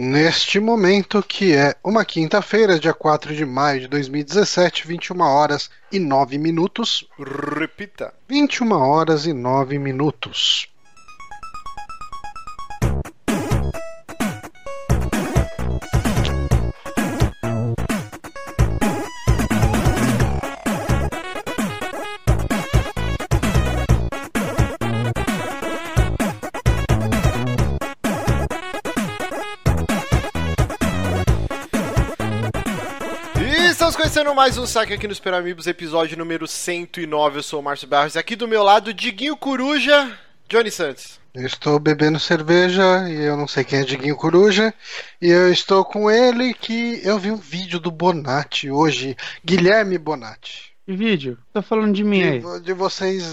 Neste momento, que é uma quinta-feira, dia 4 de maio de 2017, 21 horas e 9 minutos. Repita. 21 horas e 9 minutos. Conhecendo mais um saque aqui no Super Amigos, episódio número 109. Eu sou o Márcio Barros. Aqui do meu lado, Diguinho Coruja, Johnny Santos. Eu estou bebendo cerveja e eu não sei quem é Diguinho Coruja. E eu estou com ele que eu vi um vídeo do Bonatti hoje, Guilherme Bonatti. Que vídeo? Tá falando de mim aí. De, de vocês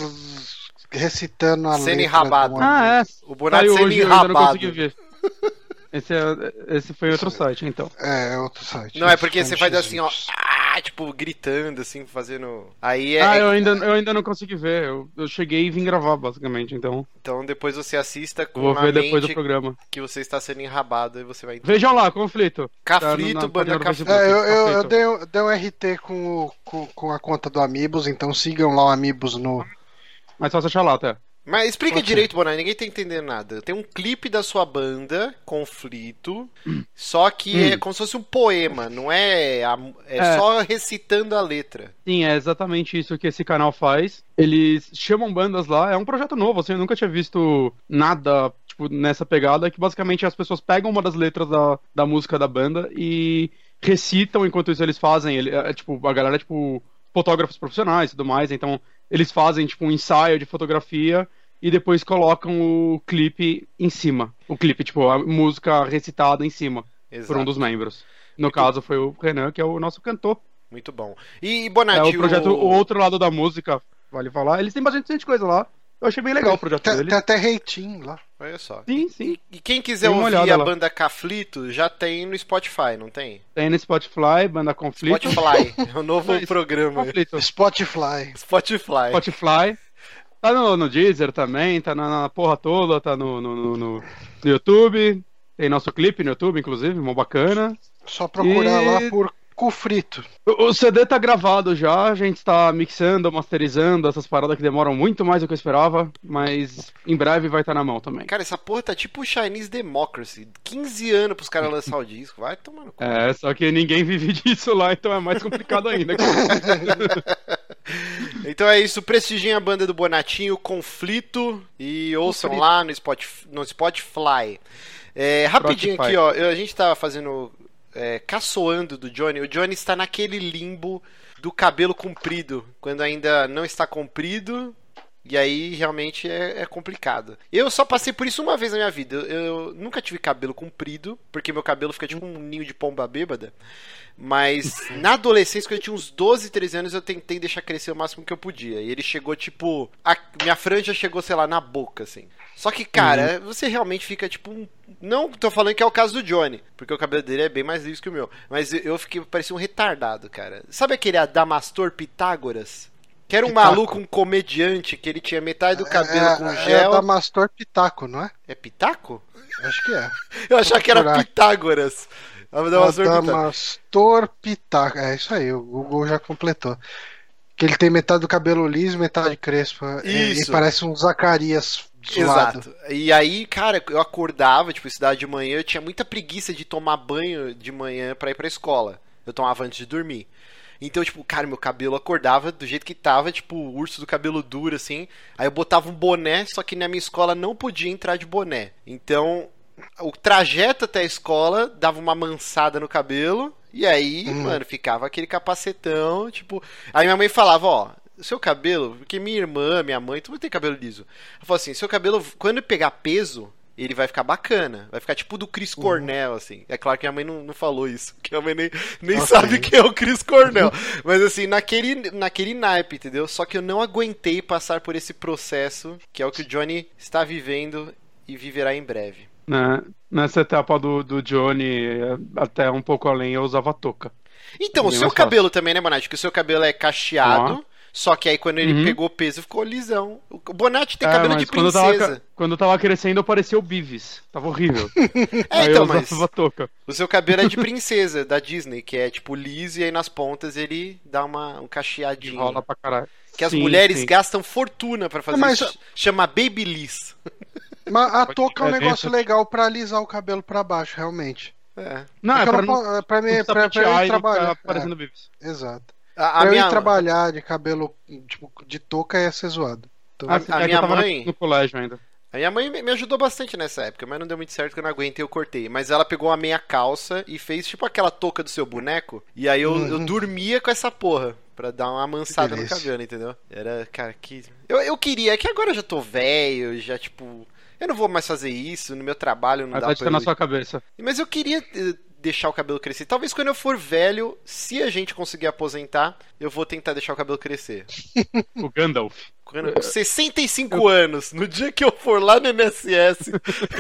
recitando a Sendo letra. enrabado. de um Ah, é. O Bonatti Saiu sendo hoje, eu não enrabado. consegui ver. Esse, é, esse foi outro site, então. É, é outro site. Não, é porque você faz assim, ó. Ah, tipo, gritando, assim, fazendo. Aí é. Ah, eu ainda, eu ainda não consegui ver. Eu, eu cheguei e vim gravar, basicamente. Então, Então depois você assista com vou a ver depois do programa. que você está sendo enrabado e você vai entender. Vejam lá, conflito. Caflito, Tá banda Caflito. É, eu, eu, eu dei, um- dei um RT com, o- com, com a conta do Amigos, então sigam lá o Amigos no. Mas só você achar lá, tá? Mas explica Ok. direito, Bonai, ninguém tá entendendo nada. Tem um clipe da sua banda, Conflito, só que Hum. é como se fosse um poema, não é, a- é, É. só recitando a letra. Sim, é exatamente isso que esse canal faz. Eles chamam bandas lá, é um projeto novo, assim, eu nunca tinha visto nada, tipo, nessa pegada, que basicamente as pessoas pegam uma das letras da, da música da banda e recitam enquanto isso eles fazem, ele, é, tipo, a galera é, tipo, fotógrafos profissionais e tudo mais, então eles fazem, tipo, um ensaio de fotografia e depois colocam o clipe em cima. O clipe, tipo, a música recitada em cima, Exato. por um dos membros. No Muito- caso foi o Renan, que é o nosso cantor. Muito bom. E, É Bonatti, o projeto, o- o outro lado da música, vale falar. Eles têm bastante coisa lá. Eu achei bem legal o projeto Tem, deles. tem até reitinho lá. Olha só. Sim, sim. E quem quiser ouvir a lá. banda Caflito, já tem no Spotify, não tem? Tem no Spotify, Banda Conflito. Spotify, é o novo programa. Conflito. Spotify. Spotify. Spotify. Tá no, no Deezer também, tá na, na porra toda, tá no, no, no- no- no YouTube. Tem nosso clipe no YouTube, inclusive, mó bacana. Só procurar E- lá por cu frito. O, o CD tá gravado já, a gente tá mixando, masterizando, essas paradas que demoram muito mais do que eu esperava, mas em breve vai estar na mão também. Cara, essa porra tá tipo Chinese Democracy. 15 anos pros caras lançar o disco. Vai tomando cu. É, só que ninguém vive disso lá, então é mais complicado ainda. Então é isso, prestigiem a banda do Bonatinho, Conflito, e ouçam Conflito. lá no Spotify. No Spotify. É, rapidinho Spotify. aqui, ó, a gente tava fazendo é, caçoando do Johnny. O Johnny está naquele limbo do cabelo comprido, quando ainda não está comprido. E aí realmente é, é complicado. Eu só passei por isso uma vez na minha vida. Eu, eu nunca tive cabelo comprido, porque meu cabelo fica tipo um ninho de pomba bêbada. Mas na adolescência, quando eu tinha uns 12, 13 anos, eu tentei deixar crescer o máximo que eu podia. E ele chegou, tipo. A minha franja chegou, sei lá, na boca, assim. Só que, cara, você realmente fica, tipo. Um... Não tô falando que é o caso do Johnny, porque o cabelo dele é bem mais liso que o meu. Mas eu fiquei, parecia um retardado, cara. Sabe aquele Adamastor Pitágoras? Que era um Pitaco. maluco, um comediante, que ele tinha metade do cabelo é, com É gel. da Mastor Pitaco, não é? É Pitaco? Acho que é. Eu achava que era. Pitágoras. Adamastor Pitaco. Adamastor Pitaco. É isso aí, o Google já completou. Que ele tem metade do cabelo liso, metade crespo. E- Isso. E parece um Zacarias zoado. Exato. E aí, cara, eu acordava, tipo, estudar de manhã, eu tinha muita preguiça de tomar banho de manhã pra ir pra escola. Eu tomava antes de dormir. Então, tipo, cara, meu cabelo acordava do jeito que tava, tipo, o urso do cabelo duro, assim. Aí eu botava um boné, só que na minha escola não podia entrar de boné. Então, o trajeto até a escola dava uma mansada no cabelo. E aí, Hum. mano, ficava aquele capacetão, tipo. Aí minha mãe falava, ó, seu cabelo, porque minha irmã, minha mãe, tudo tem cabelo liso. Ela falou assim, seu cabelo, quando pegar peso, ele vai ficar bacana. Vai ficar tipo do Chris Cornell, assim. É claro que a mãe não, não falou isso, porque a mãe nem, nem Ok. sabe quem é o Chris Cornell. Mas assim, naquele, naquele naipe, entendeu? Só que eu não aguentei passar por esse processo, que é o que o Johnny está vivendo e viverá em breve. Né? Nessa etapa do, do Johnny, é, até um pouco além, eu usava touca. Então, o Bem seu cabelo também, né, Bonatti? Que o seu cabelo é cacheado. Só que aí quando ele Uhum. pegou peso, ficou lisão. O Bonatti tem É, cabelo de quando eu tava princesa. Quando eu tava crescendo, parecia o Beavis. Tava horrível. É, Aí então, eu mas touca. o seu cabelo é de princesa da Disney, que é tipo liso e aí nas pontas ele dá uma, um cacheadinho. Rola pra caralho. Que as Sim, mulheres sim. gastam fortuna pra fazer Mas- isso. Chama Babyliss. Mas a touca é um negócio legal pra alisar o cabelo pra baixo, realmente. É. Não, é Porque eu pra não não, po- é pra, mim, não pra, pra, pra eu ir trabalhar. parecendo o Beavis. É, exato. A, a pra eu minha, ir trabalhar de cabelo tipo, de touca ia ser zoado. Então, a que minha eu no- mãe- no colégio ainda. a minha mãe me ajudou bastante nessa época, mas não deu muito certo que eu não aguentei, eu cortei. Mas ela pegou a meia calça e fez tipo aquela touca do seu boneco. E aí eu, eu Uhum. dormia com essa porra. Pra dar uma amansada no cabelo, entendeu? Era, cara, que. Eu, eu queria, é que agora eu já tô velho, já tipo. Eu não vou mais fazer isso, no meu trabalho não A dá pra. tá na eu- sua cabeça. Mas eu queria eh, deixar o cabelo crescer. Talvez quando eu for velho, se a gente conseguir aposentar, eu vou tentar deixar o cabelo crescer. O Gandalf. Quando, com 65 anos, no dia que eu for lá no MSS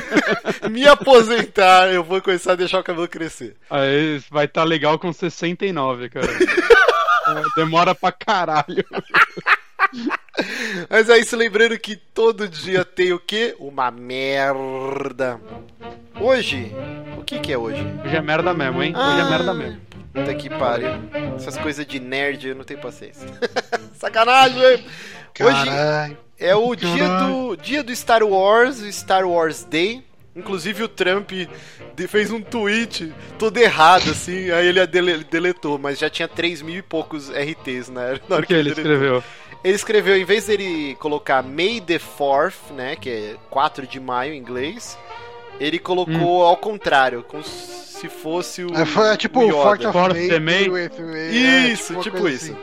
me aposentar, eu vou começar a deixar o cabelo crescer. Aí vai estar legal com 69, cara. É, Demora pra caralho. Mas é isso, lembrando que todo dia tem o quê? Uma merda. Hoje, o que que é hoje? Hoje é merda mesmo, hein? Hoje é merda mesmo. Puta que pariu. Essas coisas de nerd eu não tenho paciência. Sacanagem! Hoje é o dia do, dia do Star Wars, o Star Wars Day. Inclusive o Trump fez um tweet todo errado, assim, aí ele dele- deletou, mas já tinha 3 mil e poucos RTs na hora, na hora O que ele deletou. escreveu? Ele escreveu, em vez dele colocar May the 4th, né, que é 4 de maio em inglês, ele colocou ao contrário, como se fosse o. É, foi, é tipo o Yoda. Fort of Fourth May. May. é, Isso, uma tipo coisa isso. assim.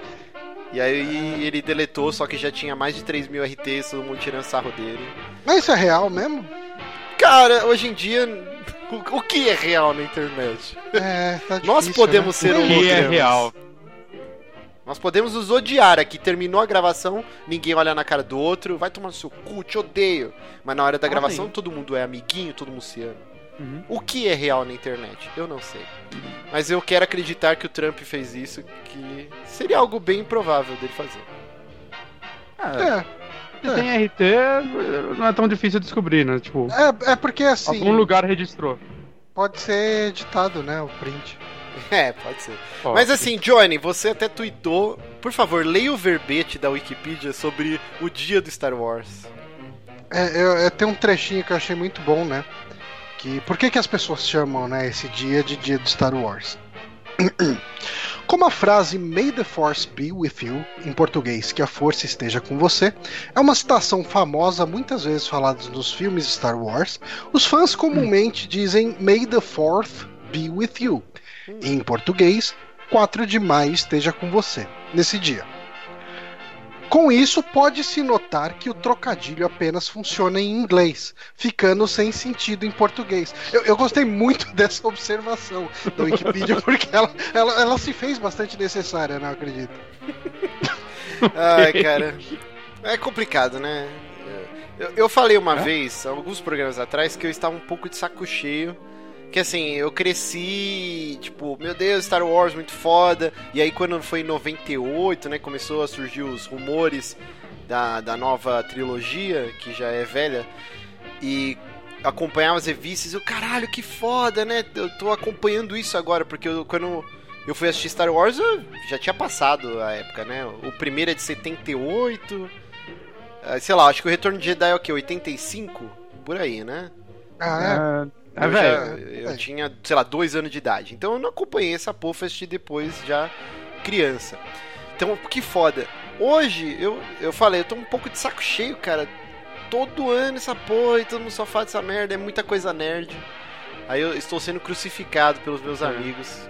E aí ele deletou, só que já tinha mais de 3 mil RTs, todo mundo tirando sarro dele. Mas isso é real mesmo? Cara, hoje em dia, o, o que é real na internet? É, tá difícil, Nós podemos né? ser O que é real? Nós podemos nos odiar aqui. Terminou a gravação, ninguém olha na cara do outro, vai tomar no seu cu, te odeio. Mas na hora da Ah, gravação, todo mundo é amiguinho, todo mundo se ama. Uhum. O que é real na internet? Eu não sei. Mas eu quero acreditar que o Trump fez isso, que seria algo bem improvável dele fazer. É, É, se tem RT, não é tão difícil descobrir, né? Tipo, é, é porque assim, algum lugar registrou. pode ser editado, né, o print. É, pode ser. Ó, Mas assim, Johnny, você até tweetou. Por favor, leia o verbete da Wikipedia sobre o dia do Star Wars. É, eu, eu tenho um trechinho que eu achei muito bom, né? Que, por que, que as pessoas chamam né, esse dia de dia do Star Wars? Como a frase May the Force be with you, em português, que a força esteja com você, é uma citação famosa, muitas vezes falada nos filmes Star Wars, os fãs comumente dizem May the Fourth be with you. Em português, 4 de maio esteja com você, nesse dia. Com isso, pode-se notar que o trocadilho apenas funciona em inglês, ficando sem sentido em português. Eu, eu gostei muito dessa observação da Wikipedia, porque ela, ela, ela se fez bastante necessária, não acredito. Ai, cara. É complicado, né? Eu, eu falei uma vez, alguns programas atrás, que eu estava um pouco de saco cheio. Que assim, eu cresci, tipo, meu Deus, Star Wars muito foda. E aí quando foi em 98, né, começou a surgir os rumores da, da nova trilogia, que já é velha, e acompanhava as revistas, eu, caralho, que foda, né? Eu tô acompanhando isso agora, porque eu, quando eu fui assistir Star Wars, eu já tinha passado a época, né? O primeiro é de 78. ah, Sei lá, acho que o Retorno de Jedi é o quê? 85? Por aí, né? Ah, É, é eu, velho. já- eu É. tinha, sei lá, dois anos de idade. Então eu não acompanhei essa assistir depois já criança. Então, que foda. Hoje, eu, eu falei, eu tô um pouco de saco cheio, cara. Todo ano essa porra e todo mundo só fala dessa merda, é muita coisa nerd. Aí eu estou sendo crucificado pelos meus É. amigos.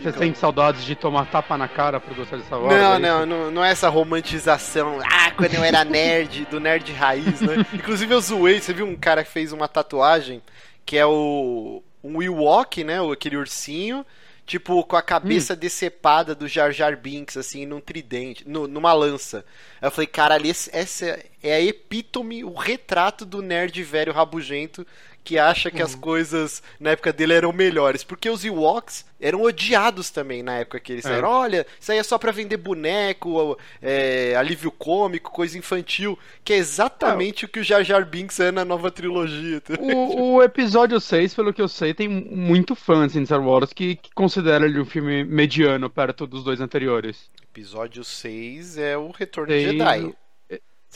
Você sente saudades de tomar tapa na cara por gostar de Star Wars? Não, é não, não, não é essa romantização. Ah, quando eu era nerd, do nerd raiz, né? Inclusive eu zoei, você viu um cara que fez uma tatuagem que é o um Ewok, né? o- Aquele ursinho, tipo com a cabeça decepada do Jar Jar Binks, assim, num tridente, no- numa lança. Eu falei, caralho, esse, essa é a epítome, o retrato do nerd velho rabugento que acha que as coisas na época dele eram melhores. Porque os Ewoks eram odiados também na época que eles É. saíram. Olha, isso aí é só pra vender boneco, é, alívio cômico, coisa infantil. Que é exatamente o que o Jar Jar Binks é na nova trilogia. tá? O, o episódio 6, pelo que eu sei, tem muito fã assim, de Star Wars que, que considera ele um filme mediano perto dos dois anteriores. Episódio 6 é o Retorno Tem- de Jedi.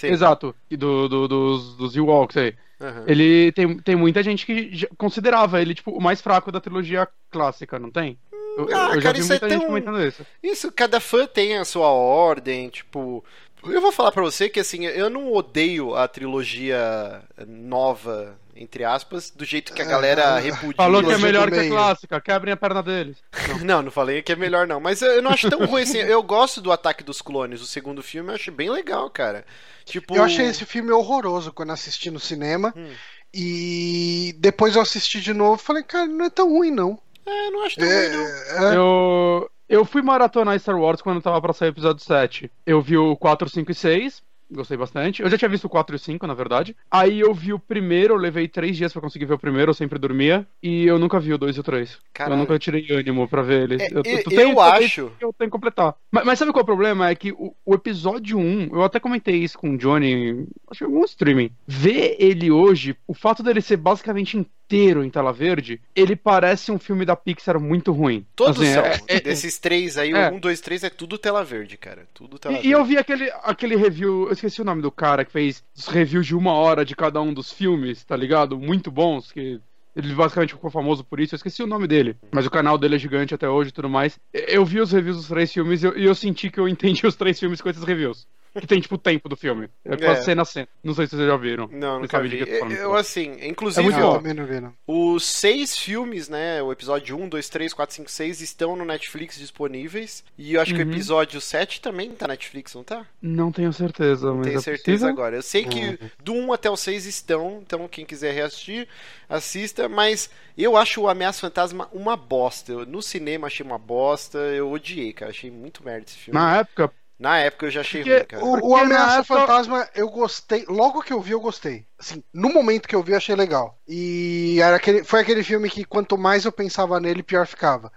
Exato, e do, do- dos, dos Ewoks aí. Aham. Ele tem, tem muita gente que considerava ele tipo o mais fraco da trilogia clássica, não tem? Eu, ah, eu já cara, vi isso é muita gente tão- comentando isso. Isso, cada fã tem a sua ordem, tipo. Eu vou falar pra você que assim, eu não odeio a trilogia nova, entre aspas, do jeito que a galera Ah, repudia. Falou que é melhor que a clássica, quebrem a perna deles. Não, não falei que é melhor não, mas eu não acho tão ruim assim. Eu gosto do Ataque dos Clones, o segundo filme, eu acho bem legal, cara. Tipo, Eu achei esse filme horroroso quando assisti no cinema. Hum. E depois eu assisti de novo e falei, cara, não é tão ruim, não. É, eu não acho tão ruim não. É, é, Eu, eu fui maratonar Star Wars quando tava pra sair o episódio 7. Eu vi o 4, 5 e 6. Gostei bastante. Eu já tinha visto o 4 e o 5, na verdade. Aí eu vi o primeiro, eu levei três dias pra conseguir ver o primeiro, eu sempre dormia. E eu nunca vi o 2 e o 3. Caralho. Eu nunca tirei ânimo pra ver eles. É, eu, eu- acho- Eu tenho que completar. Mas, mas sabe qual é o problema? É que o, o episódio 1, eu até comentei isso com o Johnny, acho que em algum streaming. Ver ele hoje, o fato dele ser basicamente inteiro em tela verde, ele parece um filme da Pixar muito ruim. Todos Assim, são. é- é- Desses três aí, É. o 1, 2, 3 é tudo tela verde, cara. Tudo tela E, verde. e eu vi aquele, aquele review, eu esqueci o nome do cara que fez os reviews de uma hora de cada um dos filmes, tá ligado? Muito bons, que ele basicamente ficou famoso por isso, eu esqueci o nome dele, mas o canal dele é gigante até hoje e tudo mais. Eu vi os reviews dos três filmes e eu, e eu senti que eu entendi os três filmes com esses reviews. Que tem, tipo, o tempo do filme. É quase É. cena a cena. Não sei se vocês já viram. Não, de vi. eu. Eu, assim, inclusive, eu ó, não vi, não. Os seis filmes, né? O episódio 1, 2, 3, 4, 5, 6 estão no Netflix disponíveis. E eu acho que o Uhum. episódio 7 também tá na Netflix, não tá? Não tenho certeza, Não mas tenho é certeza possível. agora. Eu sei que Uhum. do 1 até o 6 estão, então quem quiser reassistir, assista. Mas eu acho o Ameaça Fantasma uma bosta. Eu, no cinema achei uma bosta, eu odiei, cara. Achei muito merda esse filme. Na época, Na época eu já achei Porque ruim, cara. O, o Ameaça época- Fantasma, eu gostei. Logo que eu vi, eu gostei. Assim, no momento que eu vi, eu achei legal. E era aquele, foi aquele filme que quanto mais eu pensava nele, pior ficava.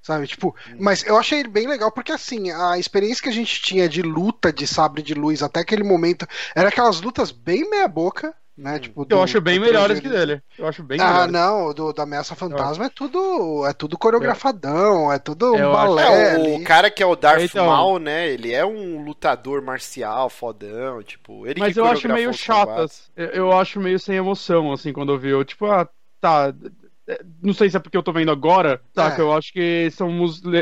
Sabe, tipo, mas eu achei ele bem legal porque assim, a experiência que a gente tinha de luta de sabre de luz até aquele momento era aquelas lutas bem meia boca, né? Tipo, eu do- acho bem melhores que dele. Eu acho bem Ah, melhores. não, o do, da Ameaça Fantasma é tudo é tudo coreografadão, é tudo Eu um acho- balé. É, o cara que é o Darth Então- Maul, né? Ele é um lutador marcial, fodão, tipo, ele Mas que eu acho meio chatas. Eu, eu acho meio sem emoção, assim, quando eu vi. Eu, tipo, ah, tá. é, Não sei se é porque eu tô vendo agora, tá? É. Que eu acho que são,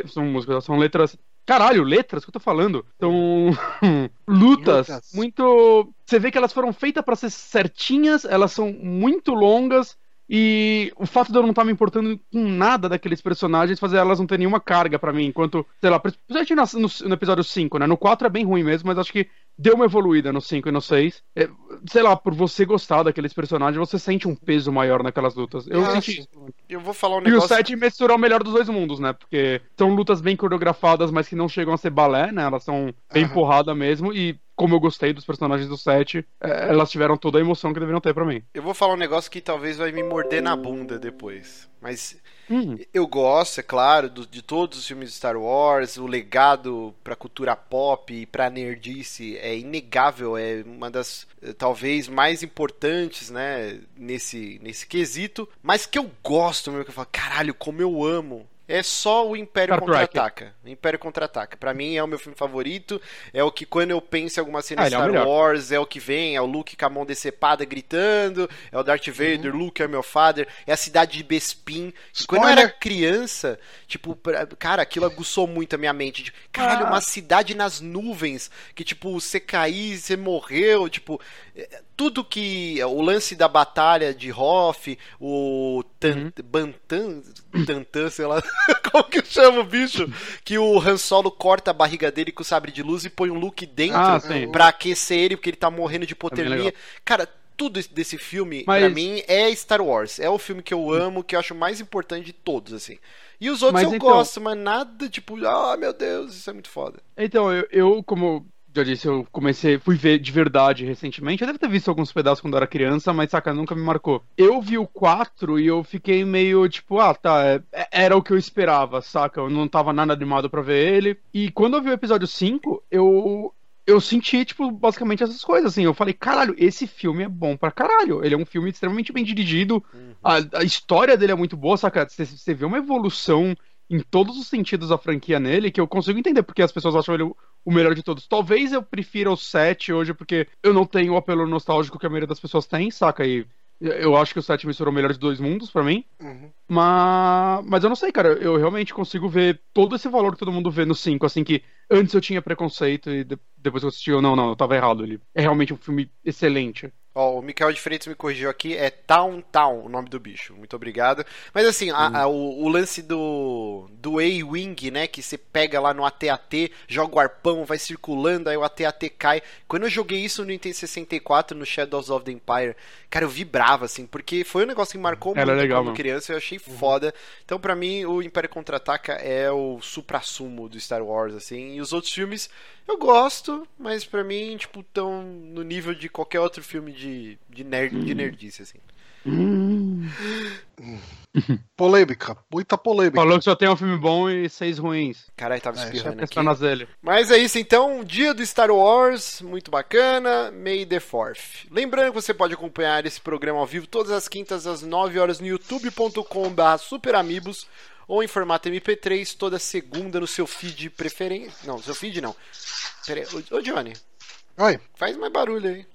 são músicas, são letras. Caralho, letras que eu tô falando. São lutas, Lutas. muito. Você vê que elas foram feitas pra ser certinhas, elas são muito longas. E o fato de eu não estar me importando com nada daqueles personagens fazer elas não ter nenhuma carga pra mim, enquanto, sei lá, principalmente no, no episódio 5, né? No 4 é bem ruim mesmo, mas acho que deu uma evoluída no 5 e no 6. É, sei lá, por você gostar daqueles personagens, você sente um peso maior naquelas lutas. Eu senti isso. Eu vou falar um E o negócio. 7 misturou o melhor dos dois mundos, né? Porque são lutas bem coreografadas, mas que não chegam a ser balé, né? Elas são bem porrada mesmo. E como eu gostei dos personagens do 7, é, elas tiveram toda a emoção que deveriam ter pra mim. Eu vou falar um negócio que talvez vai me morder na bunda depois. Mas Hum, eu gosto, é claro, do- de todos os filmes de Star Wars, o legado pra cultura pop e pra nerdice é inegável, é uma das eh, talvez mais importantes, né, nesse nesse quesito, mas que eu gosto mesmo que eu falo, caralho, como eu amo. É só o Império. Contra-Ataca. O Império Contra-Ataca. Pra mim é o meu filme favorito. É o que quando eu penso em alguma cena Ah, é o Star melhor. Wars, é o que vem. É o Luke com a mão decepada gritando. É o Darth Vader, Luke é meu father. É a cidade de Bespin. Quando eu era criança, tipo, pra- cara, aquilo aguçou muito a minha mente. De, caralho, Ah. uma cidade nas nuvens. Que, tipo, você cair, você morreu. Tipo, é, tudo que. O lance da batalha de Hoth, o Tan, Uhum. Bantan, Tantan, sei lá, como que chama o bicho? Que o Han Solo corta a barriga dele com o sabre de luz e põe um Luke dentro Ah, sim. pra aquecer ele, porque ele tá morrendo de bem hipotermia. legal. Cara, tudo esse- desse filme, Mas- pra mim, é Star Wars. É o filme que eu amo, que eu acho mais importante de todos, assim. E os outros Mas eu então- gosto, mas nada tipo, ah, meu Deus, isso é muito foda. Então, eu, eu, como já disse, eu comecei, fui ver de verdade recentemente. Eu devo ter visto alguns pedaços quando eu era criança, mas saca, nunca me marcou. Eu vi o 4 e eu fiquei meio tipo, ah, tá, é, é, era o que eu esperava, saca? Eu não tava nada animado pra ver ele. E quando eu vi o episódio 5, eu. Eu senti, tipo, basicamente essas coisas, assim. Eu falei, caralho, esse filme é bom pra caralho. Ele é um filme extremamente bem dirigido. Uhum. A, a, história dele é muito boa, saca? Você vê uma evolução em todos os sentidos a franquia nele, que eu consigo entender porque as pessoas acham ele o melhor de todos. Talvez eu prefira o 7 hoje, porque eu não tenho o apelo nostálgico que a maioria das pessoas tem, saca? E eu acho que o 7 misturou o melhor de dois mundos para mim. Uhum. Mas, mas eu não sei, cara. Eu realmente consigo ver todo esse valor que todo mundo vê no 5, assim, que antes eu tinha preconceito e depois que eu assisti, eu não, não, eu tava errado. Ele é realmente um filme excelente. Ó, o Mikael de Freitas me corrigiu aqui, é Town Town o nome do bicho. Muito obrigado. Mas assim, a, a, o, o, lance do, do A-Wing, né? Que você pega lá no AT-AT, joga o arpão, vai circulando, aí o AT-AT cai. Quando eu joguei isso no Nintendo 64, no Shadows of the Empire, cara, eu vibrava, assim, porque foi um negócio que marcou Era muito legal, como mano. criança, eu achei uhum. foda. Então, para mim, o Império Contra-Ataca é o supra-sumo do Star Wars, assim. E os outros filmes eu gosto, mas para mim, tipo, tão no nível de qualquer outro filme de, de, nerd, de nerdice, assim. polêmica, muita polêmica. Falou que só tem um filme bom e seis ruins. Caralho, tava é, espirrando é aqui. Mas é isso então, dia do Star Wars, muito bacana, May the 4th. Lembrando que você pode acompanhar esse programa ao vivo todas as quintas às 9 horas no youtube.com.br superamigos ou em formato MP3 toda segunda no seu feed preferência. Não, seu feed não. Pera aí. Ô, Johnny. Oi. Faz mais barulho aí.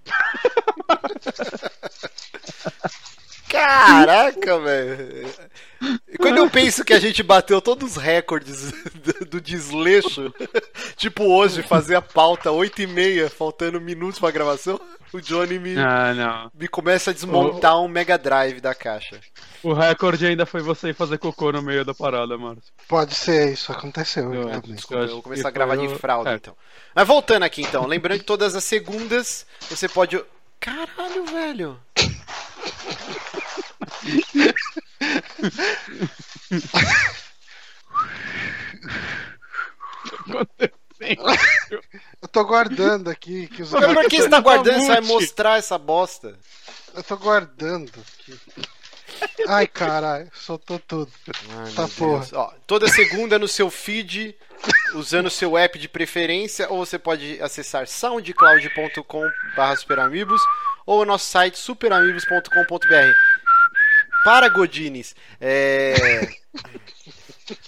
Caraca, velho. Quando eu penso que a gente bateu todos os recordes do, desleixo, tipo hoje, fazer a pauta 8 e meia, faltando minutos pra gravação, o Johnny me, ah, me começa a desmontar o... um Mega Drive da caixa. O recorde ainda foi você fazer cocô no meio da parada, Márcio. Pode ser, isso aconteceu. Eu, é, desculpa, eu vou começar a gravar de fralda, é. então. Mas voltando aqui, então. Lembrando que todas as segundas você pode... Caralho, velho. Eu tô guardando aqui. Que os Mas por que você tá guardando? Você vai mostrar essa bosta. Eu tô guardando aqui. Ai, caralho, soltou tudo. Ai, tá porra. Ó, toda segunda no seu feed, usando o seu app de preferência, ou você pode acessar soundcloud.com.br superamigos ou o nosso site superamigos.com.br. Para Godines, é...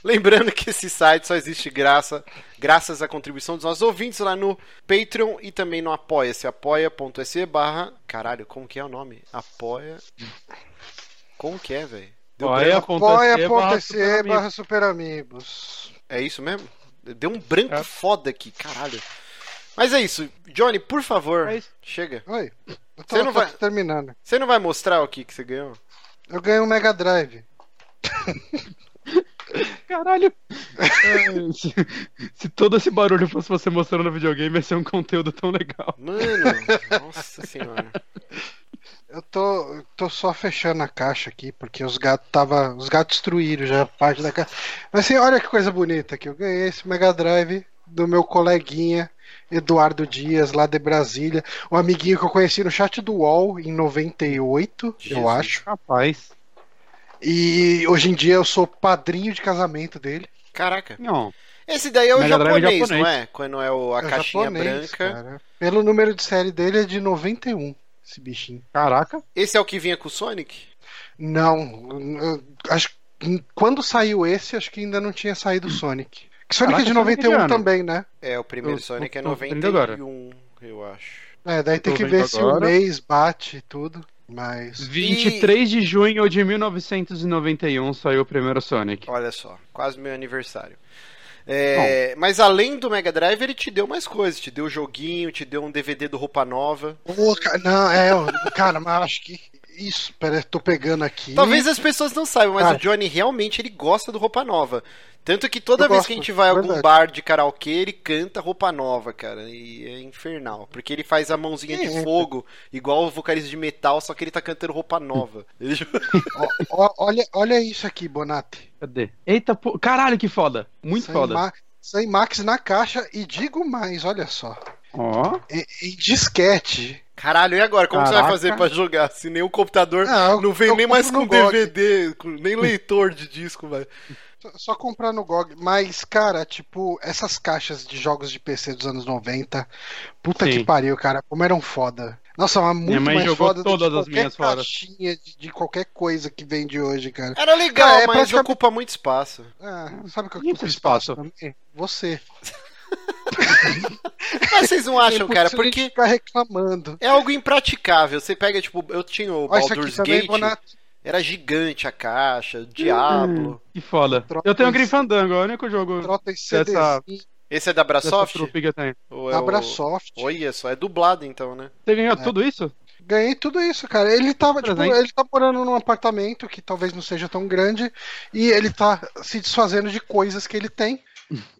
Lembrando que esse site só existe graça, graças à contribuição dos nossos ouvintes lá no Patreon e também no Apoia-se, apoia.se barra... Caralho, como que é o nome? Apoia... Como que é, velho? Apoia.se barra Super Amigos. É isso mesmo? Deu um branco é. foda aqui, caralho. Mas é isso. Johnny, por favor, é chega. Oi. Eu tô, você não vai terminando. Você não vai mostrar o que, que você ganhou? Eu ganhei um Mega Drive. Caralho! É, se, se, todo esse barulho fosse você mostrando no videogame, ia ser um conteúdo tão legal. Mano, nossa senhora. Eu tô, tô só fechando a caixa aqui, porque os gatos tava. Os gatos destruíram já parte da caixa. Mas assim, olha que coisa bonita que eu ganhei esse Mega Drive do meu coleguinha Eduardo Dias, lá de Brasília. Um amiguinho que eu conheci no chat do UOL em 98, Jesus, eu acho. Rapaz. E hoje em dia eu sou padrinho de casamento dele. Caraca. Não. Esse daí é o japonês, é japonês, não é? Quando é o, a é caixinha japonês, branca. Cara. Pelo número de série dele é de 91, esse bichinho. Caraca. Esse é o que vinha com o Sonic? Não. Acho quando saiu esse, acho que ainda não tinha saído o Sonic. Sonic Caraca, é de 91 também, né? É, o primeiro eu, Sonic é 91, eu acho. É, daí tem que ver se agora. o mês bate e tudo. Mas. 23 e... de junho de 1991 saiu o primeiro Sonic. Olha só, quase meu aniversário. É, mas além do Mega Drive, ele te deu mais coisas. Te deu joguinho, te deu um DVD do Roupa Nova. Pô, não, é, cara, mas acho que. Isso, pera, tô pegando aqui. Talvez as pessoas não saibam, mas cara, o Johnny realmente ele gosta do Roupa Nova. Tanto que toda vez gosto, que a gente vai a algum bar de karaokê, ele canta roupa nova, cara. E é infernal. Porque ele faz a mãozinha é. de fogo, igual o vocalista de metal, só que ele tá cantando roupa nova. olha, olha isso aqui, Bonatti. Cadê? Eita, pô. caralho, que foda. Muito Sem foda. Ma... Sem Max na caixa e digo mais, olha só. Ó. Em, em disquete. Caralho, e agora? Como você vai Caraca. fazer pra jogar? Se nem o computador eu- não vem eu nem mais com. DVD, com- nem leitor de disco, velho. Só- comprar no GOG. Mas, cara, tipo, essas caixas de jogos de PC dos anos 90, puta Sim. que pariu, cara, como eram foda. Nossa, mas muito mãe mais foda do todas que as qualquer minhas fora. caixinha de, de qualquer coisa que vende hoje, cara. Era legal, Cara, é mas praticamente- ocupa muito espaço. Ah, sabe o que ocupa espaço. espaço? Você. Mas vocês não acham, cara? Porque ficar reclamando. é algo impraticável. Você pega, tipo, eu tinha o Baldur's Gate. Era gigante a caixa, o Diablo. Que foda. Troca Eu tenho o isso. Grim Fandango, é o único jogo Trota em Dessa- Esse é da Brasoft? é da o- Brasoft. Olha só, é dublado então, né? Você ganhou É. tudo isso? Ganhei tudo isso, cara. Ele tava, tipo, Presente. ele tá morando num apartamento que talvez não seja tão grande e ele tá se desfazendo de coisas que ele tem.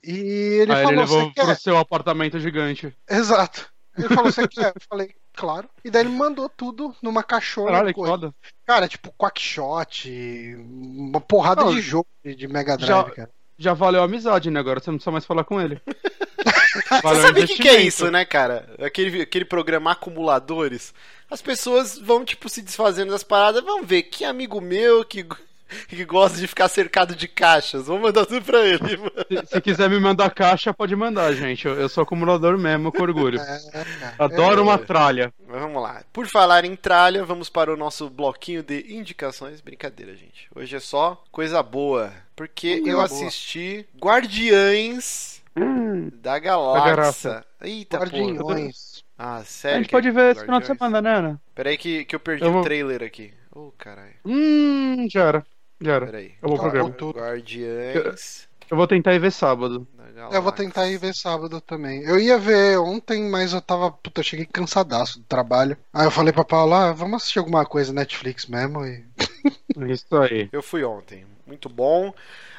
E ele Aí ele falou, levou você quer? pro seu apartamento gigante. Exato. Ele falou, você quer? Eu falei, claro. E daí ele mandou tudo numa caixona. Caralho, foda. Cara, tipo, Quackshot, uma porrada Não, de jogo de de Mega Drive, já- cara. Já valeu a amizade, né? Agora você não precisa mais falar com ele. Você Valeu sabe o que, que é isso, né, cara? Aquele, aquele programa acumuladores. As pessoas vão, tipo, se desfazendo das paradas. Vamos ver, que amigo meu que, que gosta de ficar cercado de caixas. Vou mandar tudo pra ele, mano. Se, se quiser me mandar caixa, pode mandar, gente. Eu, eu sou acumulador mesmo, com orgulho. É, cara. Adoro É. uma tralha. Mas Vamos lá. Por falar em tralha, vamos para o nosso bloquinho de indicações. Brincadeira, gente. Hoje é só coisa boa. Porque Coisa eu boa. assisti Guardiães Hum, da Galáxia. Eita, porra. Guardinhões. Ah, a sério? gente que pode é ver esse final de Guardiões? semana, né, Ana? Peraí que, que eu perdi Eu o vou- trailer aqui. Ô, caralho. Hum, já era. Já era. Peraí. Eu vou pro programa. tudo. Guardiães Eu vou tentar ir ver sábado. Eu vou tentar ir ver sábado também. Eu ia ver ontem, mas eu tava. Puta, eu cheguei cansadaço do trabalho. Aí eu falei pra Paula, ah, vamos assistir alguma coisa Netflix mesmo. E... Isso aí. Eu fui ontem. Muito bom.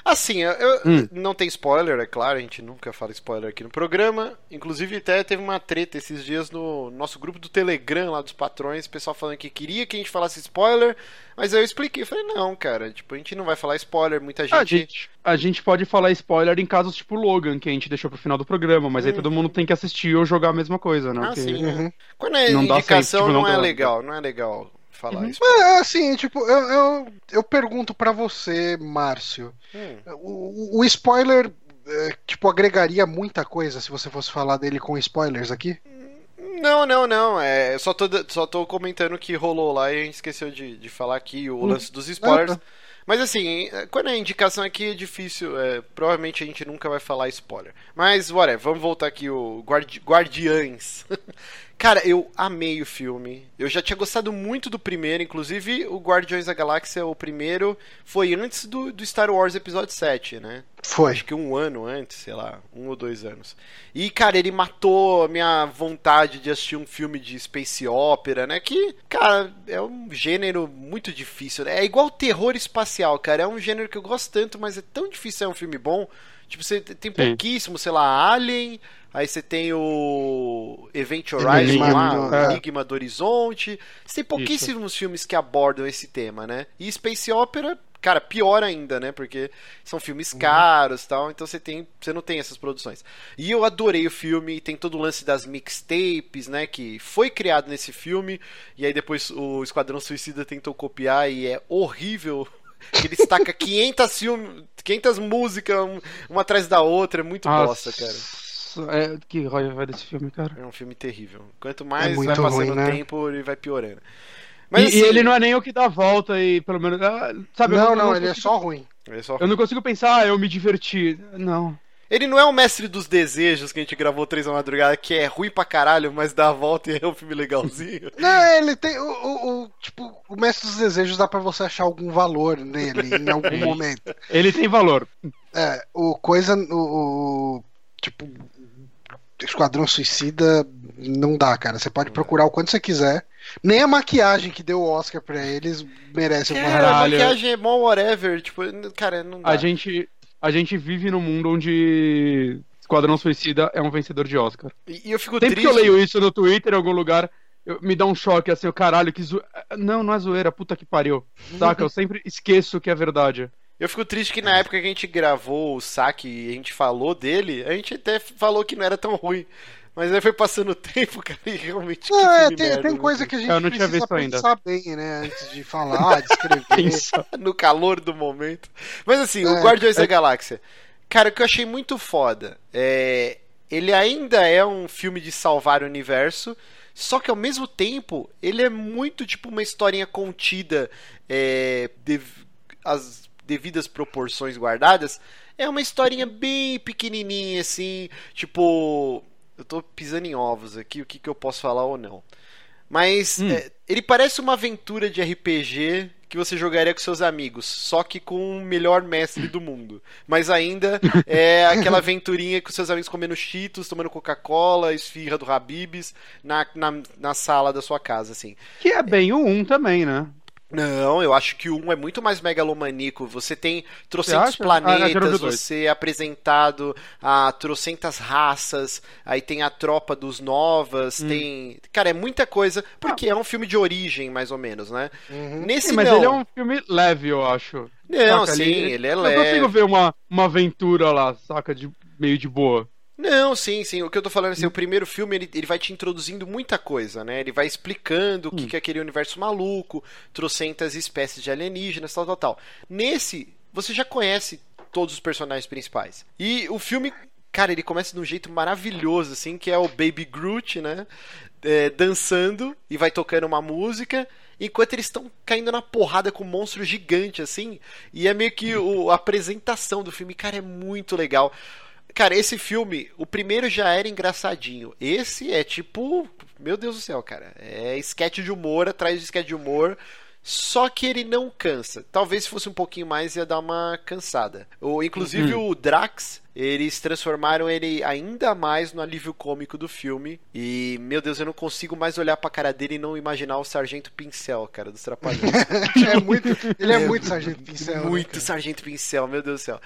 Assim, eu, Hum. não tem spoiler, é claro, a gente nunca fala spoiler aqui no programa. Inclusive, até teve uma treta esses dias no nosso grupo do Telegram lá dos patrões, o pessoal falando que queria que a gente falasse spoiler, mas aí eu expliquei, eu falei, não, cara, tipo, a gente não vai falar spoiler, muita A gente. gente, a gente pode falar spoiler em casos tipo Logan, que a gente deixou pro final do programa, mas aí Uhum. todo mundo tem que assistir ou jogar a mesma coisa, né? Ah, Porque- sim. Uhum. Quando é Não dá indicação, certo, tipo, não, não é legal, não é legal falar Uhum. isso. É, assim, tipo, eu, eu, eu pergunto pra você, Márcio. Hum. O, o spoiler, é, tipo, agregaria muita coisa se você fosse falar dele com spoilers aqui? Não, não, não. É, só tô, só tô comentando que rolou lá e a gente esqueceu de, de falar aqui o Hum. lance dos spoilers. Ah, tá. Mas assim, quando é indicação aqui é difícil. é, provavelmente a gente nunca vai falar spoiler. Mas, whatever, vamos voltar aqui o Guardi Guardiães. Cara, eu amei o filme. Eu já tinha gostado muito do primeiro, inclusive o Guardiões da Galáxia, o primeiro, foi antes do, do Star Wars Episódio 7, né? Foi. Acho que um ano antes, sei lá, um ou dois anos. E, cara, ele matou a minha vontade de assistir um filme de space opera, né? Que, cara, é um gênero muito difícil, né? É igual terror espacial, cara. É um gênero que eu gosto tanto, mas é tão difícil ser um filme bom. Tipo, você tem Sim. pouquíssimo, sei lá, Alien, aí você tem o Event Horizon Enigma lá, do- o é. Enigma do Horizonte. Você tem pouquíssimos filmes que abordam esse tema, né? E space opera, cara, pior ainda, né? Porque são filmes Uhum. caros, tal, então você tem, você não tem essas produções. E eu adorei o filme, tem todo o lance das mixtapes, né, que foi criado nesse filme e aí depois o Esquadrão Suicida tentou copiar e é horrível. Ele destaca 500 filmes, 500 músicas um- uma atrás da outra, é muito bosta, cara. Nossa, é, que raiva desse filme, cara. É um filme terrível. Quanto mais É muito vai passando ruim, o né? tempo, ele vai piorando. e, assim, e ele não é nem o que dá a volta e pelo menos. ah, Sabe, Não, eu não, ele é consigo- só ruim. ele só- Eu não consigo pensar, ah, eu me diverti. Não. Ele não é o mestre dos desejos que a gente gravou três da madrugada, que é ruim pra caralho, mas dá a volta e é um filme legalzinho. Não, ele tem. O, o- o- tipo, o Mestre dos Desejos dá pra você achar algum valor nele em algum momento. Ele tem valor. É, o coisa. O, o- tipo. Esquadrão Suicida não dá, cara. Você pode procurar o quanto você quiser. Nem a maquiagem que deu o Oscar pra eles merece uma Cara, a Caralho. maquiagem é mó whatever, tipo, cara, não dá. A gente, a gente vive num mundo onde Esquadrão Suicida é um vencedor de Oscar. E e eu fico Sempre triste. que eu leio isso no Twitter em algum lugar, eu- me dá um choque assim, o caralho, que zoeira. Não, não é zoeira, puta que pariu. Saca? Eu sempre esqueço que é verdade. Eu fico triste que na época que a gente gravou o saque e a gente falou dele, a gente até falou que não era tão ruim. Mas aí foi passando o tempo, cara, e realmente. Não, que é, tem, merda, tem né? coisa que a gente Eu não tinha precisa visto ainda. pensar bem, né? Antes de falar, de escrever. No calor do momento. Mas assim, o É, Guardiões da Galáxia. Cara, o que eu achei muito foda é. Ele ainda é um filme de salvar o universo. Só que ao mesmo tempo, ele é muito tipo uma historinha contida, é, dev- as devidas proporções guardadas. É uma historinha bem pequenininha, assim, tipo. Eu tô pisando em ovos aqui, o que, que eu posso falar ou não. Mas Hum. é, ele parece uma aventura de RPG que você jogaria com seus amigos, só que com o melhor mestre do mundo. Mas ainda é aquela aventurinha com seus amigos comendo cheetos, tomando Coca-Cola, esfirra do Habibs, na, na, na sala da sua casa, assim. Que é bem o 1 também, né? Não, eu acho que o 1 é muito mais megalomaníaco. Você tem Você trocentos acha? Ah, eu planetas, dois. você é apresentado a trocentas raças, aí tem a tropa dos novas, Hum. tem. Cara, é muita coisa, porque é um filme de origem, mais ou menos, né? Uhum. Nesse Sim, mas não. ele é um filme leve, eu acho. Não, Saca, sim, ele é Eu leve. consigo ver uma, uma aventura lá, saca? De, meio de boa. Não, sim, sim. O que eu tô falando é assim, o primeiro filme ele, ele vai te introduzindo muita coisa, né? Ele vai explicando o que, que é aquele universo maluco, trocentas espécies de alienígenas, tal, tal, tal. Nesse, você já conhece todos os personagens principais. E o filme, cara, ele começa de um jeito maravilhoso, assim, que é o Baby Groot, né? É, dançando e vai tocando uma música. Enquanto eles estão caindo na porrada com um monstro gigante, assim. E é meio que o- a apresentação do filme, cara, é muito legal. Cara, esse filme, o primeiro já era engraçadinho. Esse é tipo. Meu Deus do céu, cara. É sketch de humor atrás de sketch de humor. Só que ele não cansa. Talvez se fosse um pouquinho mais ia dar uma cansada. O, inclusive o Drax, eles transformaram ele ainda mais no alívio cômico do filme. E, meu Deus, eu não consigo mais olhar pra cara dele e não imaginar o Sargento Pincel, cara, dos Trapalhões. é muito, ele é muito Sargento Pincel. né, Muito cara? Sargento Pincel, meu Deus do céu.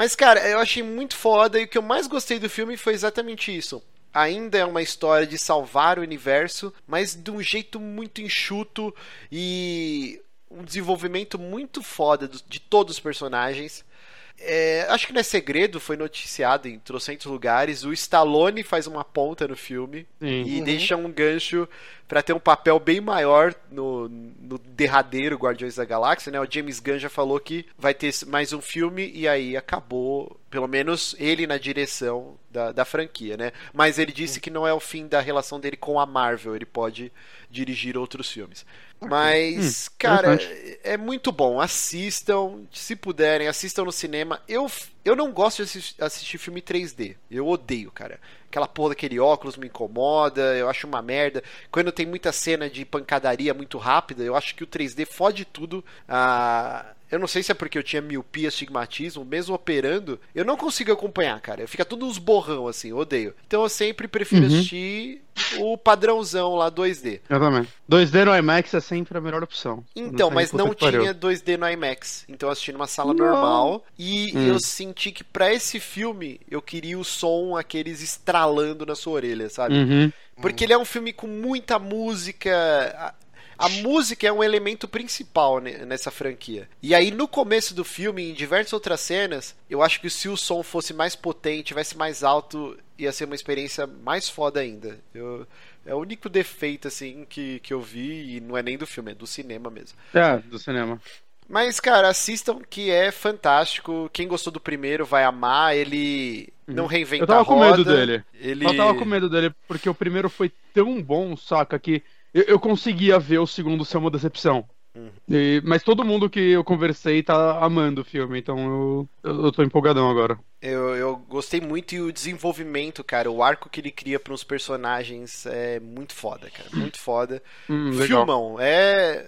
Mas, cara, eu achei muito foda e o que eu mais gostei do filme foi exatamente isso. Ainda é uma história de salvar o universo, mas de um jeito muito enxuto e um desenvolvimento muito foda de todos os personagens. É, acho que não é segredo, foi noticiado em trocentos lugares. O Stallone faz uma ponta no filme Sim. e Uhum. deixa um gancho pra ter um papel bem maior no, no derradeiro Guardiões da Galáxia, né? O James Gunn já falou que vai ter mais um filme e aí acabou, pelo menos ele na direção da, da franquia, né? Mas ele disse que não é o fim da relação dele com a Marvel, ele pode dirigir outros filmes. Mas, Hum, cara, é muito bom. Assistam, se puderem, assistam no cinema. Eu, eu não gosto de assis- assistir filme 3D. Eu odeio, cara. Aquela porra daquele óculos me incomoda, eu acho uma merda. Quando tem muita cena de pancadaria muito rápida, eu acho que o 3D fode tudo. Ah, eu não sei se é porque eu tinha miopia, astigmatismo, mesmo operando, eu não consigo acompanhar, cara. Fica tudo uns borrão assim, eu odeio. Então eu sempre prefiro Uhum. assistir o padrãozão lá 2D. Eu também. 2D no IMAX é sempre a melhor opção. Então, mas não tinha 2D no IMAX. Então eu assisti numa sala Não. normal. E Hum. eu senti que pra esse filme eu queria o som, aqueles estralando na sua orelha, sabe? Uhum. Porque ele é um filme com muita música. A, a música é um elemento principal ne- nessa franquia. E aí, no começo do filme, em diversas outras cenas, eu acho que se o som fosse mais potente, tivesse mais alto, ia ser uma experiência mais foda ainda. Eu- é o único defeito, assim, que, que eu vi, e não é nem do filme, é do cinema mesmo. É, do cinema. Mas, cara, assistam que é fantástico. Quem gostou do primeiro vai amar. Ele não reinventa Eu tava a com roda. medo dele. Ele... Eu tava com medo dele porque o primeiro foi tão bom, saca, que eu, eu conseguia ver o segundo ser uma decepção. Uhum. E- mas todo mundo que eu conversei tá amando o filme, então eu, eu, eu tô empolgadão agora. Eu, eu gostei muito e o desenvolvimento, cara, o arco que ele cria para uns personagens é muito foda, cara, muito foda. Hum. Filmão, é.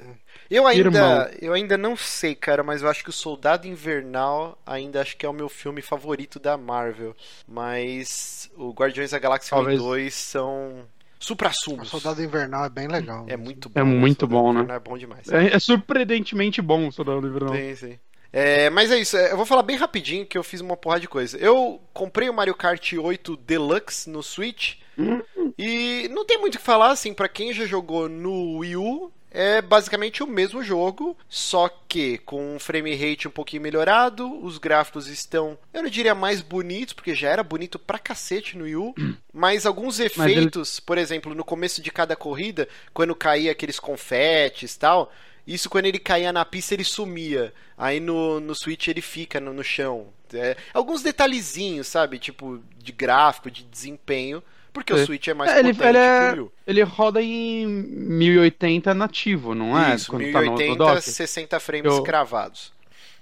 Eu ainda, Irmão. eu ainda não sei, cara, mas eu acho que o Soldado Invernal ainda acho que é o meu filme favorito da Marvel. Mas o Guardiões da Galáxia 1 e Talvez. 2 são supra-sumos. Soldado Invernal é bem legal. É muito bom. É muito bom, né? Invernal É bom demais. É, é surpreendentemente bom o Soldado Invernal. Sim, sim. É, mas é isso, é, eu vou falar bem rapidinho que eu fiz uma porrada de coisa. Eu comprei o Mario Kart 8 Deluxe no Switch Hum. e não tem muito o que falar, assim, pra quem já jogou no Wii U, é basicamente o mesmo jogo, só que com um frame rate um pouquinho melhorado, os gráficos estão, eu não diria mais bonitos, porque já era bonito pra cacete no Wii U, mas alguns efeitos, ele... por exemplo, no começo de cada corrida, quando caía aqueles confetes e tal, isso quando ele caía na pista ele sumia. Aí no, no Switch ele fica no, no chão. É, alguns detalhezinhos, sabe? Tipo, de gráfico, de desempenho. Porque é. o Switch é mais é, ele, ele, é, ele roda em 1080 nativo, não é? Isso, Quando 1080, tá no, no 60 frames Eu... cravados.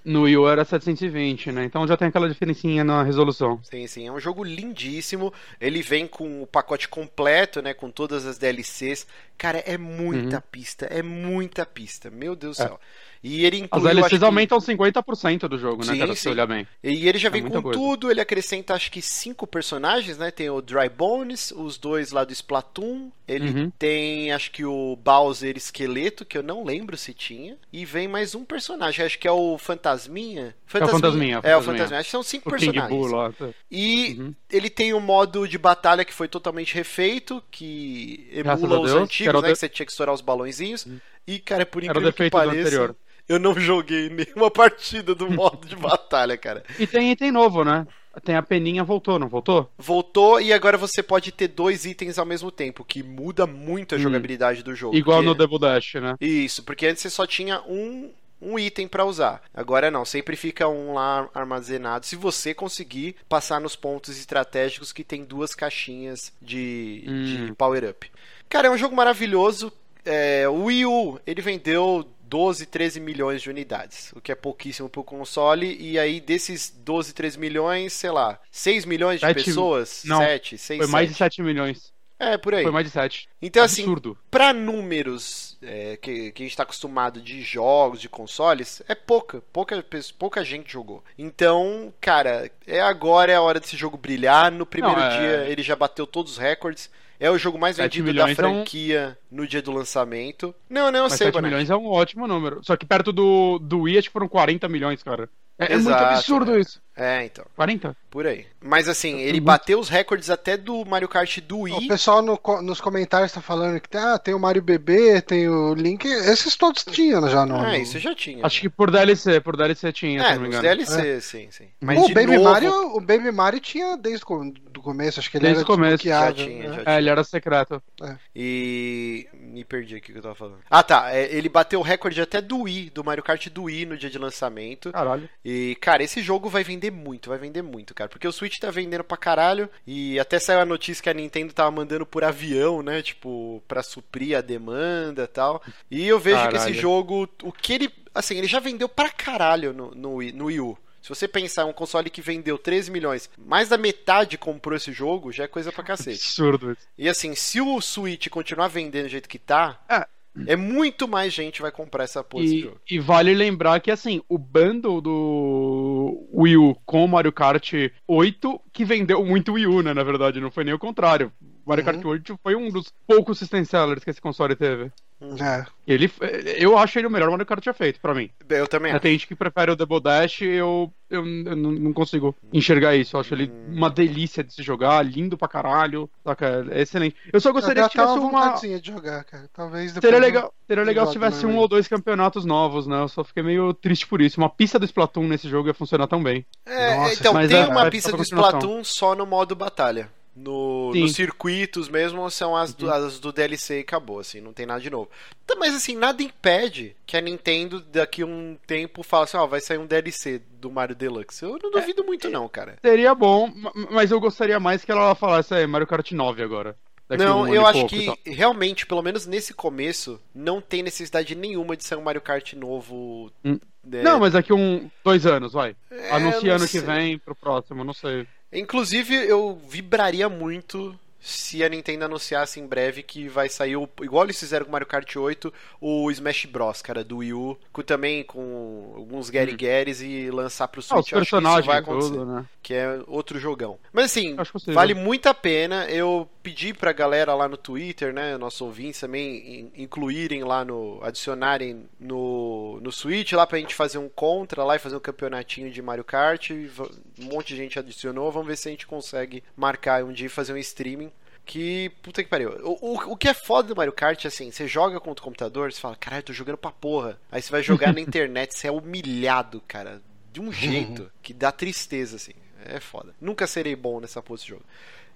No Wii U era 720, né? Então já tem aquela diferencinha na resolução. Sim, sim. É um jogo lindíssimo. Ele vem com o pacote completo, né? Com todas as DLCs. Cara, é muita uhum. pista. É muita pista. Meu Deus do é. céu. E ele inclui. As DLCs aumentam que... 50% do jogo, né, sim, cara? Se olhar bem. E ele já é vem com coisa. tudo, ele acrescenta acho que cinco personagens, né? Tem o Dry Bones, os dois lá do Splatoon. Ele uhum. tem, acho que o Bowser esqueleto, que eu não lembro se tinha. E vem mais um personagem, acho que é o Fantasminha. Fantasminha. É o Fantasminha. É o Fantasminha. Acho que são cinco o personagens. King Bull lá. Tá. E uhum. ele tem um modo de batalha que foi totalmente refeito, que emula os antigos, né? Que você tinha que estourar os balãozinhos. Uhum. E, cara, por incrível que pareça eu não joguei nenhuma partida do modo de batalha, cara. E tem item novo, né? Tem a peninha, voltou, não voltou? Voltou e agora você pode ter dois itens ao mesmo tempo, que muda muito a hum. jogabilidade do jogo. Igual porque... no Double Dash, né? Isso, porque antes você só tinha um, um item para usar. Agora não, sempre fica um lá armazenado. Se você conseguir passar nos pontos estratégicos que tem duas caixinhas de, hum. de power-up. Cara, é um jogo maravilhoso. É, o Wii U, ele vendeu 12, 13 milhões de unidades, o que é pouquíssimo para o console. E aí, desses 12, 13 milhões, sei lá, 6 milhões de 7, pessoas? Não, 7, 6, Foi mais 7. de 7 milhões. É, por aí. Foi mais de 7. Então, assim, Absurdo. assim, para números é, que, que a gente está acostumado de jogos, de consoles, é pouca, pouca. Pouca gente jogou. Então, cara, é agora é a hora desse jogo brilhar. No primeiro Não, é... dia ele já bateu todos os recordes. É o jogo mais vendido da franquia é um... no dia do lançamento. Não, não, eu Mas sei, 7 milhões é um ótimo número. Só que perto do, do Wii, acho que foram 40 milhões, cara. É, é muito absurdo isso. É, então. 40? Por aí. Mas assim, ele bateu os recordes até do Mario Kart do Wii. O pessoal no, nos comentários tá falando que ah, tem o Mario Bebê, tem o Link. Esses todos tinham já no. É, isso já tinha. Acho né? que por DLC, por DLC tinha. É, nos DLC, é. sim, sim. Mas o Baby novo... Mario, o Baby Mario tinha desde o começo, acho que ele desde era o começo. Já tinha, né? já tinha. É, ele era secreto. É. E me perdi aqui o que eu tava falando. Ah, tá. É, ele bateu o recorde até do Wii, do Mario Kart do Wii no dia de lançamento. Caralho. E, cara, esse jogo vai vender muito, vai vender muito, cara. Porque o Switch tá vendendo pra caralho. E até saiu a notícia que a Nintendo tava mandando por avião, né? Tipo, pra suprir a demanda e tal. E eu vejo caralho. que esse jogo, o que ele. Assim, ele já vendeu pra caralho no, no, no Wii U. Se você pensar um console que vendeu 13 milhões, mais da metade comprou esse jogo, já é coisa pra cacete. Absurdo. E assim, se o Switch continuar vendendo do jeito que tá, é. É muito mais gente vai comprar essa porra e, jogo. E vale lembrar que, assim, o bundle do Wii U com o Mario Kart 8 que vendeu muito Wii U, né? Na verdade, não foi nem o contrário. Mario uhum. Kart 8 foi um dos poucos system sellers que esse console teve. É. Ele, eu acho ele o melhor Mario Kart já feito, pra mim. Eu também. Tem gente que prefere o Double Dash, eu, eu, eu não consigo enxergar isso. Eu acho ele hum. uma delícia de se jogar, lindo pra caralho. Saca? É excelente. Eu só gostaria que tivesse uma. de jogar, cara. Talvez seria legal, seria legal se tivesse um ou dois campeonatos novos, né? Eu só fiquei meio triste por isso. Uma pista do Splatoon nesse jogo ia funcionar tão bem. É, Nossa, então, tem é, uma é, pista do Splatoon só no modo batalha. No, nos circuitos mesmo são as do, uhum. as do DLC e acabou, assim, não tem nada de novo. Então, mas assim, nada impede que a Nintendo daqui a um tempo fale assim, ó, oh, vai sair um DLC do Mario Deluxe. Eu não duvido é, muito não, cara. Seria bom, mas eu gostaria mais que ela falasse aí, Mario Kart 9 agora. Não, um eu acho que realmente, pelo menos nesse começo, não tem necessidade nenhuma de ser um Mario Kart novo. Hum. É... Não, mas daqui um dois anos, vai. É, Anuncia ano que vem pro próximo, não sei. Inclusive, eu vibraria muito se a Nintendo anunciasse em breve que vai sair, o, igual eles fizeram com Mario Kart 8, o Smash Bros, cara, do Wii U, com, também com alguns Gary Garys hum. e lançar pro Switch. Ah, os personagens vai acontecer, né? que é outro jogão. Mas assim, vale muito a pena. Eu pedi pra galera lá no Twitter, né, nossos ouvintes também incluírem lá no adicionarem no no Switch lá pra gente fazer um contra lá e fazer um campeonatinho de Mario Kart. Um monte de gente adicionou, vamos ver se a gente consegue marcar um dia e fazer um streaming Que puta que pariu. O, o, o que é foda do Mario Kart, assim, você joga contra o computador, você fala, caralho, tô jogando pra porra. Aí você vai jogar na internet, você é humilhado, cara. De um jeito que dá tristeza, assim. É foda. Nunca serei bom nessa porra desse jogo.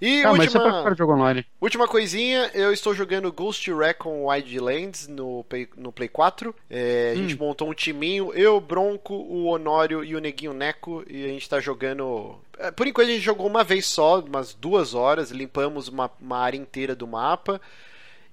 E Ah, é última, última coisinha, eu estou jogando Ghost Recon Wildlands no Play, no Play 4. É, a gente montou um timinho, eu, Bronco, o Honório e o Neguinho Neco, e a gente tá jogando. é, Por enquanto a gente jogou uma vez só, umas duas horas, limpamos uma, uma área inteira do mapa.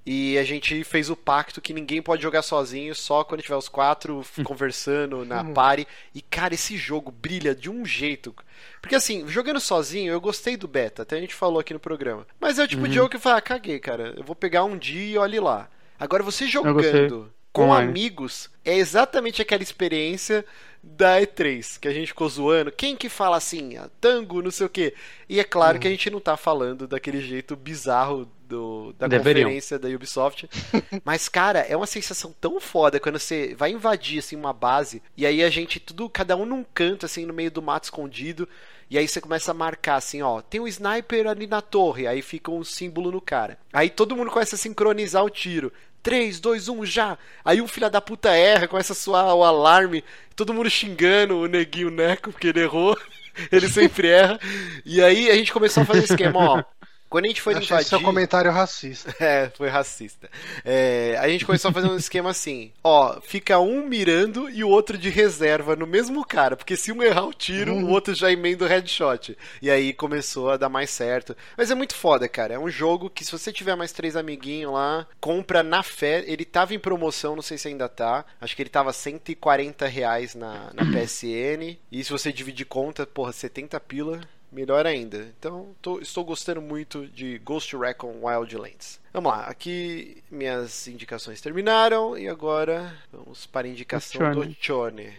E a gente fez o pacto que ninguém pode jogar sozinho, só quando tiver os quatro conversando na party. E cara, esse jogo brilha de um jeito. Porque assim, jogando sozinho, eu gostei do beta, até a gente falou aqui no programa. Mas é o tipo de jogo que eu falo, ah, caguei, cara. Eu vou pegar um dia e olhe lá. Agora você jogando com Online. amigos é exatamente aquela experiência da E3, que a gente ficou zoando. Quem que fala assim, ah, tango, não sei o quê? E é claro que a gente não tá falando daquele jeito bizarro do, da Deveriam. conferência da Ubisoft. Mas, cara, é uma sensação tão foda quando você vai invadir, assim, uma base, e aí a gente, tudo, cada um num canto, assim, no meio do mato escondido, e aí você começa a marcar, assim, ó, tem um sniper ali na torre, aí fica um símbolo no cara. Aí todo mundo começa a sincronizar o tiro. 3, 2, 1, já! Aí um filho da puta erra, começa a soar o alarme, todo mundo xingando o neguinho Neco porque ele errou. Ele sempre erra. E aí a gente começou a fazer esquema, ó. Quando a gente Achei invadir. seu comentário racista. É, foi racista. É, a gente começou a fazer um esquema assim: ó, fica um mirando e o outro de reserva no mesmo cara, porque se um errar o tiro, o outro já emenda o headshot. E aí começou a dar mais certo. Mas é muito foda, cara. É um jogo que se você tiver mais três amiguinhos lá, compra na fé. Ele tava em promoção, não sei se ainda tá. Acho que ele tava 140 reais na, na PSN. E se você dividir conta, porra, 70 pila. Melhor ainda. Então, tô- estou gostando muito de Ghost Recon Wildlands. Vamos lá, aqui minhas indicações terminaram e agora vamos para a indicação do Chone. né? Chone.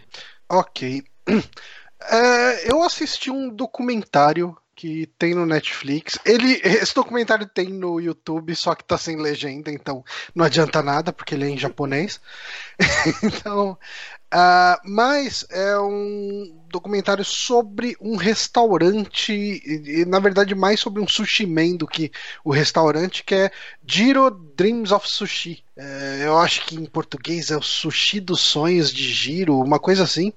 Ok. É, eu assisti um documentário que tem no Netflix. Ele, esse documentário tem no YouTube, só que tá sem legenda, então não adianta nada, porque ele é em japonês. então, ah, mas é um documentário sobre um restaurante, e, e, na verdade mais sobre um sushi man do que o restaurante, que é Jiro Dreams of Sushi. É, eu acho que em português é o Sushi dos Sonhos de Jiro, uma coisa assim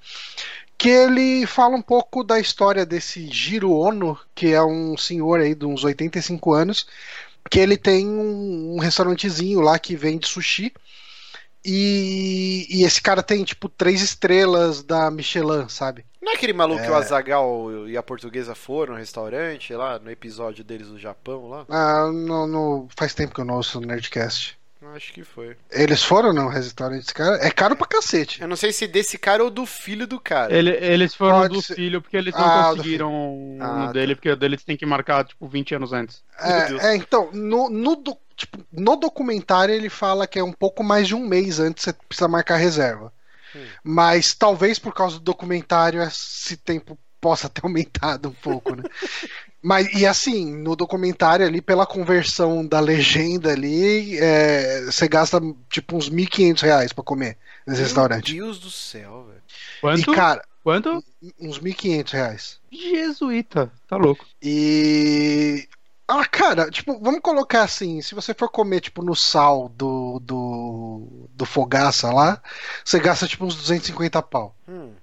que ele fala um pouco da história desse Jiro Ono, que é um senhor aí de uns 85 anos, que ele tem um, um restaurantezinho lá que vende sushi. E, e esse cara tem tipo três estrelas da Michelin, sabe? Não é aquele maluco que o Azagal e a portuguesa foram no restaurante lá, no episódio deles do Japão lá? Ah, no, no- faz tempo que eu não ouço o Nerdcast. Acho que foi. Eles foram no restaurante desse cara? É caro pra cacete. Eu não sei se desse cara ou do filho do cara. Ele- eles foram Pode do ser. filho porque eles não Ah, conseguiram Ah, no tá. dele, porque o deles tem que marcar, tipo, 20 anos antes. Meu Deus. É, é, então, no, no, do- tipo, no documentário ele fala que é um pouco mais de um mês antes você precisa marcar reserva. Hum. Mas talvez por causa do documentário esse tempo possa ter aumentado um pouco, né? Mas, e assim, no documentário ali, pela conversão da legenda ali, é, você gasta tipo uns 1.500 reais pra comer nesse restaurante. Meu Deus do céu, velho. Quanto? E, cara, Quanto? uns 1.500 reais. Jesuíta, tá louco. E. Ah, cara, tipo, vamos colocar assim, se você for comer, tipo, no sal do, do, do fogaça lá, você gasta, tipo, uns 250 pau. Hum.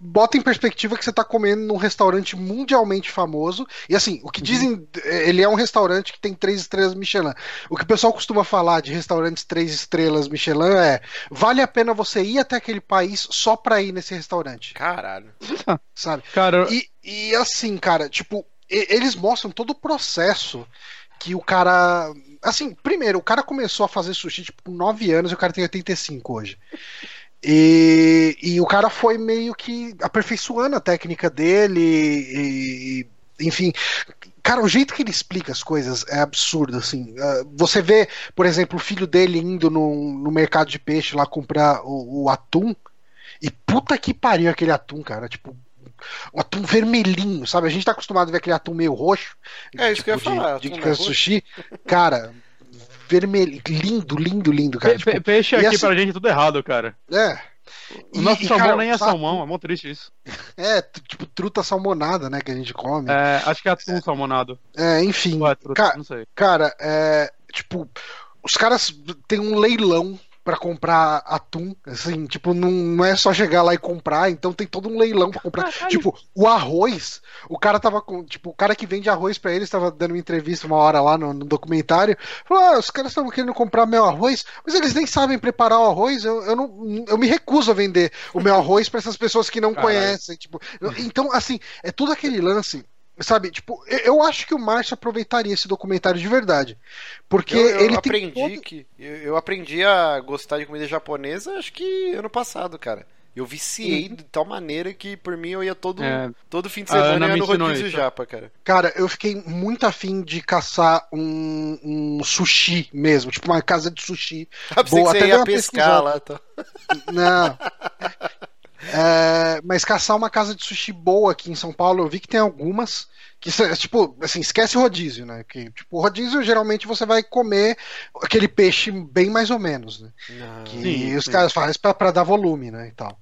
Bota em perspectiva que você tá comendo num restaurante mundialmente famoso, e assim, o que dizem, ele é um restaurante que tem três estrelas Michelin. O que o pessoal costuma falar de restaurantes três estrelas Michelin é, vale a pena você ir até aquele país só pra ir nesse restaurante, Caralho. sabe? Cara, E, e assim, cara, tipo, eles mostram todo o processo que o cara. Assim, primeiro, o cara começou a fazer sushi, tipo, com 9 anos e o cara tem 85 hoje. E, e o cara foi meio que aperfeiçoando a técnica dele, e, enfim. Cara, o jeito que ele explica as coisas é absurdo, assim. Ah, Você vê, por exemplo, o filho dele indo no, no mercado de peixe lá comprar o, o atum, e puta que pariu aquele atum, cara. Tipo, um atum vermelhinho, sabe? A gente tá acostumado a ver aquele atum meio roxo. É isso que eu ia de- falar, De, de é sushi. Cara, vermelho. Lindo, lindo, lindo, cara. pe- Tipo, peixe aqui assim- pra gente é tudo errado, cara. é. O nosso E- salmão cara, nem é sabe- salmão, é mó triste isso. É, tipo, truta salmonada, né, que a gente come. É, acho que é atum salmonado. É, enfim. Ou é truta, Ca- não sei. Cara, é. Tipo, os caras têm um leilão pra comprar atum. Assim, tipo, não, não é só chegar lá e comprar, então tem todo um leilão pra comprar. Caralho. Tipo, o arroz, o cara tava com. Tipo, o cara que vende arroz pra eles tava dando uma entrevista uma hora lá no, no documentário. Falou: ah, os caras estavam querendo comprar meu arroz, mas eles nem sabem preparar o arroz. Eu, eu, não, eu me recuso a vender o meu arroz pra essas pessoas que não Caralho. conhecem. Tipo, eu- então, assim, é tudo aquele lance. Sabe, tipo, eu- eu acho que o Márcio aproveitaria esse documentário de verdade. Porque Eu, eu ele aprendi tem todo... que. Eu, eu aprendi a gostar de comida japonesa acho que ano passado, cara. Eu viciei de tal maneira que por mim eu ia todo, É. todo fim de semana me no rodízio isso. japa, cara. Cara, eu fiquei muito afim de caçar um, um sushi mesmo, tipo uma casa de sushi. Ah, Boa, que até você ia pescar pesquisada. lá. Tá. Não. É, mas caçar uma casa de sushi boa aqui em São Paulo, eu vi que tem algumas. Que, tipo, assim, esquece o rodízio, né? Que, tipo, o rodízio geralmente você vai comer aquele peixe bem mais ou menos, né? Não. Que Sim, os sim. caras fazem pra, pra dar volume, né? E tal.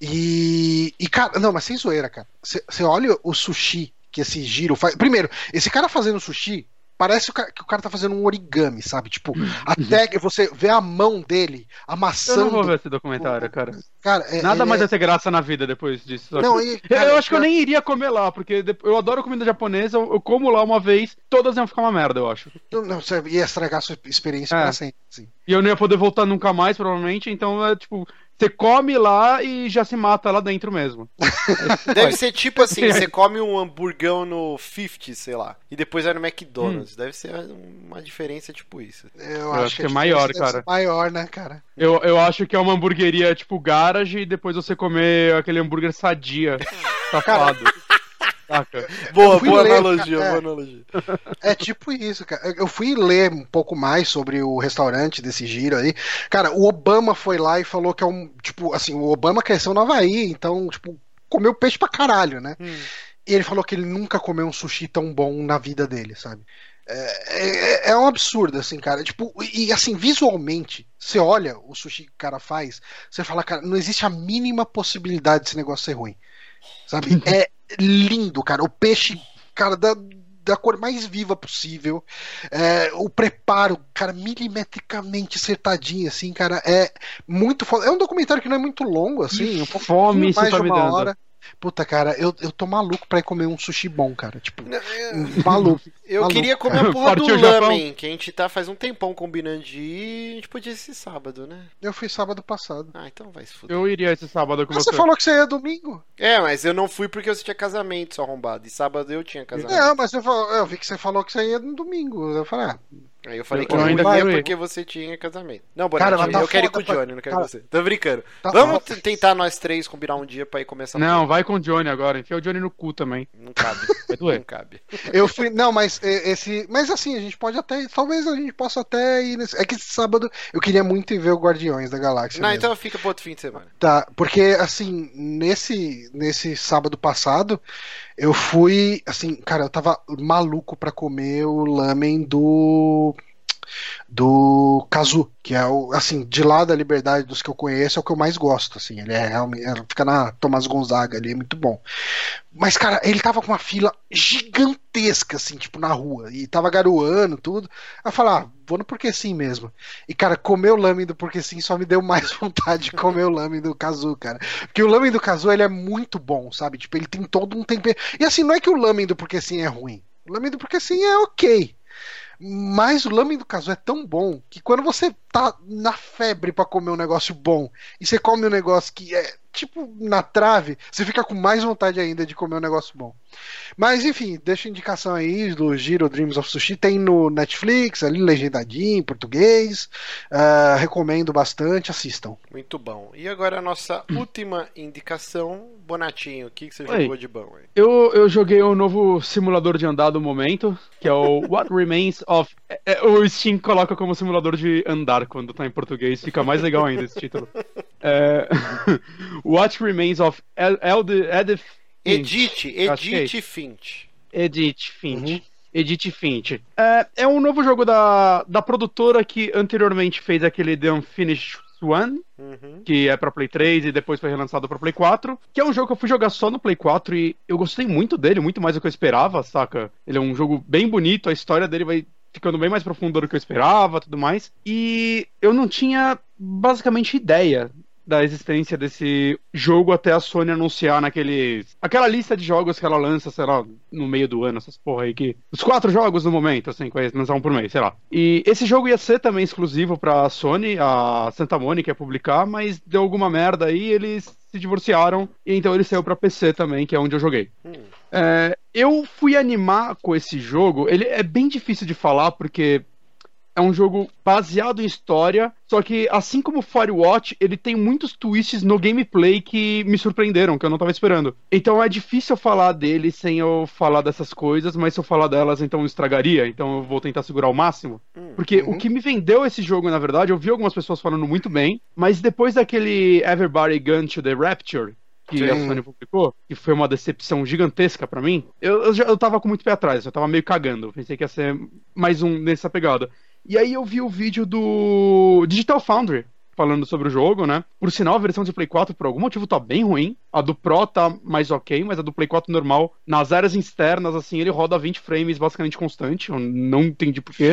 E, e, cara, não, mas sem zoeira, cara. Você olha o sushi que esse giro faz. Primeiro, esse cara fazendo sushi. Parece que o cara tá fazendo um origami, sabe? Tipo, até que você vê a mão dele Eu amassando. não vou ver esse documentário, cara. Cara, é- Nada é- mais vai ter graça na vida depois disso. Não, e, Eu, cara, eu acho que eu cara, nem iria comer lá, porque eu adoro comida japonesa, eu, eu como lá uma vez, todas iam ficar uma merda, eu acho. Não, não, você ia estragar a sua experiência É. pra sempre. assim. E eu não ia poder voltar nunca mais, provavelmente, então é tipo, você come lá e já se mata lá dentro mesmo. Deve ser tipo assim, você come um hamburgão no 50, sei lá, e depois vai no McDonald's. Deve ser uma diferença tipo isso. Eu, acho que é maior, deve ser cara. Maior, né, cara? Eu, eu acho que é uma hamburgueria tipo garage e depois você comer aquele hambúrguer sadia, safado. Saca? Boa, boa ler, analogia, cara, boa é. analogia. É tipo isso, cara. Eu fui ler um pouco mais sobre o restaurante desse giro aí. Cara, o Obama foi lá e falou que é um. Tipo, assim, o Obama cresceu no Havaí, então, tipo, comeu peixe pra caralho, né? Hum. E ele falou que ele nunca comeu um sushi tão bom na vida dele, sabe? É, é, é um absurdo, assim, cara. Tipo, e assim, visualmente, você olha o sushi que o cara faz, você fala, cara, não existe a mínima possibilidade desse negócio ser ruim. Sabe? É lindo, cara. O peixe, cara, da, da cor mais viva possível. É, o preparo, cara, milimetricamente acertadinho, assim, cara, é muito foda. É um documentário que não é muito longo, assim, um pouco Fome mais de uma dando. hora. Puta, cara, eu, eu tô maluco pra ir comer um sushi bom, cara. Tipo, Não, eu- maluco. Eu Maluco, queria comer cara. a porra do Partiu o Japão. lamen, que a gente tá faz um tempão combinando de ir. A gente podia ir esse sábado, né? Eu fui sábado passado. Ah, então vai se fuder. Eu iria esse sábado com Mas você. você falou que você ia domingo. É, mas eu não fui porque você tinha casamento, seu arrombado. E sábado eu tinha casamento. É, mas eu, eu vi que você falou que você ia no domingo. Eu falei, ah, Aí eu falei Eu que não ia porque você tinha casamento. Não, Cara, Bonatti, mas tá eu quero ir com o pra- Johnny, não quero Cara, você. Tô brincando. tá Vamos foda. tentar nós três combinar um dia pra ir começar Não, vai com o Johnny agora. Enfia o Johnny no cu também. Não cabe. Vai doer. Não cabe. eu fui. Não, mas esse. Mas assim, a gente pode até. Talvez a gente possa até ir nesse. É que esse sábado eu queria muito ir ver o Guardiões da Galáxia. Não, mesmo. então fica pro outro fim de semana. Tá, porque assim, nesse nesse sábado passado, eu fui, assim, cara, eu tava maluco pra comer o lamen do do Kazu, que é o, assim, de lá da Liberdade dos que eu conheço, é o que eu mais gosto, assim, ele é realmente, é, fica na Tomás Gonzaga ali, é muito bom. Mas, cara, ele tava com uma fila gigantesca, assim, tipo, na rua, e tava garoando, tudo. Aí eu falei, ah, vou no Porque Sim mesmo. E, cara, comer o lamen do Porque Sim só me deu mais vontade de comer o lamen do Kazu, cara. Porque o lamen do Kazu, ele é muito bom, sabe? Tipo, ele tem todo um tempero. E assim, não é que o lamen do Porque Sim é ruim. O lamen do Porque Sim é ok. Mas o lamen do Kazu é tão bom que quando você tá na febre pra comer um negócio bom e você come um negócio que é tipo na trave, você fica com mais vontade ainda de comer um negócio bom. Mas enfim, deixa a indicação aí do Giro Dreams of Sushi. Tem no Netflix, ali legendadinho, em português. Ah, recomendo bastante, assistam. Muito bom. E agora a nossa última indicação. Bonatinho, o que, que você Oi. jogou de bom aí? Eu, eu joguei o novo simulador de andar do momento, que é o What Remains of. é- é, o Steam coloca como simulador de andar quando tá em português, fica mais legal ainda esse título. É, What Remains of Edith É Edith Finch. Edith Finch. Uhum. Edith Finch. É, é um novo jogo da, da produtora que anteriormente fez aquele The Unfinished Swan, Uhum. que é pra Play 3 e depois foi relançado pra Play 4, que é um jogo que eu fui jogar só no Play 4 e eu gostei muito dele, muito mais do que eu esperava, saca? Ele é um jogo bem bonito, a história dele vai ficando bem mais profunda do que eu esperava, tudo mais. E eu não tinha basicamente ideia da existência desse jogo até a Sony anunciar naquele. aquela lista de jogos que ela lança, sei lá, no meio do ano, essas porra aí que. Os quatro jogos no momento, assim, que lançar um por mês, sei lá. E esse jogo ia ser também exclusivo pra Sony, a Santa Mônica ia publicar, mas deu alguma merda aí, eles se divorciaram, e então ele saiu pra PC também, que é onde eu joguei. Hum. É, eu fui animar com esse jogo. Ele é bem difícil de falar porque é um jogo baseado em história, só que assim como Firewatch, ele tem muitos twists no gameplay que me surpreenderam, que eu não tava esperando. Então é difícil eu falar dele sem eu falar dessas coisas, mas se eu falar delas, então eu estragaria. Então eu vou tentar segurar o máximo. Hum. Porque Uhum. o que me vendeu esse jogo, na verdade, eu vi algumas pessoas falando muito bem, mas depois daquele Everybody Gun to the Rapture, que a Sim. Sony publicou, que foi uma decepção gigantesca pra mim, eu, eu, já, eu tava com muito pé atrás, eu tava meio cagando. Pensei que ia ser mais um nessa pegada. E aí eu vi o vídeo do Digital Foundry falando sobre o jogo, né? Por sinal, a versão de Play 4 por algum motivo tá bem ruim. A do Pro tá mais ok, mas a do Play 4 normal, nas áreas externas, assim, ele roda a 20 frames basicamente constante. Eu não entendi porquê.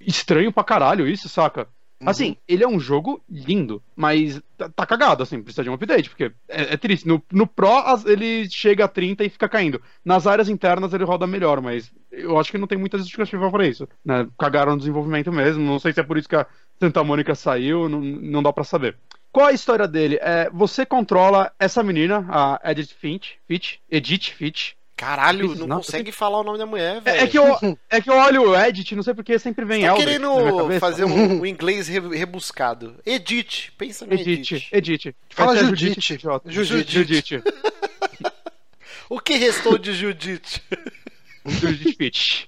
Estranho pra caralho isso, saca? Uhum. Assim, ele é um jogo lindo, mas tá, tá cagado, assim, precisa de um update, porque é, é triste. No, no Pro ele chega a 30 e fica caindo. Nas áreas internas ele roda melhor, mas eu acho que não tem muita justificativa pra isso. Né? Cagaram no desenvolvimento mesmo, não sei se é por isso que a Santa Mônica saiu, não, não dá pra saber. Qual a história dele? É, você controla essa menina, a Edith Finch, Fitch, Edith Fitch. Caralho, não não, consegue falar o nome da mulher, É, velho. é que eu, é que eu olho o Edith, não sei porque sempre vem na minha querendo fazer um, um inglês re- rebuscado. Edith, pensa no Edith, Edith. Edith. Fala a Judite. Judite. Judite. O que restou de Judith? Judith Fitch.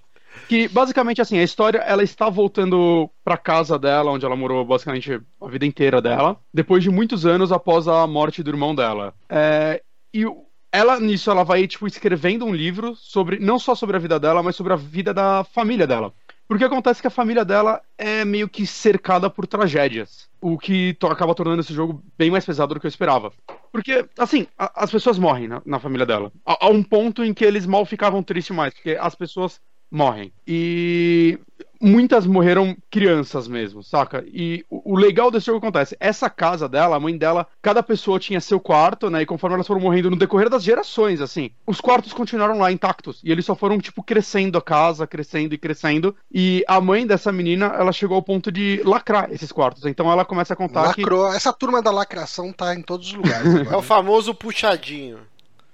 Que basicamente assim, a história ela está voltando pra casa dela, onde ela morou basicamente a vida inteira dela, depois de muitos anos após a morte do irmão dela. É, e o- ela nisso ela vai tipo escrevendo um livro sobre não só sobre a vida dela, mas sobre a vida da família dela. Porque acontece que a família dela é meio que cercada por tragédias. O que acaba tornando esse jogo bem mais pesado do que eu esperava. Porque, assim, a- as pessoas morrem na, na família dela. A, a um ponto em que eles mal ficavam tristes mais, porque as pessoas morrem. E muitas morreram crianças mesmo, saca? E o, o legal desse jogo acontece, essa casa dela, a mãe dela, cada pessoa tinha seu quarto, né? E conforme elas foram morrendo no decorrer das gerações, assim, os quartos continuaram lá intactos. E eles só foram, tipo, crescendo a casa, crescendo e crescendo. E a mãe dessa menina, ela chegou ao ponto de lacrar esses quartos. Então ela começa a contar que Lacrou. Essa turma da lacração tá em todos os lugares. É agora. o famoso puxadinho.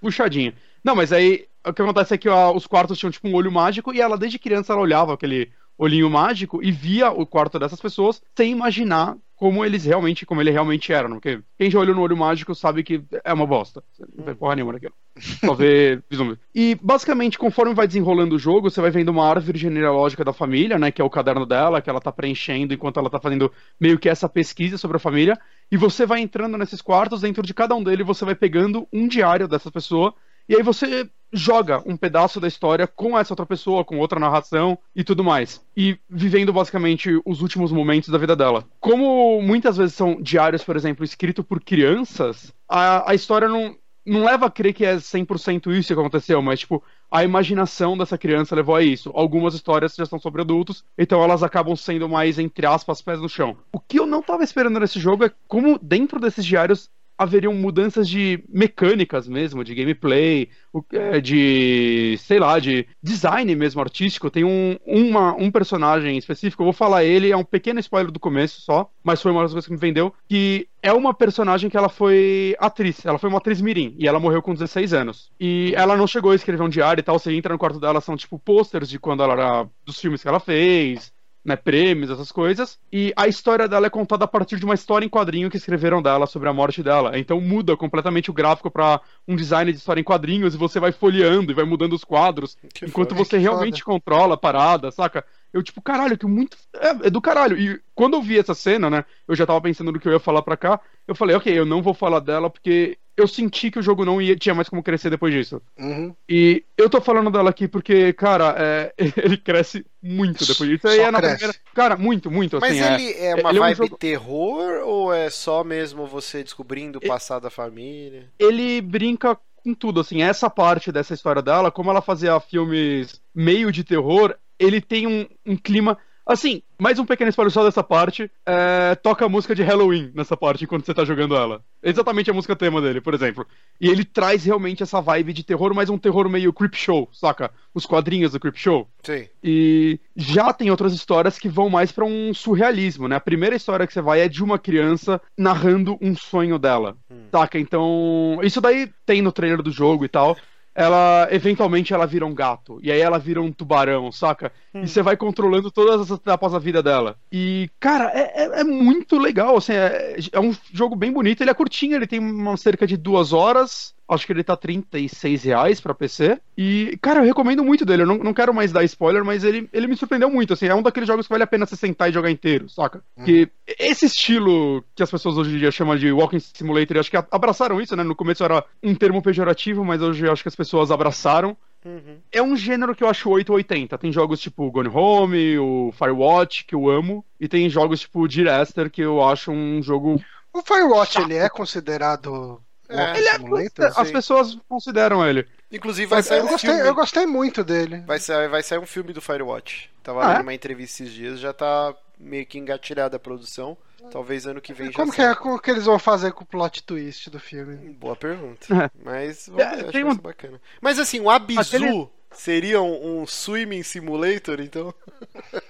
puxadinho. Não, mas aí o que acontece é que ó, os quartos tinham tipo um olho mágico e ela desde criança ela olhava aquele olhinho mágico e via o quarto dessas pessoas sem imaginar como eles realmente, como ele realmente era, não? porque quem já olhou no olho mágico sabe que é uma bosta. Não tem porra nenhuma naquilo. Só vê vislumbre. E basicamente, conforme vai desenrolando o jogo, você vai vendo uma árvore genealógica da família, né? Que é o caderno dela, que ela tá preenchendo enquanto ela tá fazendo meio que essa pesquisa sobre a família. E você vai entrando nesses quartos, dentro de cada um deles você vai pegando um diário dessa pessoa. E aí você joga um pedaço da história com essa outra pessoa, com outra narração e tudo mais. E vivendo basicamente os últimos momentos da vida dela. Como muitas vezes são diários, por exemplo, escritos por crianças, a, a história não, não leva a crer que é 100% isso que aconteceu, mas tipo, a imaginação dessa criança levou a isso. Algumas histórias já são sobre adultos, então elas acabam sendo mais, entre aspas, pés no chão. O que eu não tava esperando nesse jogo é como dentro desses diários haveriam mudanças de mecânicas mesmo, de gameplay, é, de, sei lá, de design mesmo artístico. Tem um, uma- um personagem específico, eu vou falar ele, é um pequeno spoiler do começo só, mas foi uma das coisas que me vendeu, que é uma personagem que ela foi atriz, ela foi uma atriz mirim, e ela morreu com 16 anos. E ela não chegou a escrever um diário e tal, você entra no quarto dela, são tipo posters de quando ela era, dos filmes que ela fez, né, prêmios, essas coisas. E a história dela é contada a partir de uma história em quadrinho que escreveram dela sobre a morte dela. Então muda completamente o gráfico pra um design de história em quadrinhos e você vai folheando e vai mudando os quadros Que enquanto foda. você realmente controla a parada, saca? Eu, tipo, caralho, que muito. É, é, do caralho. E quando eu vi essa cena, né? Eu já tava pensando no que eu ia falar pra cá. Eu falei, ok, eu não vou falar dela porque eu senti que o jogo não ia, tinha mais como crescer depois disso. Uhum. E eu tô falando dela aqui porque, cara, é, ele cresce muito depois disso. Só é na cresce. primeira. Cara, muito, muito. Mas assim, é- ele é uma ele é um vibe jogo- terror ou é só mesmo você descobrindo o E- passado da família? ele brinca com tudo, assim, essa parte dessa história dela, como ela fazia filmes meio de terror, ele tem um, um clima. Assim, mais um pequeno spoiler só dessa parte. é, toca a música de Halloween nessa parte enquanto você tá jogando ela. Exatamente a música tema dele, por exemplo. E ele traz realmente essa vibe de terror, mas um terror meio creep show, saca? Os quadrinhos do creep show. Sim. E já tem outras histórias que vão mais pra um surrealismo, né? A primeira história que você vai é de uma criança narrando um sonho dela, saca? Então, isso daí tem no trailer do jogo e tal. Ela, eventualmente, ela vira um gato. E aí ela vira um tubarão, saca? E você vai controlando todas as etapas da vida dela. E, cara, é, é- é muito legal, assim, é, é um jogo bem bonito. Ele é curtinho, ele tem uma cerca de duas horas. Acho que ele tá 36 reais pra PC. E, cara, eu recomendo muito dele. Eu não, não quero mais dar spoiler, mas ele, ele me surpreendeu muito. Assim, é um daqueles jogos que vale a pena você sentar e jogar inteiro, saca? Que esse estilo que as pessoas hoje em dia chamam de Walking Simulator, acho que abraçaram isso, né? No começo era um termo pejorativo, mas hoje eu acho que as pessoas abraçaram. Uhum. É um gênero que eu acho 880. Tem jogos tipo Gone Home, o Firewatch, que eu amo. E tem jogos tipo Direster, que eu acho um jogo O Firewatch, Chato. ele é considerado É. Ele é Simulator? As sim. pessoas consideram ele. Inclusive vai Eu, sair um gostei, filme. eu gostei muito dele. Vai sair, vai sair um filme do Firewatch. Tava Ah, é? uma entrevista esses dias, já tá meio que engatilhada a produção. Talvez ano que vem já Como que, é, como que eles vão fazer com o plot twist do filme? Boa pergunta. É. Mas vamos É, ver, acho um- bacana. Mas assim, o Abizu Aquele- seria um, um swimming simulator, então?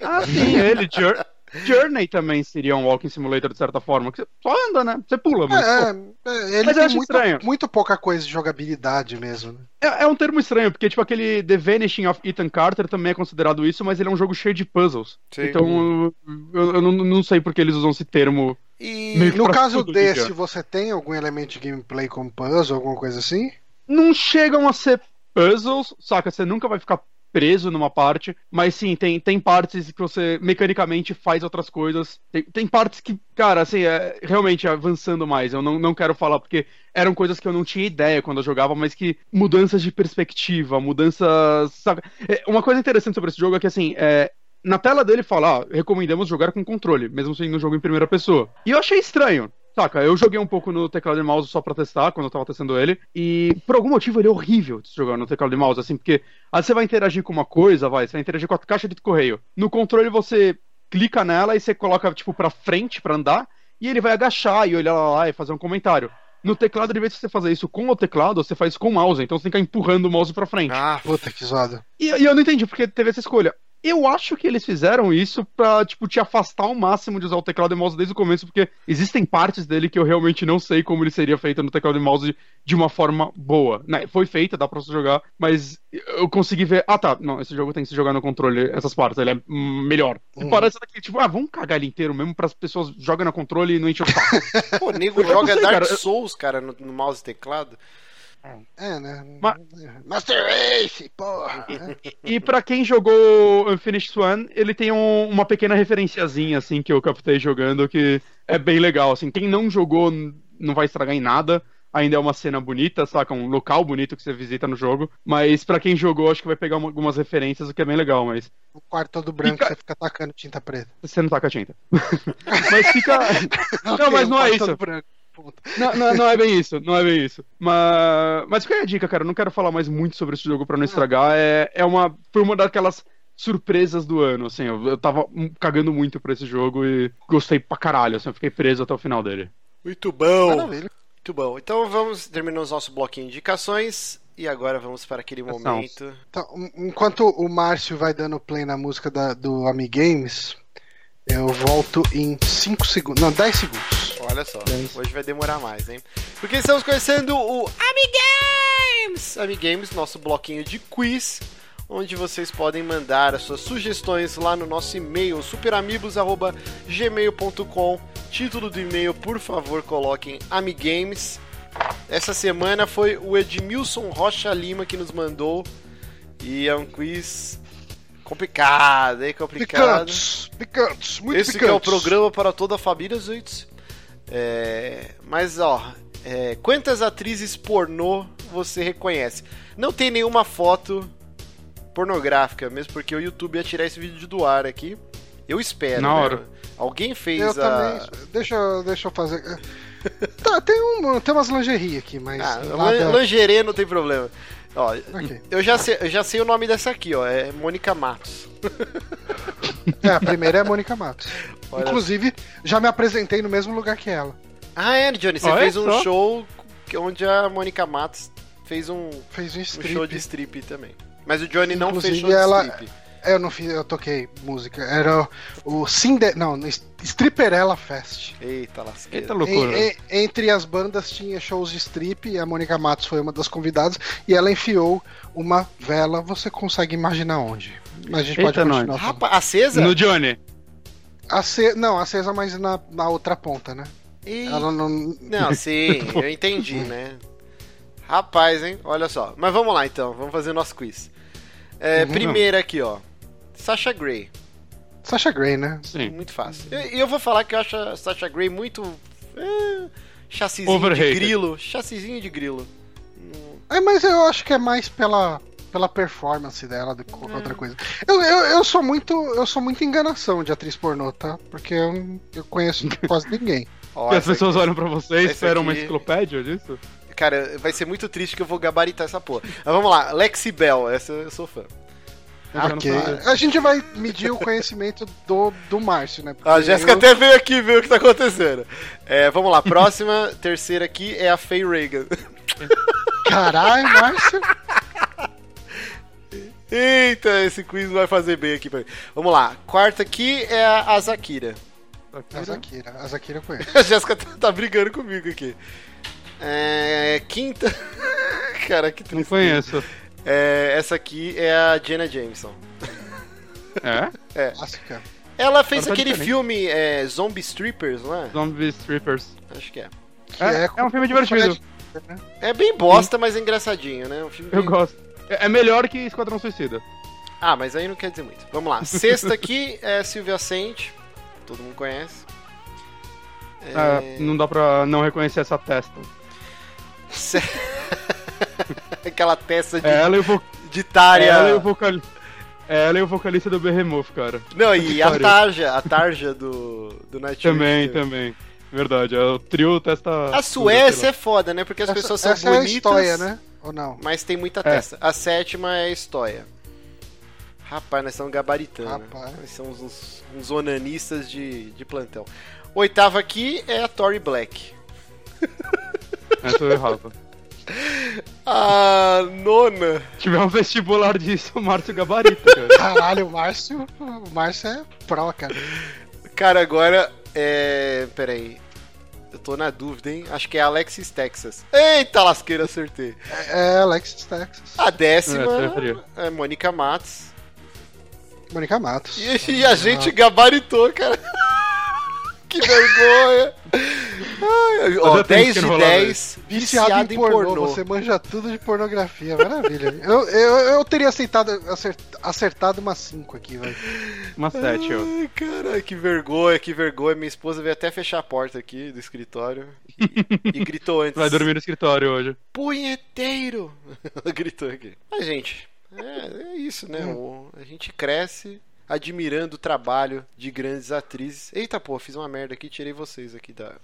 Ah, sim, ele. Jour- Journey também seria um walking simulator de certa forma. Que você só anda, né? Você pula, mas. pô, É, é, ele Mas tem muito, estranho. muito pouca coisa de jogabilidade mesmo. Né? É, é um termo estranho, porque, tipo, aquele The Vanishing of Ethan Carter também é considerado isso, mas ele é um jogo cheio de puzzles. Sim. Então, eu, eu não, não sei por que eles usam esse termo. E No caso desse, você tem algum elemento de gameplay como puzzle, alguma coisa assim? Não chegam a ser puzzles, saca? Você nunca vai ficar preso numa parte, mas sim, tem, tem partes que você mecanicamente faz outras coisas. Tem, tem partes que, cara, assim, é, realmente avançando mais. Eu não, não quero falar porque eram coisas que eu não tinha ideia quando eu jogava, mas que mudanças de perspectiva, mudanças. Saca? É, uma coisa interessante sobre esse jogo é que, assim, é, na tela dele fala, ah, recomendamos jogar com controle, mesmo sendo um jogo em primeira pessoa. E eu achei estranho. Saca, eu joguei um pouco no teclado e mouse só pra testar, quando eu tava testando ele, e por algum motivo ele é horrível de se jogar no teclado e mouse, assim, porque aí você vai interagir com uma coisa, vai, você vai interagir com a caixa de correio. No controle você clica nela e você coloca, tipo, pra frente pra andar, e ele vai agachar e olhar lá e fazer um comentário. No teclado, de vez de você fazer isso com o teclado, você faz com o mouse, então você tem que ficar empurrando o mouse pra frente. Ah, Puta que zoado. E, e eu não entendi porque teve essa escolha. Eu acho que eles fizeram isso pra, tipo, te afastar ao máximo de usar o teclado e mouse desde o começo, porque existem partes dele que eu realmente não sei como ele seria feito no teclado e mouse de uma forma boa. Né? Foi feita, dá pra você jogar, mas eu consegui ver. Ah, tá. Não, esse jogo tem que se jogar no controle, essas partes, ele é hum, melhor. E Uhum. parece daqui, tipo, ah, vamos cagar ele inteiro mesmo as pessoas jogam no controle e não enchem o saco. pô, nego joga sei, Dark cara, Souls, cara, no, no mouse e teclado. É, né? Ma- Master Race, porra. né? E pra quem jogou Unfinished Swan, ele tem um- uma pequena referenciazinha, assim, que eu captei jogando, que é bem legal, assim. Quem não jogou não vai estragar em nada. Ainda é uma cena bonita, saca? Um local bonito que você visita no jogo. Mas pra quem jogou, acho que vai pegar uma- algumas referências, o que é bem legal, mas O quarto todo branco, Fica- você fica atacando tinta preta. você não taca tinta. mas fica... Não, mas Ok, não é isso. branco. Puta. Não, não, não é bem isso, não é bem isso. Mas, mas fica aí a dica, cara. Eu não quero falar mais muito sobre esse jogo pra não estragar. É, é uma, foi uma daquelas surpresas do ano, assim. Eu, eu tava cagando muito pra esse jogo e gostei pra caralho, assim. Eu fiquei preso até o final dele. Muito bom. Maravilha. Muito bom. Então vamos terminar o nosso bloquinho de indicações. E agora vamos para aquele Ação. momento. Então, en- enquanto o Márcio vai dando play na música da- do Amigames, eu volto em 5 segundos. Não, 10 segundos. Olha só, Dez. hoje vai demorar mais, hein? Porque estamos conhecendo o Amigames! Amigames, nosso bloquinho de quiz, onde vocês podem mandar as suas sugestões lá no nosso e-mail, superamigos.gmail.com. Título do e-mail, por favor, coloquem Amigames. Essa semana foi o Edmilson Rocha Lima que nos mandou. E é um quiz Complicado, hein? Complicado. Picantes, picantes, muito Esse picantes. é o programa para toda a família, gente. É, mas, ó, é, quantas atrizes pornô você reconhece? Não tem nenhuma foto pornográfica, mesmo porque o YouTube ia tirar esse vídeo do ar aqui. Eu espero. Na né? hora. Alguém fez Eu a. também. Deixa, eu- deixa eu fazer. Tá, tem, um, tem umas lingerie aqui, mas. Ah, nada... lingerie não tem problema. Ó, Ok. eu já, sei, eu já sei o nome dessa aqui, ó. É Mônica Matos. É, a primeira é a Mônica Matos. Olha Inclusive, já me apresentei no mesmo lugar que ela. Ah, é, Johnny, você Olha fez um só. show que- onde a Mônica Matos fez um, Fez um um show de strip também. Mas o Johnny não fez Inclusive, show de ela- strip. Eu não fiz, eu toquei música. Era o Cinde... Não, Stripperella Fest. Eita, lasqueira. Eita loucura. E- e- entre as bandas tinha shows de strip e a Mônica Matos foi uma das convidadas e ela enfiou uma vela. Você consegue imaginar onde? Mas a gente pode Eita, continuar. nós. falando. Rapaz, acesa? No Johnny. Ace... Não, acesa, mas na, na outra ponta, né? Ih, Ela não. Não, sim, eu entendi, né? Rapaz, hein? Olha só. Mas vamos lá então, vamos fazer o nosso quiz. É, Uhum. primeira aqui, ó. Sasha Grey. Sasha Grey, né? Sim. Muito fácil. E eu, eu vou falar que eu acho a Sasha Grey muito. É, chassizinho de Overrated. grilo. Chassizinho de grilo. É, mas eu acho que é mais pela, pela performance dela do que qualquer É. outra coisa. Eu, eu, eu sou muito. Eu sou muito enganação de atriz pornô, tá? Porque eu, eu conheço quase ninguém. Ó, Porque as essa pessoas aqui- olham pra você e esperam uma aqui- enciclopédia disso? Cara, vai ser muito triste que eu vou gabaritar essa porra. Mas vamos lá, Lexi Bell, essa eu sou fã. Eu já não ok. sabia. A gente vai medir o conhecimento do, do Márcio, né? Porque A Jéssica eu- até veio aqui ver o que tá acontecendo. É, vamos lá, próxima, terceira aqui é a Faye Reagan. Caralho, Márcio. Eita, esse quiz vai fazer bem aqui pra mim. Vamos lá, quarta aqui é a a Zakira. A Zakira. A Zakira eu conheço. A Jéssica tá, tá brigando comigo aqui. É, quinta. Cara, que Não triste. conheço. É, essa aqui é a Jenna Jameson. É? Clássica. Ela fez Ela tá aquele diferente. filme é, Zombie Strippers, não é? Zombie Strippers. Acho que é. Que É, é é um filme divertido. É bem bosta, mas é engraçadinho, né? Um filme Eu bem- gosto. É é melhor que Esquadrão Suicida. Ah, mas aí não quer dizer muito. Vamos lá. Sexta aqui é Silvia Saint. Todo mundo conhece. É, não dá pra não reconhecer essa testa. Se- Aquela testa de, É ela e o, vo... de Tária. ela e o vocal... é ela e o vocalista do Behemoth, cara. Não, e a. Tarja, a Tarja do, do Nightwish. Também, também. Verdade, é o trio testa. A Suécia é foda, né? Porque as Essa, pessoas são essa é a bonitas. história, né? Ou não? Mas tem muita É. testa. A sétima é a história. Rapaz, nós estamos gabaritando. Rapaz. Nós somos uns, uns onanistas de, de plantão. Oitava aqui é a Tori Black. Essa eu errava. A nona. Se tiver um vestibular disso, o Márcio gabarita, cara. Caralho, o Márcio. O Márcio é pró, cara. Cara, agora é. Peraí. Eu tô na dúvida, hein? Acho que é Alexis Texas. Eita lasqueira, acertei. É Alexis Texas. A décima É, é Mônica Matos. Mônica Matos. E, e a gente gabaritou, cara. Que vergonha. Ai, ó, Fazia tempo 10 que de não rolava 10, Viciado em pornô, você manja tudo de pornografia, maravilha. eu, eu, eu teria aceitado, acert- acertado umas 5 aqui, velho. Uma sete, ó. Ai, caralho, que vergonha, que vergonha. Minha esposa veio até fechar a porta aqui do escritório e, e gritou antes. Vai dormir no escritório hoje. Punheteiro! Ela gritou aqui. Mas, gente, é, é isso, né? O- a gente cresce admirando o trabalho de grandes atrizes. Eita, pô, fiz uma merda aqui, tirei vocês aqui da.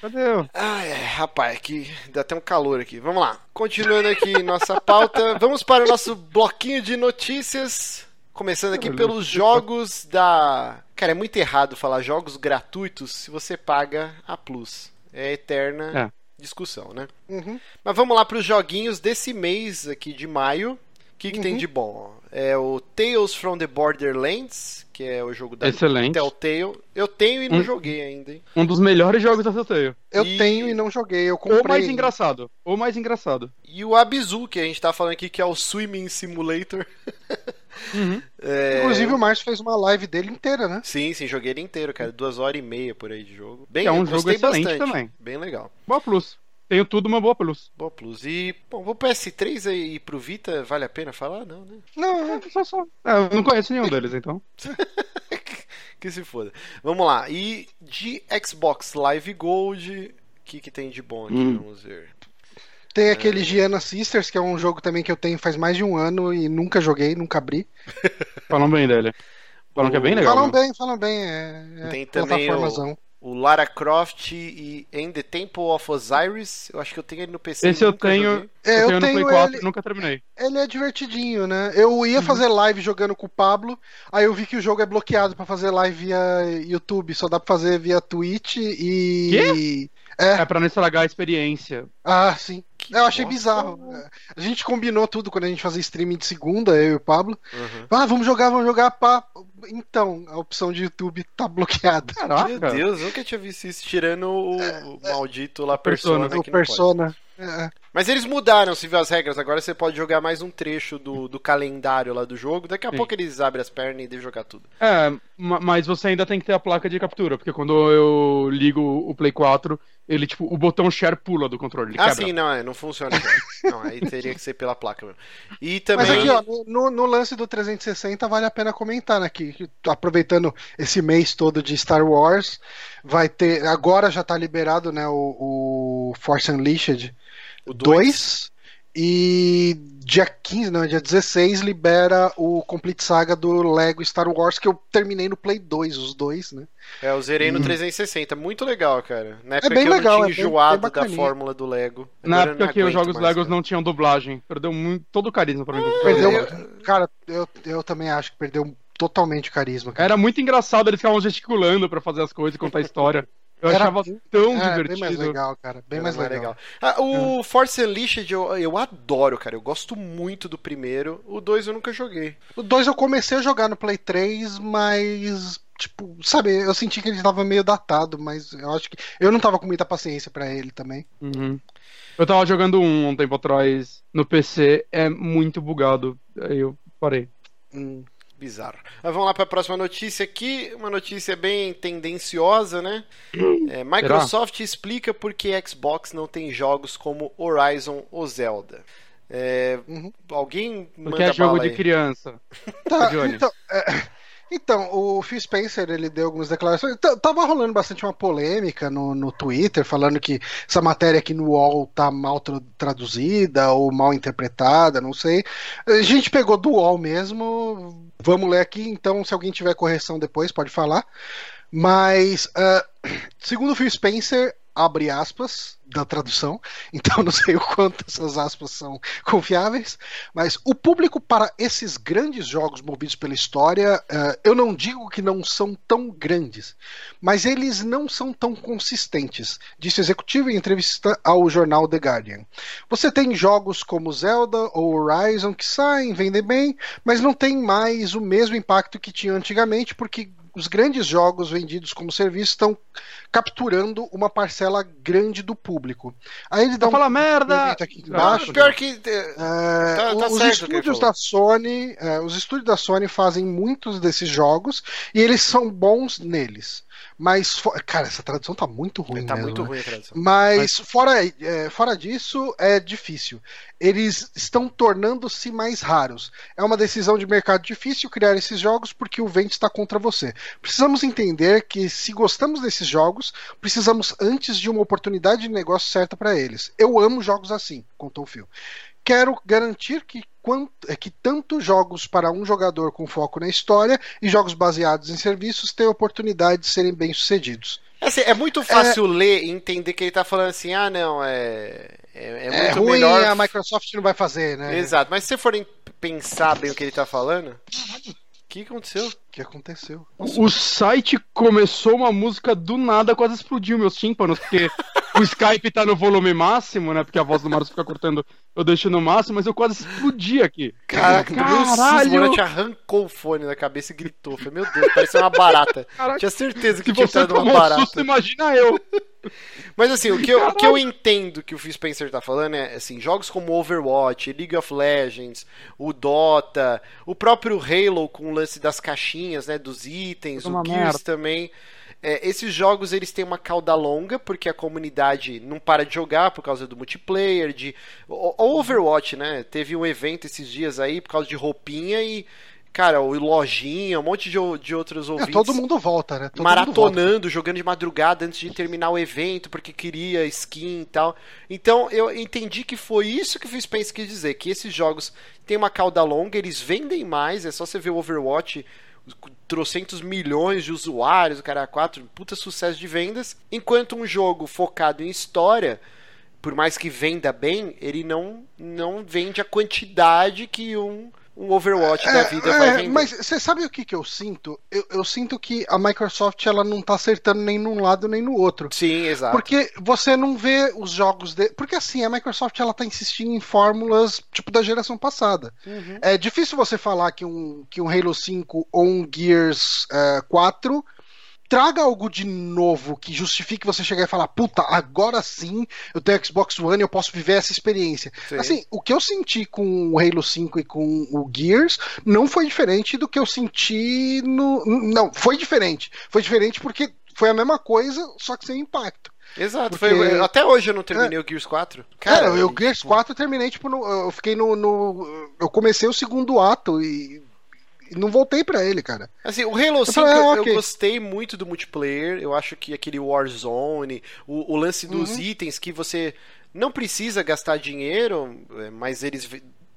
Cadê eu? Ai, rapaz, que dá até um calor aqui. Vamos lá. Continuando aqui nossa pauta, vamos para o nosso bloquinho de notícias. Começando aqui pelos jogos da. Cara, é muito errado falar jogos gratuitos se você paga a Plus. É eterna É. discussão, né? Uhum. Mas vamos lá para os joguinhos desse mês aqui de maio. O que, que tem Uhum. de bom? É o Tales from the Borderlands, que é o jogo da Excelente. Telltale. Eu tenho e não Hum. joguei ainda, hein? Um dos melhores jogos da Telltale. Eu E- tenho e não joguei, eu comprei. Ou mais engraçado. Ou mais engraçado. E o Abzu, que a gente tá falando aqui, que é o Swimming Simulator. Uhum. É, Inclusive o Márcio fez uma live dele inteira, né? Sim, sim, joguei ele inteiro, cara. Duas horas e meia por aí de jogo. Bem, É um jogo gostei excelente bastante. também. Bem legal. Boa plus. Tenho tudo uma boa plus. Boa Plus. E, bom, vou pro PS3 aí e pro Vita, vale a pena falar? Não, né? Não, É, só, só. É, eu não conheço nenhum deles, então. que se foda. Vamos lá. E de Xbox Live Gold, o que, que tem de bom aqui? Hum. Vamos ver. tem aquele Giana Sisters, que é um jogo também que eu tenho faz mais de um ano e nunca joguei, nunca abri. Falam bem dele. Falam que é bem legal. falam né? bem, falam bem. É, é Tem também plataformazão. O Lara Croft e In the Temple of Osiris. Eu acho que eu tenho ele no PC. Esse eu tenho. joguei. É, eu eu tenho no tenho Play 4 ele- nunca terminei. Ele é divertidinho, né? Eu Uhum. ia fazer live jogando com o Pablo, aí eu vi que o jogo é bloqueado pra fazer live via YouTube, só dá pra fazer via Twitch e. É pra não estragar a experiência. Ah, sim. Que Eu achei bosta. bizarro. A gente combinou tudo quando a gente fazia streaming de segunda, eu e o Pablo. Uhum. Ah, vamos jogar, vamos jogar, pá. Então, a opção de YouTube tá bloqueada. Caraca. Meu Deus, nunca tinha visto isso, tirando o o maldito lá Persona. Persona. O pode. Persona. É. Mas eles mudaram, se viu as regras. Agora você pode jogar mais um trecho do, do calendário lá do jogo. Daqui a Sim. pouco eles abrem as pernas e deixam jogar tudo. É, ma- mas você ainda tem que ter a placa de captura, porque quando eu ligo o Play 4, ele, tipo, o botão share pula do controle. Ele Ah, quebra. sim, não, é, não funciona. não, aí teria que ser pela placa mesmo. E Mas também. aqui, ó, no, no lance do 360 vale a pena comentar né, que, que aproveitando esse mês todo de Star Wars, vai ter. Agora já tá liberado né, o, o Force Unleashed o 2. 2. E dia 15, não, dia 16 libera o Complete Saga do Lego Star Wars, que eu terminei no Play 2, os dois, né? É, eu zerei no Hum. 360. Muito legal, cara. Na época bem que eu legal, não é tinha bem- enjoado bem da fórmula do Lego. Na época que os jogos mais, Legos cara. não tinham dublagem. Perdeu muito, todo o carisma pra mim. Perdeu, É. cara, eu, eu também acho que perdeu totalmente o carisma. Cara. Era muito engraçado, eles ficavam gesticulando pra fazer as coisas e contar a história. Eu Era achava tão É, bem mais divertido. legal, cara. Bem Era mais legal. Ah, o Force Unleashed eu, eu adoro, cara. Eu gosto muito do primeiro. O 2 eu nunca joguei. O 2 eu comecei a jogar no Play 3, mas. Tipo, sabe, eu senti que ele tava meio datado, mas eu acho que. Eu não tava com muita paciência pra ele também. Uhum. Eu tava jogando um um tempo atrás no PC, é muito bugado. Aí eu parei. Hum. Bizarro. Mas vamos lá para a próxima notícia aqui. Uma notícia bem tendenciosa, né? É, Microsoft explica por que Xbox não tem jogos como Horizon ou Zelda. É, Uhum. Alguém manda Porque é jogo bala de aí. criança. Tá, então, é, então, o Phil Spencer ele deu algumas declarações. T- Tava rolando bastante uma polêmica no, no Twitter, falando que essa matéria aqui no UOL tá mal tra- traduzida ou mal interpretada, não sei. A gente pegou do UOL mesmo. Vamos ler aqui, então, se alguém tiver correção depois, pode falar. Mas, ah, segundo o Phil Spencer, abre aspas da tradução, então não sei o quanto essas aspas são confiáveis, mas o público para esses grandes jogos movidos pela história, eh, eu não digo que não são tão grandes, mas eles não são tão consistentes, disse o executivo em entrevista ao jornal The Guardian. Você tem jogos como Zelda ou Horizon que saem, vendem bem, mas não tem mais o mesmo impacto que tinha antigamente, porque os grandes jogos vendidos como serviço estão capturando uma parcela grande do público. Aí ele dá um Fala merda! complemento aqui Ah, embaixo. pior que. é, É, Tá- tá os certo estúdios da Sony, é, os estúdios da Sony fazem muitos desses jogos e eles são bons neles. Mas, fo- cara, essa tradução tá muito ruim tá mesmo, muito né? ruim a tradução. Mas fora, é, fora disso, é difícil. Eles estão tornando-se mais raros. É uma decisão de mercado difícil criar esses jogos porque o vento está contra você. Precisamos entender que se gostamos desses jogos, precisamos antes de uma oportunidade de negócio certa para eles. Eu amo jogos assim, contou o Phil. Quero garantir que, quanto, é que tanto jogos para um jogador com foco na história e jogos baseados em serviços têm oportunidade de serem bem-sucedidos. Assim, é muito fácil ler e entender que ele tá falando assim, ah não, é. É, é É, muito ruim, melhor. a Microsoft não vai fazer, né? Exato, mas se você forem pensar bem o que ele tá falando. O que aconteceu? O que aconteceu? O site começou uma música do nada, quase explodiu meus tímpanos, porque o Skype tá no volume máximo, né? Porque a voz do Marcos fica cortando, eu deixo no máximo, mas eu quase explodi aqui. Caraca, Caralho! o Morante arrancou o fone da cabeça e gritou. Falei, meu Deus, parecia uma barata. Caraca, Tinha certeza que Se tinha você entrado uma um barata. susto, imagina eu. Mas assim, o que, eu, o que eu entendo que o Phil Spencer tá falando é assim, jogos como Overwatch, League of Legends, o Dota, o próprio Halo com o lance das caixinhas, né, dos itens, Uma o Gears merda. também. É, esses jogos eles têm uma cauda longa porque a comunidade não para de jogar por causa do multiplayer, de o o Overwatch, né? Teve um evento esses dias aí por causa de roupinha e cara, o lojinha, um monte de, de outros É, ouvintes todo mundo volta, né? Todo mundo volta. maratonando, jogando de madrugada antes de terminar o evento, porque queria skin e tal. Então eu entendi que foi isso que o Phil Spencer quis dizer, que esses jogos têm uma cauda longa, eles vendem mais, é só você ver o Overwatch, os trocentos milhões de usuários, o cara 4, puta sucesso de vendas, enquanto um jogo focado em história, por mais que venda bem, ele não, não vende a quantidade que um, um Overwatch da vida vai É, vender. mas você sabe o que, que eu sinto? Eu, eu sinto que a Microsoft ela não tá acertando nem num lado nem no outro. Sim, exato. Porque você não vê os jogos de... Porque assim, a Microsoft ela tá insistindo em fórmulas tipo da geração passada. Uhum. É difícil você falar que um, que um Halo 5 ou um Gears eh, 4 traga algo de novo que justifique você chegar e falar, puta, agora sim eu tenho Xbox One e eu posso viver essa experiência. Sim. Assim, o que eu senti com o Halo 5 e com o Gears não foi diferente do que eu senti no. Não, foi diferente. Foi diferente porque foi a mesma coisa, só que sem impacto. Exato, Porque- foi, até hoje eu não terminei o Gears 4. Cara, eu o Gears 4 eu terminei, tipo, no- eu fiquei no, no- Eu comecei o segundo ato e. não voltei pra ele, cara. Assim, o Halo 5 falei, ah, eu ok. gostei muito do multiplayer. Eu acho que aquele Warzone, o, o lance dos Uhum. itens que você não precisa gastar dinheiro, é, mas eles.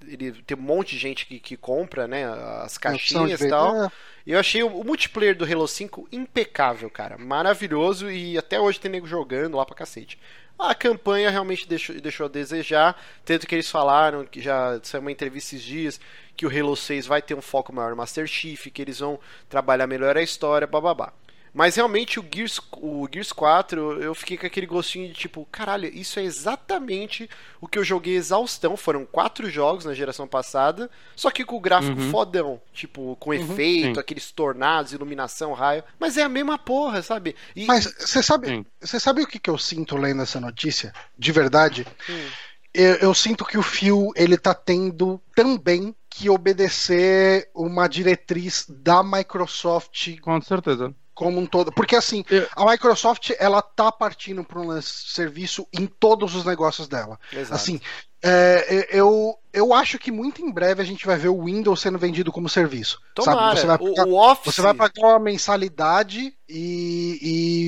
Ele, tem um monte de gente que, que compra, né? As caixinhas e tal. É, Eu achei o, o multiplayer do Halo 5 impecável, cara. Maravilhoso e até hoje tem nego jogando lá pra cacete. A campanha realmente deixou, deixou a desejar, tanto que eles falaram, que já saiu uma entrevista esses dias, que o Halo 6 vai ter um foco maior no Master Chief, que eles vão trabalhar melhor a história, bababá. Mas realmente o Gears, o Gears 4, eu fiquei com aquele gostinho de tipo, caralho, isso é exatamente o que eu joguei exaustão. Foram quatro jogos na geração passada, só que com o gráfico Uhum. fodão. Tipo, com efeito, Sim. aqueles tornados, iluminação, raio. Mas é a mesma porra, sabe? E, Mas você sabe, você sabe o que, que eu sinto lendo essa notícia? De verdade? Hum. Eu, eu sinto que o Phil ele tá tendo também que obedecer uma diretriz da Microsoft Com certeza. como um todo. Porque assim, Eu- a Microsoft ela tá partindo para um serviço em todos os negócios dela. Exato. Assim, é, eu, eu acho que muito em breve a gente vai ver o Windows sendo vendido como serviço. Tomara. Sabe? Você vai pagar, o Office. você vai pagar uma mensalidade e,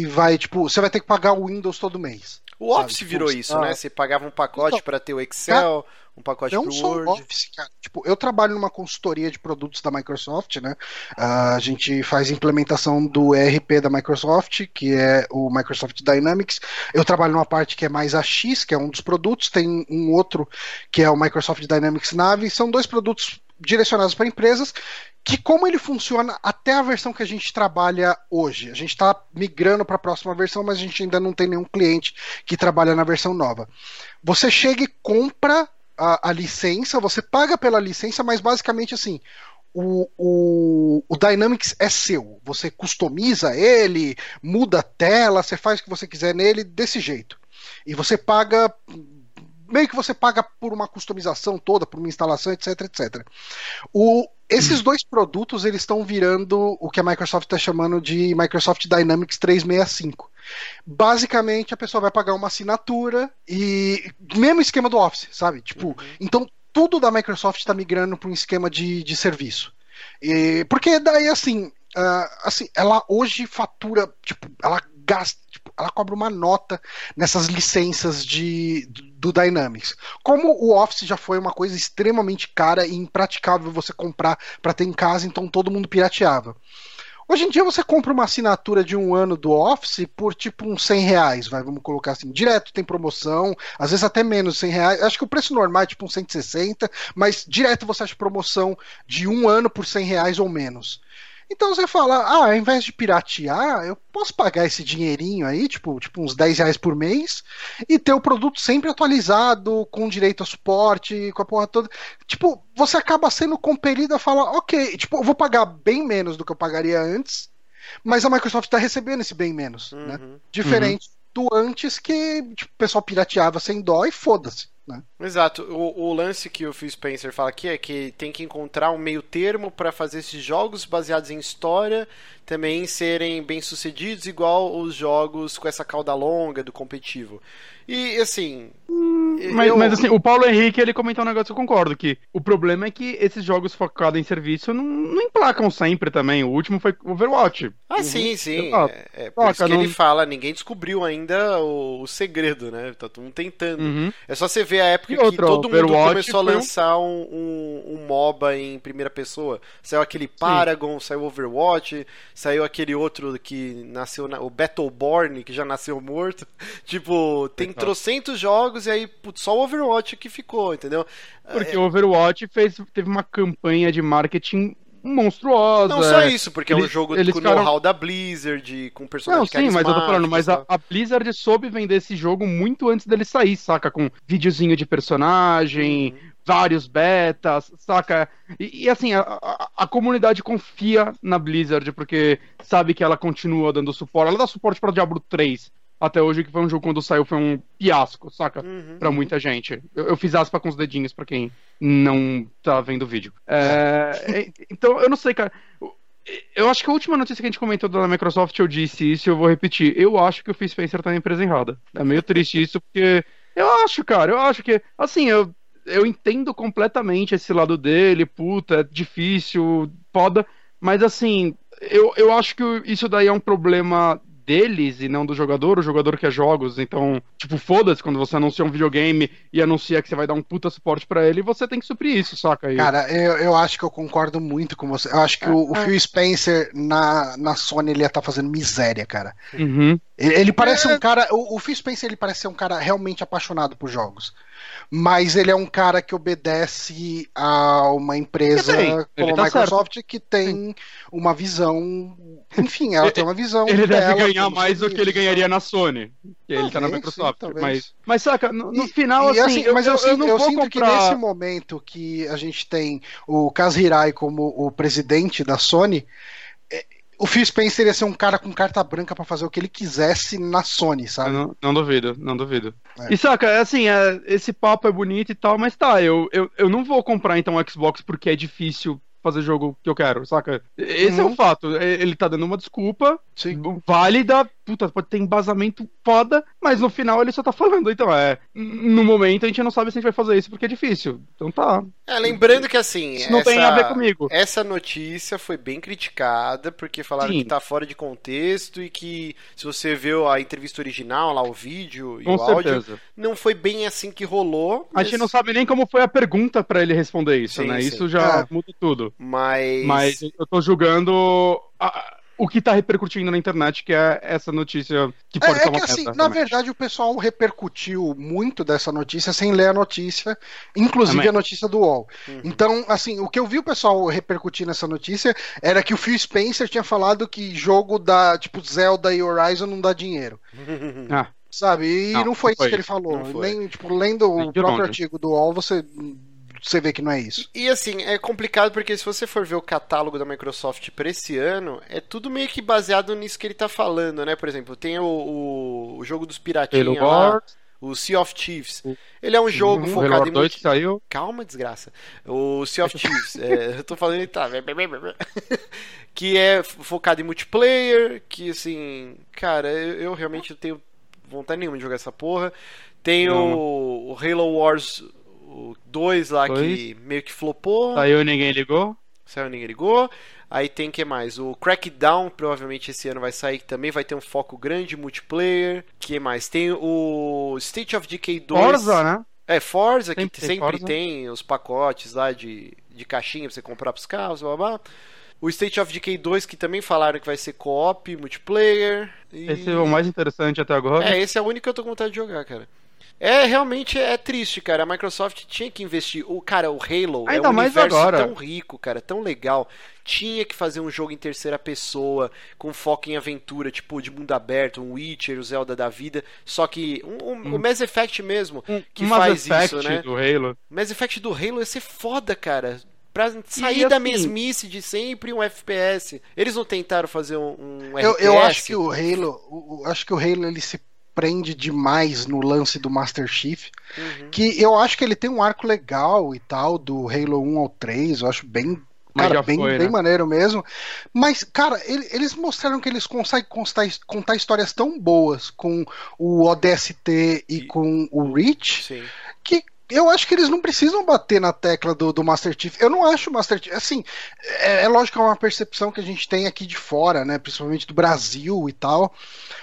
e vai, tipo, você vai ter que pagar o Windows todo mês. O Office sabe? virou Tipo, isso, ah. né? Você pagava um pacote Então, pra ter o Excel, um pacote Não pro só Word. Office, cara. Tipo, eu trabalho numa consultoria de produtos da Microsoft, né? Ah, a gente faz implementação do ERP da Microsoft, que é o Microsoft Dynamics. Eu trabalho numa parte que é mais a X, que é um dos produtos. Tem um outro que é o Microsoft Dynamics Nave. São dois produtos direcionados para empresas que como ele funciona até a versão que a gente trabalha hoje. A gente está migrando para a próxima versão, mas a gente ainda não tem nenhum cliente que trabalha na versão nova. Você chega e compra a, a licença, você paga pela licença, mas basicamente assim. O, o, o Dynamics é seu. Você customiza ele, muda a tela, você faz o que você quiser nele desse jeito. E você paga. Meio que você paga por uma customização toda, por uma instalação, etc, etc. O, esses dois produtos eles estão virando o que a Microsoft está chamando de Microsoft Dynamics 365. Basicamente, a pessoa vai pagar uma assinatura e mesmo esquema do Office, sabe? Tipo, então tudo da Microsoft está migrando para um esquema de, de serviço. E, porque daí assim, ah, assim, ela hoje fatura, tipo, ela gasta, tipo, ela cobra uma nota nessas licenças de, do Dynamics. Como o Office já foi uma coisa extremamente cara e impraticável você comprar para ter em casa, então todo mundo pirateava. Hoje em dia você compra uma assinatura de um ano do Office por tipo uns 100 reais, vai, vamos colocar assim, direto tem promoção, às vezes até menos de 100 reais, acho que o preço normal é tipo uns 160, mas direto você acha promoção de um ano por 100 reais ou menos. Então você fala, ah, ao invés de piratear, eu posso pagar esse dinheirinho aí, tipo, tipo uns 10 reais por mês, e ter o produto sempre atualizado, com direito a suporte, com a porra toda. Tipo, você acaba sendo compelido a falar, ok, tipo, eu vou pagar bem menos do que eu pagaria antes, mas a Microsoft está recebendo esse bem menos, né? Uhum. Diferente do antes que tipo, o pessoal pirateava sem dó e foda-se. Né? Exato. O, o, lance que o Phil Spencer fala aqui é que tem que encontrar um meio termo para fazer esses jogos baseados em história também serem bem sucedidos, igual os jogos com essa cauda longa do competitivo. E assim. Mas, eu... mas, assim, o Paulo Henrique ele comentou um negócio que eu concordo: que o problema é que esses jogos focados em serviço não, não emplacam sempre também. O último foi Overwatch. Ah, uhum. sim, sim. É, é por isso que não... ele fala: ninguém descobriu ainda o, o segredo, né? Tá todo mundo tentando. Uhum. É só você ver a época e que outra, todo mundo começou a lançar um, um, um, MOBA em primeira pessoa. Saiu aquele Paragon, sim. saiu Overwatch, saiu aquele outro que nasceu, na, o Battleborn, que já nasceu morto. tipo, tem trocentos jogos e aí putz, só o Overwatch que ficou, entendeu? Porque é... o Overwatch fez, teve uma campanha de marketing monstruosa. Não só isso, porque eles, é um jogo com ficaram... know-how da Blizzard, com personagens Não, sim, mas eu tô falando, mas a, a, Blizzard soube vender esse jogo muito antes dele sair, saca? Com videozinho de personagem, uhum. vários betas, saca? E, e assim, a, a, a, comunidade confia na Blizzard, porque sabe que ela continua dando suporte. Ela dá suporte pra Diablo 3, até hoje, que foi um jogo quando saiu, foi um fiasco, saca? Uhum, pra muita gente. Eu, eu, fiz aspa com os dedinhos pra quem não tá vendo o vídeo. É, então, eu não sei, cara. Eu acho que a última notícia que a gente comentou da Microsoft, eu disse isso e eu vou repetir. Eu acho que o Phil Spencer tá na empresa errada. É meio triste isso, porque eu acho, cara, eu acho que, assim, eu, eu entendo completamente esse lado dele, puta, é difícil, foda, mas assim, eu, eu acho que isso daí é um problema deles e não do jogador, o jogador quer jogos, então, tipo, foda-se quando você anuncia um videogame e anuncia que você vai dar um puta suporte para ele, você tem que suprir isso, saca? E... Cara, eu, eu acho que eu concordo muito com você. Eu acho que é, o, o é. Phil Spencer na, na Sony ele ia estar tá fazendo miséria, cara. Uhum. Ele, ele, parece é... um cara. O, o Phil Spencer ele parece ser um cara realmente apaixonado por jogos mas ele é um cara que obedece a uma empresa como a tá Microsoft certo. que tem Sim. uma visão. Enfim, ela tem uma visão. Ele deve ganhar mais do que ele ganharia na Sony. Que ele tá na Microsoft. Sim, mas, mas saca, no, no e, final, e, assim, assim, mas eu, eu, eu, eu sinto comprar... que nesse momento que a gente tem o Kaz Hirai como o presidente da Sony o Phil Spencer ia ser um cara com carta branca para fazer o que ele quisesse na Sony, sabe? Não, não, duvido, não duvido. É. E saca, é assim, é, esse papo é bonito e tal, mas tá, eu, eu, eu não vou comprar então o Xbox porque é difícil fazer jogo que eu quero, saca? Esse uhum. é o uhum. fato. Ele tá dando uma desculpa Sim. válida, puta, pode ter embasamento foda, mas no final ele só tá falando. Então, é. No momento a gente não sabe se a gente vai fazer isso porque é difícil. Então tá. É, lembrando que assim. Isso não essa, tem a ver comigo. Essa notícia foi bem criticada porque falaram Sim. que tá fora de contexto e que se você viu a entrevista original, lá o vídeo e Com o certeza. áudio, não foi bem assim que rolou. Mas... A gente não sabe nem como foi a pergunta para ele responder isso, sim, né? Sim. Isso já é. muda tudo. Mas. Mas eu tô julgando. A, o que tá repercutindo na internet, que é essa notícia que pode é, é que assim, na verdade, o pessoal repercutiu muito dessa notícia sem ler a notícia, inclusive Também. a notícia do UOL. Uhum. Então, assim, o que eu vi o pessoal repercutir nessa notícia era que o Phil Spencer tinha falado que jogo da, tipo, Zelda e Horizon não dá dinheiro. ah. Sabe? E não, não foi, isso que ele falou. Nem, tipo, lendo o próprio artigo do UOL, você você vê que não é isso. E, e, assim, é complicado porque se você for ver o catálogo da Microsoft para esse ano, é tudo meio que baseado nisso que ele tá falando, né? Por exemplo, tem o, o, o jogo dos piratinhos lá. O Sea of Thieves. Ele é um jogo uhum, focado em. Multi... saiu. Calma, desgraça. O Sea of Thieves. é, eu tô falando em tá. que é focado em multiplayer. Que assim. Cara, eu, eu realmente não tenho vontade nenhuma de jogar essa porra. Tem o, o Halo Wars o 2 lá que meio que flopou. Saiu e ninguém ligou. Saiu e ninguém ligou. Aí tem que mais? O Crackdown, provavelmente esse ano vai sair, que também vai ter um foco grande multiplayer. que mais? Tem o State of Decay 2. Forza, né? É, Forza, sempre que sempre Forza. tem os pacotes lá de, de caixinha pra você comprar pros carros, blá blá. O State of Decay 2, que também falaram que vai ser co-op, multiplayer. E... Esse é o mais interessante até agora. É, esse é o único que eu tô com vontade de jogar, cara. É, realmente é triste, cara. A Microsoft tinha que investir. O cara, o Halo Ainda é um mais universo agora. tão rico, cara, tão legal. Tinha que fazer um jogo em terceira pessoa, com foco em aventura, tipo de mundo aberto, um Witcher, o Zelda da vida. Só que um, um, hum. o Mass Effect mesmo um, que faz Effect isso, né? Do Halo. O Mass Effect do Halo ia ser foda, cara pra sair e, da assim, mesmice de sempre um FPS. Eles não tentaram fazer um, um eu, eu, acho que o Halo, o, acho que o Halo ele se prende demais no lance do Master Chief. Uhum. Que eu acho que ele tem um arco legal e tal, do Halo 1 ao 3, eu acho bem. Cara, bem, foi, bem né? maneiro mesmo. Mas, cara, ele- eles mostraram que eles conseguem contar, contar histórias tão boas com o ODST e, E- com o Reach Sim. que eu acho que eles não precisam bater na tecla do, do Master Chief. Eu não acho o Master Chief. Assim, é, é lógico que é uma percepção que a gente tem aqui de fora, né? Principalmente do Brasil e tal.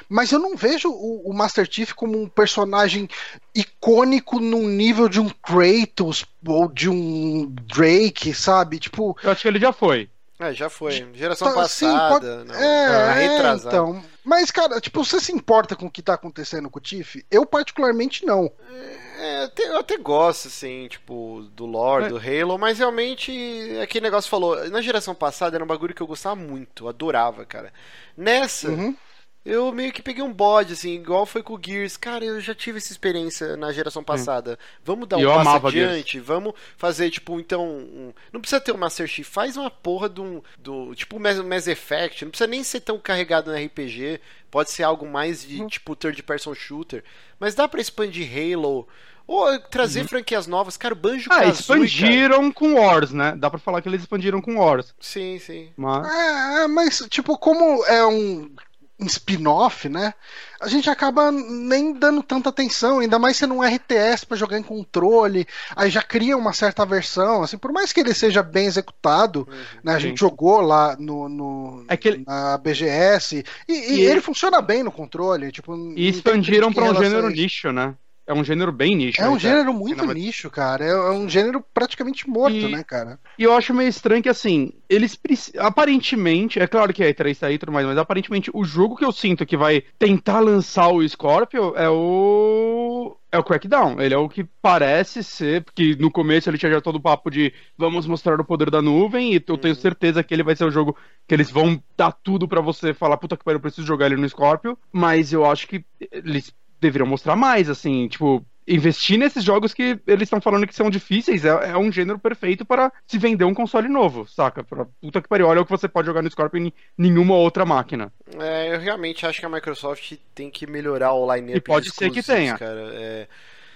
Mas eu não vejo o, o Master Chief como um personagem icônico num nível de um Kratos ou de um Drake, sabe? Tipo. Eu acho que ele já foi. É, já foi. Geração tá- sim, passada. pode- não, é, é, retrasada. então. Mas, cara, tipo, você se importa com o que tá acontecendo com o Tiff? Eu, particularmente, não. É, até- eu até gosto, assim, tipo, do lore, É. do Halo, mas realmente, é aquele negócio falou, na geração passada era um bagulho que eu gostava muito, adorava, cara. Nessa, Uhum. eu meio que peguei um bode, assim, igual foi com o Gears. Cara, eu já tive essa experiência na geração passada. Vamos dar um eu passo adiante, vamos fazer, tipo, então. um- Não precisa ter o Master Chief, faz uma porra de um. Do, tipo Mass Effect, não precisa nem ser tão carregado no RPG, pode ser algo mais de, tipo, third person shooter. Mas dá pra expandir Halo. Ou trazer franquias novas, cara, o Banjo Ah, Kazooie, expandiram com Wars, né? Dá pra falar que eles expandiram com Wars. Sim, sim. Mas. É, mas, tipo, como é um um spin-off, né? A gente acaba nem dando tanta atenção, ainda mais sendo um RTS pra jogar em controle, aí já cria uma certa versão, assim, por mais que ele seja bem executado, né? A Sim. gente jogou lá no, no- É na BGS e, e E ele ele- funciona bem no controle, tipo, E expandiram em um gênero nicho, né? É um gênero bem nicho. É um né, gênero cara? muito nicho, cara. É, é um gênero praticamente morto, E- né, cara? E eu acho meio estranho que, assim, eles aparentemente, é claro que é E3 tá aí e tudo mais, mas aparentemente o jogo que eu sinto que vai tentar lançar o Scorpio é o. É o Crackdown. Ele é o que parece ser, porque no começo ele tinha já todo o papo de vamos mostrar o poder da nuvem, e eu tenho certeza que ele vai ser o jogo que eles vão dar tudo pra você falar, puta que pariu, eu preciso jogar ele no Scorpio, mas eu acho que eles deveriam mostrar mais, assim, tipo, investir nesses jogos que eles estão falando que são difíceis é, é um gênero perfeito para se vender um console novo, saca? Pra puta que pariu, olha o que você pode jogar no Scorpio em nenhuma outra máquina. É, eu realmente acho que a Microsoft tem que melhorar o line-up E pode de ser que tenha. cara. É,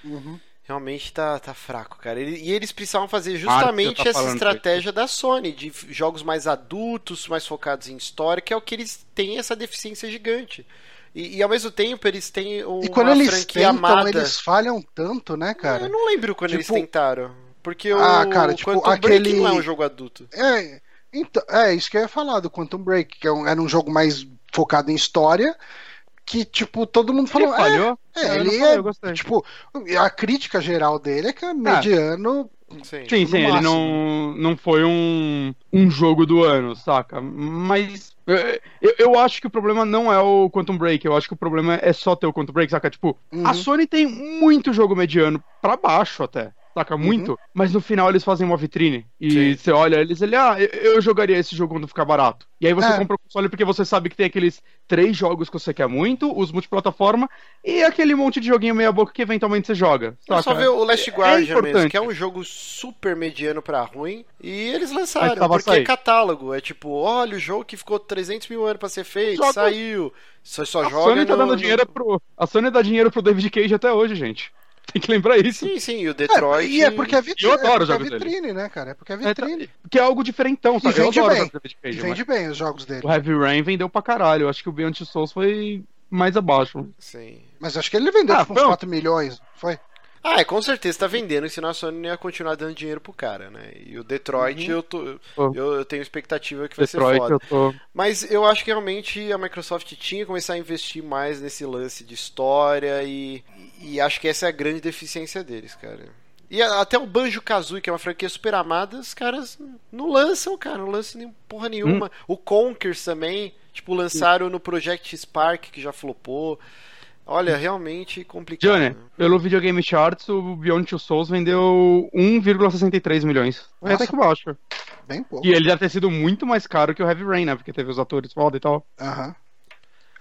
Uhum. realmente tá, tá fraco, cara. E eles precisavam fazer justamente tá essa estratégia da Sony, de jogos mais adultos, mais focados em história, que é o que eles têm essa deficiência gigante. E, e, ao mesmo tempo eles têm uma E quando eles franquia tentam, amada. eles falham tanto, né, cara? Eu não lembro quando eles Tipo- tentaram. Porque Ah, o cara, tipo, Quantum Break aquele- não é um jogo adulto. É, então, é isso que eu ia falar do Quantum Break, que é um- era um jogo mais focado em história, que, tipo, todo mundo falou, ele falhou? é, eu não ele falei, é, eu gostei. tipo, a crítica geral dele é que é mediano, Sim. Sim, no sim, ele não, não foi um, um jogo do ano, saca? Mas eu, eu, acho que o problema não é o Quantum Break, eu acho que o problema é só ter o Quantum Break, saca? Tipo, Uhum. a Sony tem muito jogo mediano pra baixo até. Saca muito, mas no final eles fazem uma vitrine. E Sim. você olha eles, ele, ah, eu, jogaria esse jogo quando ficar barato. E aí você É. compra o console porque você sabe que tem aqueles três jogos que você quer muito, os multiplataforma, e aquele monte de joguinho meia boca que eventualmente você joga. É só saca? ver o Last É Guardian mesmo, importante. que é um jogo super mediano pra ruim, e eles lançaram, porque sair. é catálogo, é tipo, olha o jogo que ficou 300 mil anos pra ser feito, Joga- saiu, só, só A joga Sony tá no- dando dinheiro pro. A Sony dá dinheiro pro David Cage até hoje, gente. Tem que lembrar isso. Sim, sim, e o É, Detroit... e é porque é vitrine, Eu adoro é, jogos é dele. vitrine, né, cara? É porque é É, tá- vitrine. que é algo diferentão, sabe? E vende eu adoro bem. David E Cage, vende bem os jogos dele. mas o Heavy Rain vendeu pra caralho. Eu acho que o Beyond Souls foi mais abaixo. Sim. Mas acho que ele vendeu Ah, tipo uns foi um- 4 milhões, foi? Ah, é, com certeza tá vendendo, senão a Sony ia continuar dando dinheiro pro cara, né? E o Detroit, eu, tô, eu, eu tenho expectativa que vai Detroit, ser foda. eu tô. Mas eu acho que realmente a Microsoft tinha que começar a investir mais nesse lance de história e, e acho que essa é a grande deficiência deles, cara. E até o Banjo Kazooie, que é uma franquia super amada, os caras não lançam, cara, não lançam nem porra nenhuma. O Conkers também, tipo, lançaram no Project Spark, que já flopou. Olha, realmente complicado. Johnny, pelo videogame charts, o Beyond Two Souls vendeu 1,63 milhões. Nossa. até que baixo. Bem pouco. E ele deve ter sido muito mais caro que o Heavy Rain, né? Porque teve os atores foda e tal. Aham.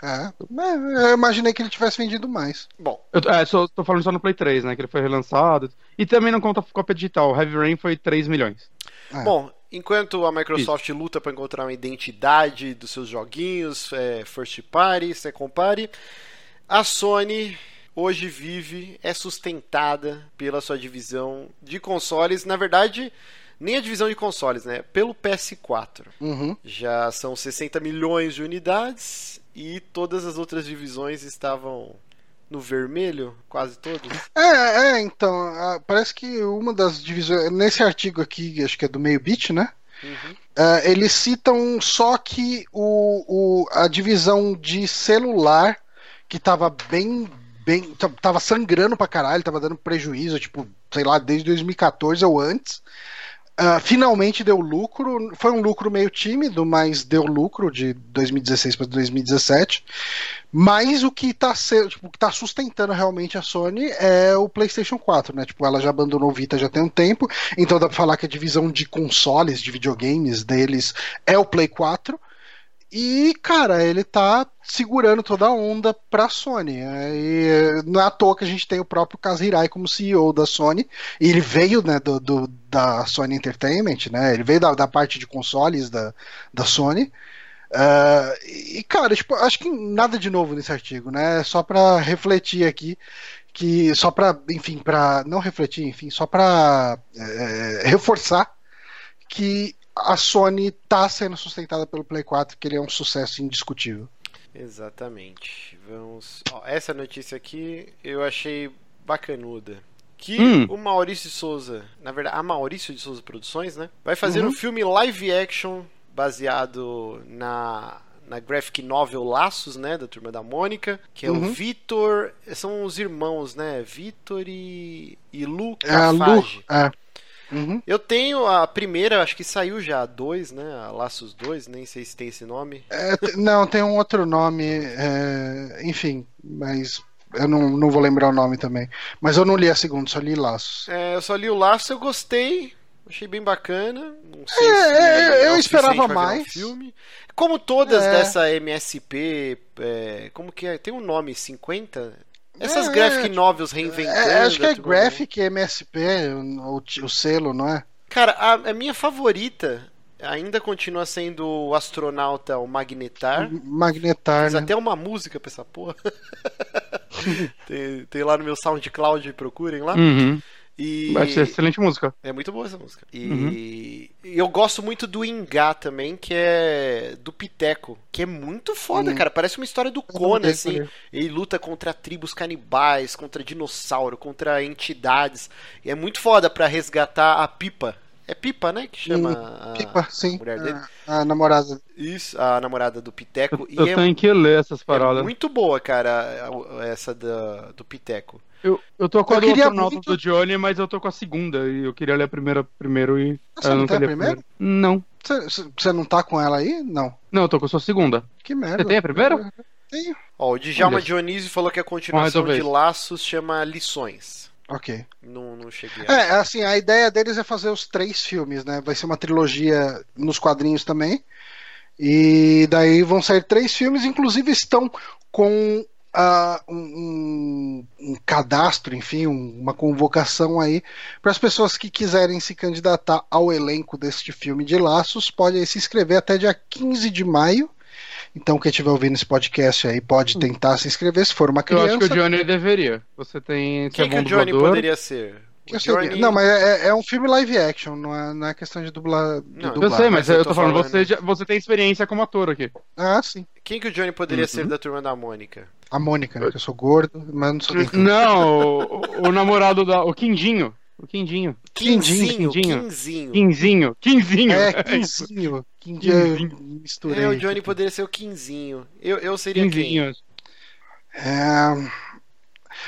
É, é, eu imaginei que ele tivesse vendido mais. Bom, Eu é, só, tô falando só no Play 3, né? Que ele foi relançado. E também não conta cópia digital. O Heavy Rain foi 3 milhões. É. Bom, enquanto a Microsoft luta para encontrar uma identidade dos seus joguinhos, é, first party, second party, A Sony hoje vive, é sustentada pela sua divisão de consoles. Na verdade, nem a divisão de consoles, né? Pelo PS4. Uhum. Já são 60 milhões de unidades e todas as outras divisões estavam no vermelho, quase todas. É, é, então, parece que uma das divisões. Nesse artigo aqui, acho que é do meio bit, né? Uhum. Ah, eles citam só que o, o, a divisão de celular, que tava bem. bem tava sangrando pra caralho, tava dando prejuízo, tipo, sei lá, desde 2014 ou antes. ah, finalmente deu lucro. Foi um lucro meio tímido, mas deu lucro de 2016 para 2017. Mas o que tá, se- tipo, tá sustentando realmente a Sony é o PlayStation 4, né? Tipo, ela já abandonou o Vita já tem um tempo, então dá pra falar que a divisão de consoles, de videogames deles é o Play 4. E, cara, ele tá segurando toda a onda pra Sony. É, E não é à toa que a gente tem o próprio Kaz Hirai como CEO da Sony. E ele veio né, do, do- da Sony Entertainment, né? Ele veio da, da parte de consoles da, da Sony. Ah, e, cara, tipo, acho que nada de novo nesse artigo, né? Só pra refletir aqui que só pra, enfim, pra não refletir, enfim, só pra é, reforçar que a Sony tá sendo sustentada pelo Play 4, que ele é um sucesso indiscutível. Exatamente. Vamos. Ó, essa notícia aqui eu achei bacanuda. Que Hum. o Maurício de Souza, na verdade, a Maurício de Souza Produções, né? Vai fazer Uhum. um filme live action baseado na, na graphic novel Laços, né? Da turma da Mônica. Que é o Uhum. Vitor. São os irmãos, né? Vitor e, e Lu É a Lu. É. Uhum. Eu tenho a primeira, acho que saiu já a 2, né? A Laços 2, nem sei se tem esse nome. É, não, tem um outro nome, é, enfim, mas eu não, não vou lembrar o nome também. Mas eu não li a segunda, só li Laços. É, eu só li o Laço, eu gostei, achei bem bacana. Não sei É, se é, eu esperava mais. filme. Como todas É. dessa MSP, é, como que é? Tem um nome 50? Essas É, graphic novels reinventando. É, acho que é né? Graphic MSP, o, o, o selo, não é? Cara, a, a minha favorita ainda continua sendo o astronauta, o Magnetar. Magnetar, Fiz né? até uma música pra essa porra. tem, tem lá no meu SoundCloud, procurem lá. Uhum. E... Vai ser excelente música. É muito boa essa música. E Uhum. eu gosto muito do Ingá também, que é do Piteco, que é muito foda, Hum. cara. Parece uma história do Conan, assim. é. Ele luta contra tribos canibais, contra dinossauro, contra entidades. E é muito foda pra resgatar a Pipa. É Pipa, né? Que chama a Pipa, sim. mulher dele. A, a namorada. Isso, a namorada do Piteco. Eu, eu é, tenho que ler essas é paradas. muito boa, cara, essa da, do Piteco. Eu, eu tô com a Eu do queria astronauta muito- do Johnny, mas eu tô com a segunda. E eu queria ler a primeira primeiro e. Você eu não nunca tem a primeira? Não. Você- Você não tá com ela aí? Não. Não, eu tô com a sua segunda. Que merda. Você tem a primeira? Tenho. Ó, o Djalma Olha. Dionísio falou que a continuação de. Laços chama Lições. Ok. Não, não cheguei a... É, assim, a ideia deles é fazer os três filmes, né? Vai ser uma trilogia nos quadrinhos também. E daí vão sair três filmes, inclusive estão com ah, um, um- um cadastro, enfim, um- uma convocação aí para as pessoas que quiserem se candidatar ao elenco deste filme de Laços, pode aí se inscrever até dia 15 de maio. Então, quem estiver ouvindo esse podcast aí pode tentar se inscrever se for uma Eu criança. acho que o Johnny deveria. Você tem. Você Quem é que o Johnny dublador. poderia ser? Eu Johnny... Não, mas é, é um filme live action, não é, não é questão de dublar. de Não, eu Eu dublar. sei, mas, mas eu eu tô tô falando, falando- Você, já- você tem experiência como ator aqui. Ah, sim. Quem que o Johnny poderia Uhum. ser da turma da Mônica? A Mônica, né? Que eu sou gordo, mas não sou Não, o, o- namorado da. O Quindinho. O Quindinho. Quinzinho, Quinzinho. Quinzinho. Quinzinho. Quinzinho. É, isso. Quinzinho. Quinzinho. Quinzinho. Misturei. É, o Johnny aqui. poderia ser o Quinzinho. Eu, eu seria Quinzinho. É,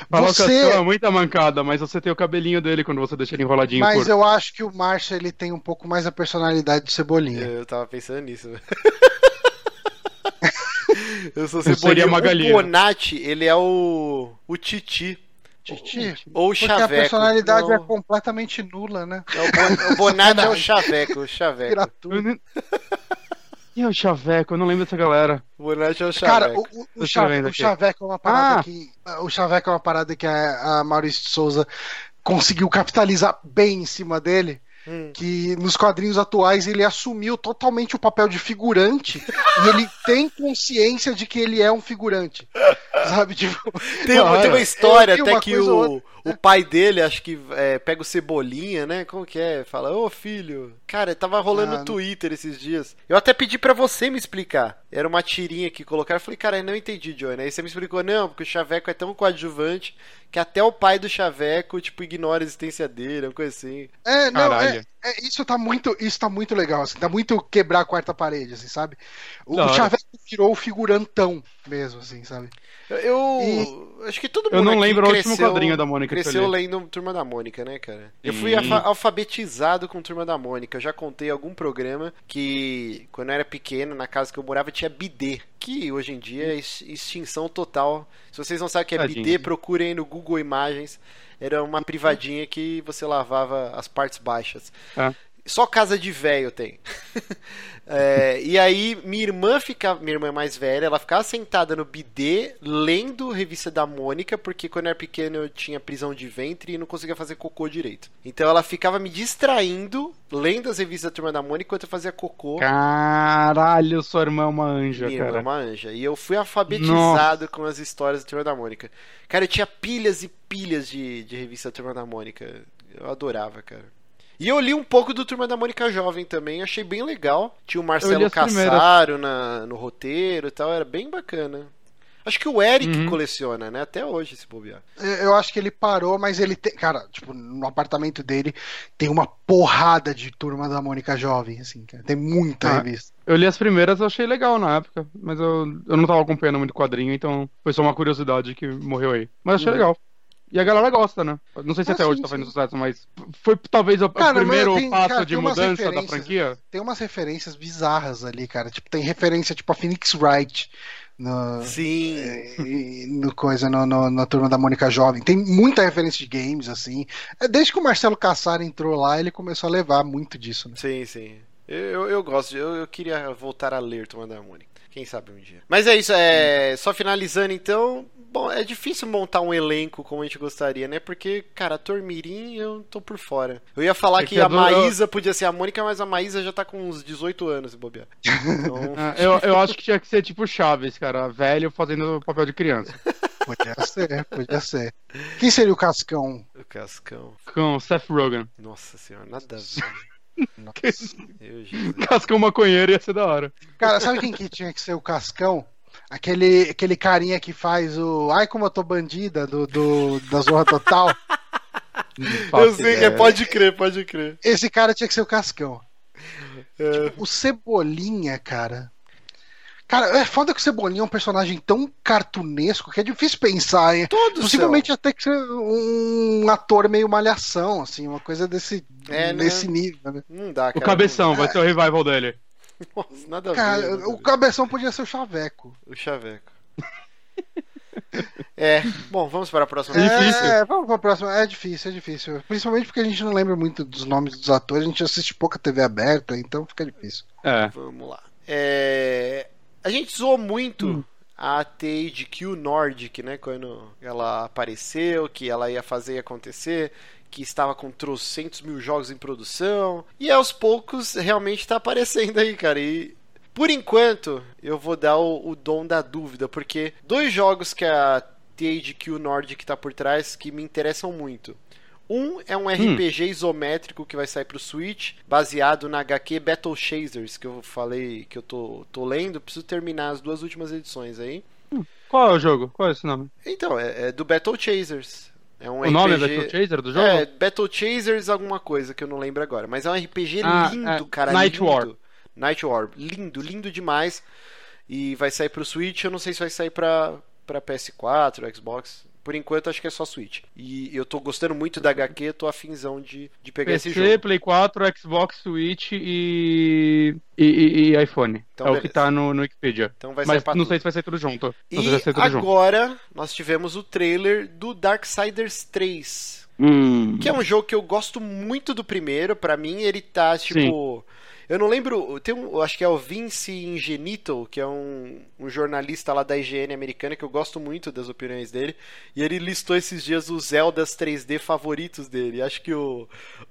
Falou que Você- a sua é muita mancada, mas você tem o cabelinho dele quando você deixa ele enroladinho Mas curto. eu acho que o Marshall ele tem um pouco mais a personalidade de quem? Cebolinha. Eu tava pensando nisso. Eu sou Eu seria Cebolinha. uma O. Bonatti, ele é o... O Titi. Titi? Ou o Porque Chaveco. a personalidade é Não, completamente nula, né? é o, Bon... o Bonatti é o Chaveco. O Chaveco. Vira tudo. E o Chaveco, eu não lembro dessa galera. O Bonatti é o Cara, Chaveco. o, o, o, Tô Chave- escrevendo o aqui. Chaveco é uma parada Ah. que. O Chaveco é uma parada que a, a Maurício de Souza conseguiu capitalizar bem em cima dele. Hum. que nos quadrinhos atuais ele assumiu totalmente o papel de figurante e ele tem consciência de que ele é um figurante. Sabe, tipo. Tem, uma- tem uma história Eu vi até uma que o, o pai dele, acho que é, pega o Cebolinha, né? Como que é? Fala, ô filho. Cara, tava rolando Ah, no Twitter esses dias. Eu até pedi pra você me explicar. Era uma tirinha que colocaram. Eu falei, cara, eu não entendi, Johnny. Aí você me explicou, não, porque o Chaveco é tão coadjuvante que até o pai do Chaveco, tipo, ignora a existência dele, uma coisa assim. É, não, é, é, isso tá muito, isso tá muito legal, assim, tá muito quebrar a quarta parede, assim, sabe? O, o. Chaveco virou o figurantão mesmo, assim, sabe? Eu, eu- acho que todo mundo Eu não lembro o último cresceu- quadrinho da Mônica que eu Cresceu li. lendo Turma da Mônica, né, cara? Eu fui alfa- alfabetizado com Turma da Mônica. Eu já contei algum programa que quando eu era pequeno, na casa que eu morava, tinha bidê. Que hoje em dia é ex- extinção total. Se vocês não sabem o que é Tadinho. bidê, procurem aí no Google Imagens. Era uma privadinha que você lavava as partes baixas. Ah. Só casa de velho tem. É, e aí, minha irmã ficava, minha irmã mais velha, ela ficava sentada no bidê lendo revista da Mônica, porque quando eu era pequeno eu tinha prisão de ventre e não conseguia fazer cocô direito. Então ela ficava me distraindo, lendo as revistas da turma da Mônica enquanto eu fazia cocô. Caralho, sua irmã é uma anja, Minha irmã é cara. uma anja. E eu fui alfabetizado com as histórias da Turma da Mônica. Cara, eu tinha pilhas e pilhas de, de revista da Turma da Mônica. Eu adorava, cara. E eu li um pouco do Turma da Mônica Jovem também, achei bem legal. Tinha o Marcelo. Cassaro na, no roteiro e tal, era bem bacana. Acho que o Eric Uhum. coleciona, né? Até hoje, se bobear. Eu eu acho que ele parou, mas ele tem. Cara, tipo, no apartamento dele tem uma porrada de turma da Mônica Jovem, assim, cara. Tem muita Ah. revista. Eu li as primeiras, eu achei legal na época, mas eu, eu não tava acompanhando muito quadrinho, então foi só uma curiosidade que morreu aí. Mas achei Uhum. legal. E a galera gosta, né? Não sei se Ah, até sim, hoje tá sim. fazendo sucesso, mas foi talvez o, Cara, primeiro tem- passo cara, de mudança da franquia. Tem umas referências bizarras ali, cara. Tipo, tem referência, tipo, a Phoenix Wright no, Sim. e- no coisa, no, no- na turma da Mônica Jovem. Tem muita referência de games, assim. É, Desde que o Marcelo Cassar entrou lá, ele começou a levar muito disso, né? Sim, sim. Eu, eu, eu gosto, de- eu, eu queria voltar a ler Turma da Mônica. Quem sabe um dia. Mas é isso, é. Só finalizando então. Bom, é difícil montar um elenco como a gente gostaria, né? Porque, cara, ator Mirim eu tô por fora. Eu ia falar É que que a Maísa podia ser a Mônica, mas a Maísa já tá com uns 18 anos, se bobear. Então, Ah, eu, eu acho que tinha que ser tipo Chaves, cara, velho fazendo papel de criança. Podia ser, podia ser. Quem seria o Cascão? o Cascão. Com Seth Rogen. Nossa senhora, nada a ver. Cascão maconheiro ia ser da hora. Cara, sabe quem que tinha que ser o Cascão? Aquele, aquele carinha que faz o Ai como eu tô bandida do, do da Zorra Total. Eu sei que é, é. pode crer, pode crer. Esse cara tinha que ser o Cascão. É, O Cebolinha, cara. Cara, é foda que o Cebolinha é um personagem tão cartunesco que é difícil pensar em. todos Possivelmente são. até que ser um ator meio malhação, assim, uma coisa desse, É, né? nesse nível, né? Não dá, O cara. cabeção, vai ser o revival dele. Nossa, nada a ver. Cara, nada a o ver. cabeção podia ser o Chaveco. O Chaveco. é, bom, vamos para a próxima. É difícil. É, vamos pra próxima. É difícil, é difícil. Principalmente porque a gente não lembra muito dos nomes dos atores, a gente assiste pouca TV aberta, então fica difícil. É. Vamos lá. É, a gente zoou muito Hum. a THQ Nordic, né? Quando ela apareceu, que ela ia fazer e acontecer, que estava com trocentos mil jogos em produção. E aos poucos realmente está aparecendo aí, cara. E por enquanto eu vou dar o, o dom da dúvida, porque dois jogos que a THQ Nordic está por trás que me interessam muito. Um é um RPG isométrico que vai sair pro Switch, baseado na HQ Battle Chasers, que eu falei que eu tô, tô lendo. Preciso terminar as duas últimas edições aí. Qual é o jogo? Qual é esse nome? Então, é, é do Battle Chasers. É um o nome é RPG... Battle Chaser do jogo? É, Battle Chasers alguma coisa que eu não lembro agora. Mas é um RPG Ah, lindo, é, cara. Night lindo. War. Night War. Lindo, lindo demais. E vai sair pro Switch. Eu não sei se vai sair pra, pra PS4, Xbox. Por enquanto, acho que é só Switch. E eu tô gostando muito da HQ. Tô afinzão de, de pegar esse PC, jogo. Play 4, Xbox, Switch e, e, e- e iPhone. Então, é o beleza. que tá no, no Wikipedia. Então vai Mas não tudo. sei se vai ser tudo junto. Não E tudo junto. agora nós tivemos o trailer do Darksiders 3. Hum. Que é um jogo que eu gosto muito do primeiro. Pra mim, ele tá tipo. Eu não lembro. Tem um. Acho que é o Vince Ingenito, que é um, um jornalista lá da IGN americana, que eu gosto muito das opiniões dele. E ele listou esses dias os Zeldas 3D favoritos dele. Acho que o,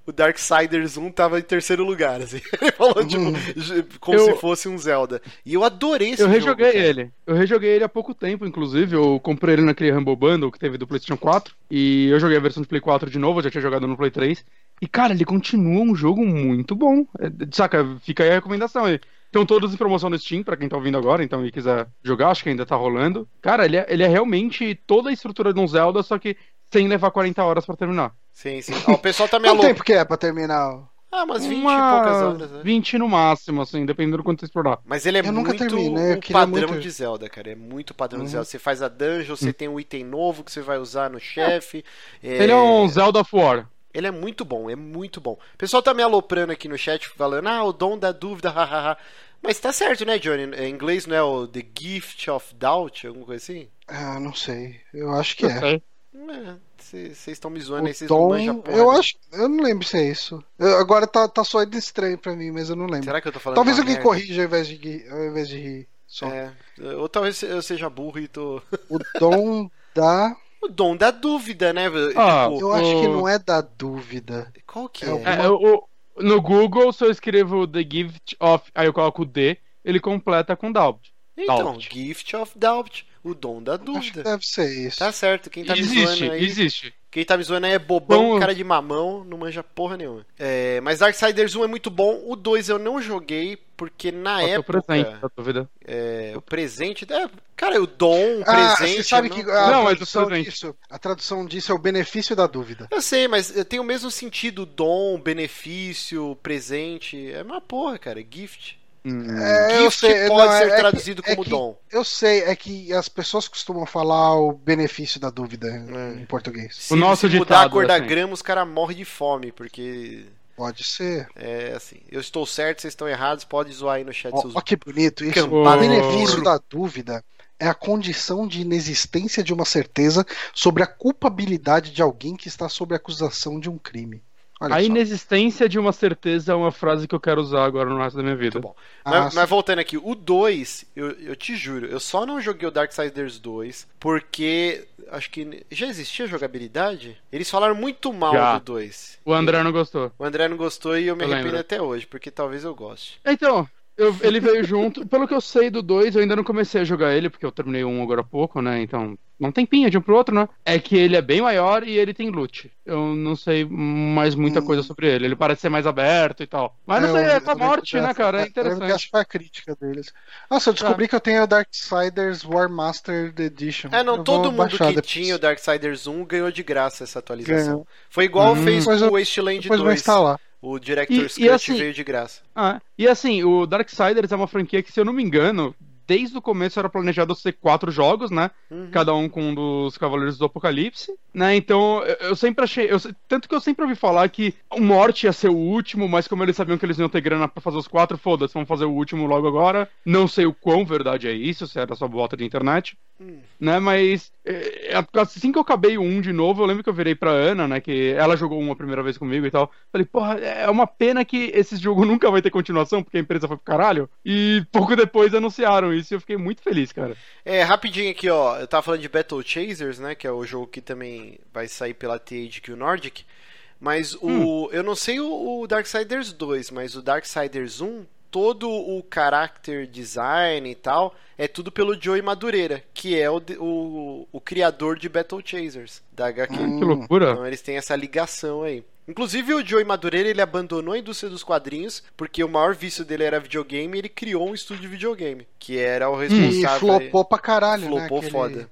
o Darksiders 1 tava em terceiro lugar, assim. Ele falou, tipo, como Eu- se fosse um Zelda. E eu adorei esse Eu jogo. rejoguei cara. ele. Eu rejoguei ele há pouco tempo, inclusive. Eu comprei ele naquele Rumble Bundle que teve do PlayStation 4. E eu joguei a versão de Play 4 de novo, eu já tinha jogado no Play 3. E, cara, ele continua um jogo muito bom. É, saca, fica aí a recomendação aí. Estão todos em promoção no Steam, pra quem tá ouvindo agora, então e quiser jogar, acho que ainda tá rolando. Cara, ele é, ele é realmente toda a estrutura de um Zelda, só que sem levar 40 horas pra terminar. Sim, sim. Ó, o pessoal tá me Quanto alô. tempo que é pra terminar? Ah, umas 20 Uma- e poucas horas, né? 20 no máximo, assim, dependendo do quanto você explorar. Mas ele é Eu nunca muito terminei, eu padrão muito- de Zelda, cara. É muito padrão de Uhum. Zelda. Você faz a dungeon, você tem um item novo que você vai usar no chefe. É... Ele é um Zelda of War. Ele é muito bom, é muito bom. O pessoal tá me aloprando aqui no chat, falando, ah, o dom da dúvida, hahaha. Mas tá certo, né, Johnny? Em inglês não é o The Gift of Doubt, alguma coisa assim? Ah, não sei. Eu acho que é. Vocês estão me zoando aí, O vocês não Dom, manjam porra. eu acho, eu não lembro se é isso. Eu- agora tá, tá soando estranho pra mim, mas eu não lembro. Será que eu tô falando Talvez alguém merda? corrija ao invés de, ao invés de rir. Só. É, ou talvez eu seja burro e tô... O dom da. O dom da dúvida, né? Ah, Tipo, Eu acho que o- não é da dúvida. qual que é é? o- É, o- no Google, se eu escrevo The Gift of. Aí eu coloco o D, ele completa com Doubt. Então, Doubt. Gift of Doubt, o dom da Acho que dúvida. deve ser isso. Tá certo, quem tá me existe, zoando aí. existe. Quem tá me zoando aí é bobão, Bom- cara de mamão, não manja porra nenhuma. É, mas Darksiders 1 é muito bom, o 2 eu não joguei, porque na Falta o época. presente da dúvida. é, o presente. É, cara, o dom, o Ah, presente. você sabe eu que não- a Não, mas o tradução presente. disso, a tradução disso é o benefício da dúvida. Eu sei, mas tem o mesmo sentido: dom, benefício, presente. É uma porra, cara, gift. Hum. É, eu sei, pode não, é- ser é que- traduzido é como que- dom. Eu sei, é que as pessoas costumam falar o benefício da dúvida É. em português. Se, nosso se mudar a ditado, cor da assim. grama, os caras morrem de fome, porque. Pode ser. É assim, eu estou certo, vocês estão errados, pode zoar aí no chat Ó, seus ó que bonito isso. O benefício da dúvida é a condição de inexistência de uma certeza sobre a culpabilidade de alguém que está sob acusação de um crime. Olha A só. inexistência de uma certeza é uma frase que eu quero usar agora no resto da minha vida. Muito bom. Ah, mas, mas voltando aqui, o 2, eu, eu te juro, eu só não joguei o Darksiders 2 porque acho que já existia jogabilidade. Eles falaram muito mal Já. do 2. O André não gostou. O André não gostou e eu me Eu arrependo lembro. até hoje, porque talvez eu goste. Então, eu- ele veio junto. Pelo que eu sei do 2, eu ainda não comecei a jogar ele, porque eu terminei um agora há pouco, né? Então, não tem pinha de um pro outro, né? É que ele é bem maior e ele tem loot. Eu não sei mais muita Hum. coisa sobre ele. Ele parece ser mais aberto e tal. Mas não É, sei, eu- é com a eu lembro morte, né, cara? É eu lembro que interessante. A crítica deles. Nossa, eu descobri que eu tenho o Darksiders War Master Edition. É, não, Eu todo vou mundo que depois. tinha o Darksiders 1 ganhou de graça essa atualização. Ganhou. Foi igual Hum. fez Depois o Wasteland Depois vou 2. instalar. O Director's Cut assim- veio de graça. Ah, e assim, o Darksiders é uma franquia que, se eu não me engano, desde o começo era planejado ser quatro jogos, né? Uhum. Cada um com um dos Cavaleiros do Apocalipse, né? Então, eu, eu sempre achei. eu tanto que eu sempre ouvi falar que o Morte ia ser o último, mas como eles sabiam que eles iam ter grana pra fazer os quatro, foda-se, vamos fazer o último logo agora. Não sei o quão verdade é isso, se era só bota de internet. Hum. Né, mas assim que eu acabei o 1 de novo, eu lembro que eu virei pra Ana, né? Que ela jogou uma primeira vez comigo e tal. Falei, porra, é uma pena que esse jogo nunca vai ter continuação, porque a empresa foi pro caralho. E pouco depois anunciaram isso e eu fiquei muito feliz, cara. É, rapidinho aqui, ó. Eu tava falando de Battle Chasers, né? Que é o jogo que também vai sair pela THQ Nordic. Mas o. Hum. Eu não sei o, o Darksiders 2, mas o Darksiders 1, todo o character design e tal, é tudo pelo Joey Madureira, que é o, o, o criador de Battle Chasers, da HQ. Hum. Que loucura. Então eles têm essa ligação aí. Inclusive o Joey Madureira ele abandonou a indústria dos quadrinhos porque o maior vício dele era videogame e ele criou um estúdio de videogame, que era o E responsável. flopou pra caralho, né? Flopou aquele- foda.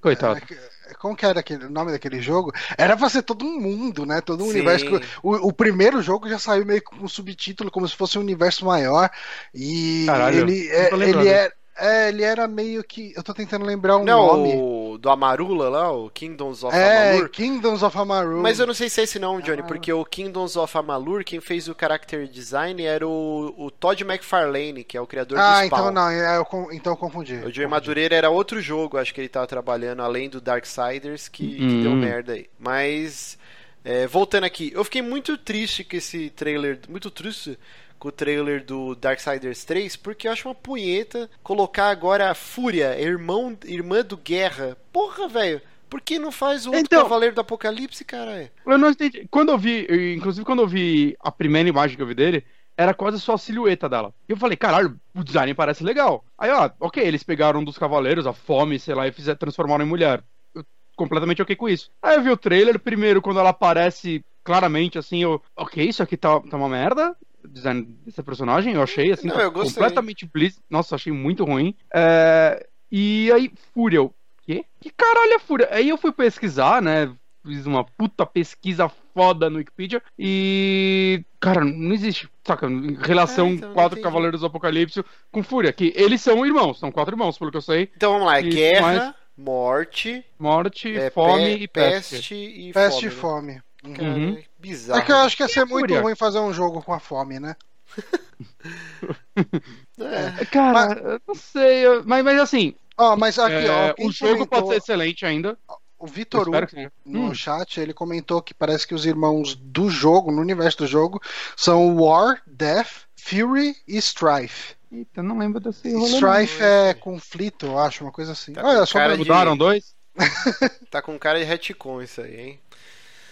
Coitado. É, Como que era aquele, o nome daquele jogo? Era pra ser todo um mundo, né? Todo um Sim. universo. O, o primeiro jogo já saiu meio com um subtítulo, como se fosse um universo maior. E Caralho, ele, é, ele, era, é, ele era meio que. Eu tô tentando lembrar um Não, nome. o do Amarula lá, o Kingdoms of É, Amalur. Kingdoms of Amarur. Mas eu não sei se é esse não, Johnny, Ah. porque o Kingdoms of Amalur, quem fez o character design era o, o Todd McFarlane, que é o criador Ah, do Spawn. então não, é, eu, então eu confundi. O Joey Confundi. Madureira era outro jogo, acho que ele tava trabalhando além do Darksiders, que, que Hum. deu merda aí. Mas, é, voltando aqui, eu fiquei muito triste com esse trailer, muito triste com o trailer do Darksiders 3, porque eu acho uma punheta colocar agora a Fúria, irmão, irmã do Guerra. Porra, velho. Por que não faz o outro Então- Cavaleiro do Apocalipse, caralho? Eu não entendi. Quando eu vi, inclusive quando eu vi a primeira imagem que eu vi dele, era quase só a silhueta dela. E eu falei, caralho, o design parece legal. Aí, ó, ok, eles pegaram um dos cavaleiros, a fome, sei lá, e fizeram, transformaram em mulher. Eu completamente ok com isso. Aí eu vi o trailer, primeiro, quando ela aparece claramente, assim, eu, ok, isso aqui tá, tá uma merda. O design desse personagem, eu achei, assim, Não, eu completamente bliss. Nossa, achei muito ruim. É, E aí, Fúria, eu, quê? Que caralho é Fúria? Aí eu fui pesquisar, né? Fiz uma puta pesquisa foda no Wikipedia e. Cara, não existe, saca? Relação É, então, quatro. Cavaleiros do Apocalipse com Fúria, que eles são irmãos, são quatro irmãos, pelo que eu sei. Então vamos lá, é guerra, mas- morte, Morte, é, fome pe- e peste. peste e Peste e fome. né? fome. Cara, Uhum. é bizarro. É que eu acho que ia ser a muito ruim fazer um jogo com a fome, né? É. Cara, eu não sei, eu- mas, mas assim, Ó, mas aqui, é, ó, quem o jogo comentou- pode ser excelente ainda. O Vitor no Hum, chat, ele comentou que parece que os irmãos do jogo, no universo do jogo, são War, Death, Fury e Strife. Eita, não lembro desse rolê. não. Strife é conflito, eu acho, uma coisa assim. Tá Olha, com só cara de- Mudaram dois? Tá com cara de retcon isso aí, hein?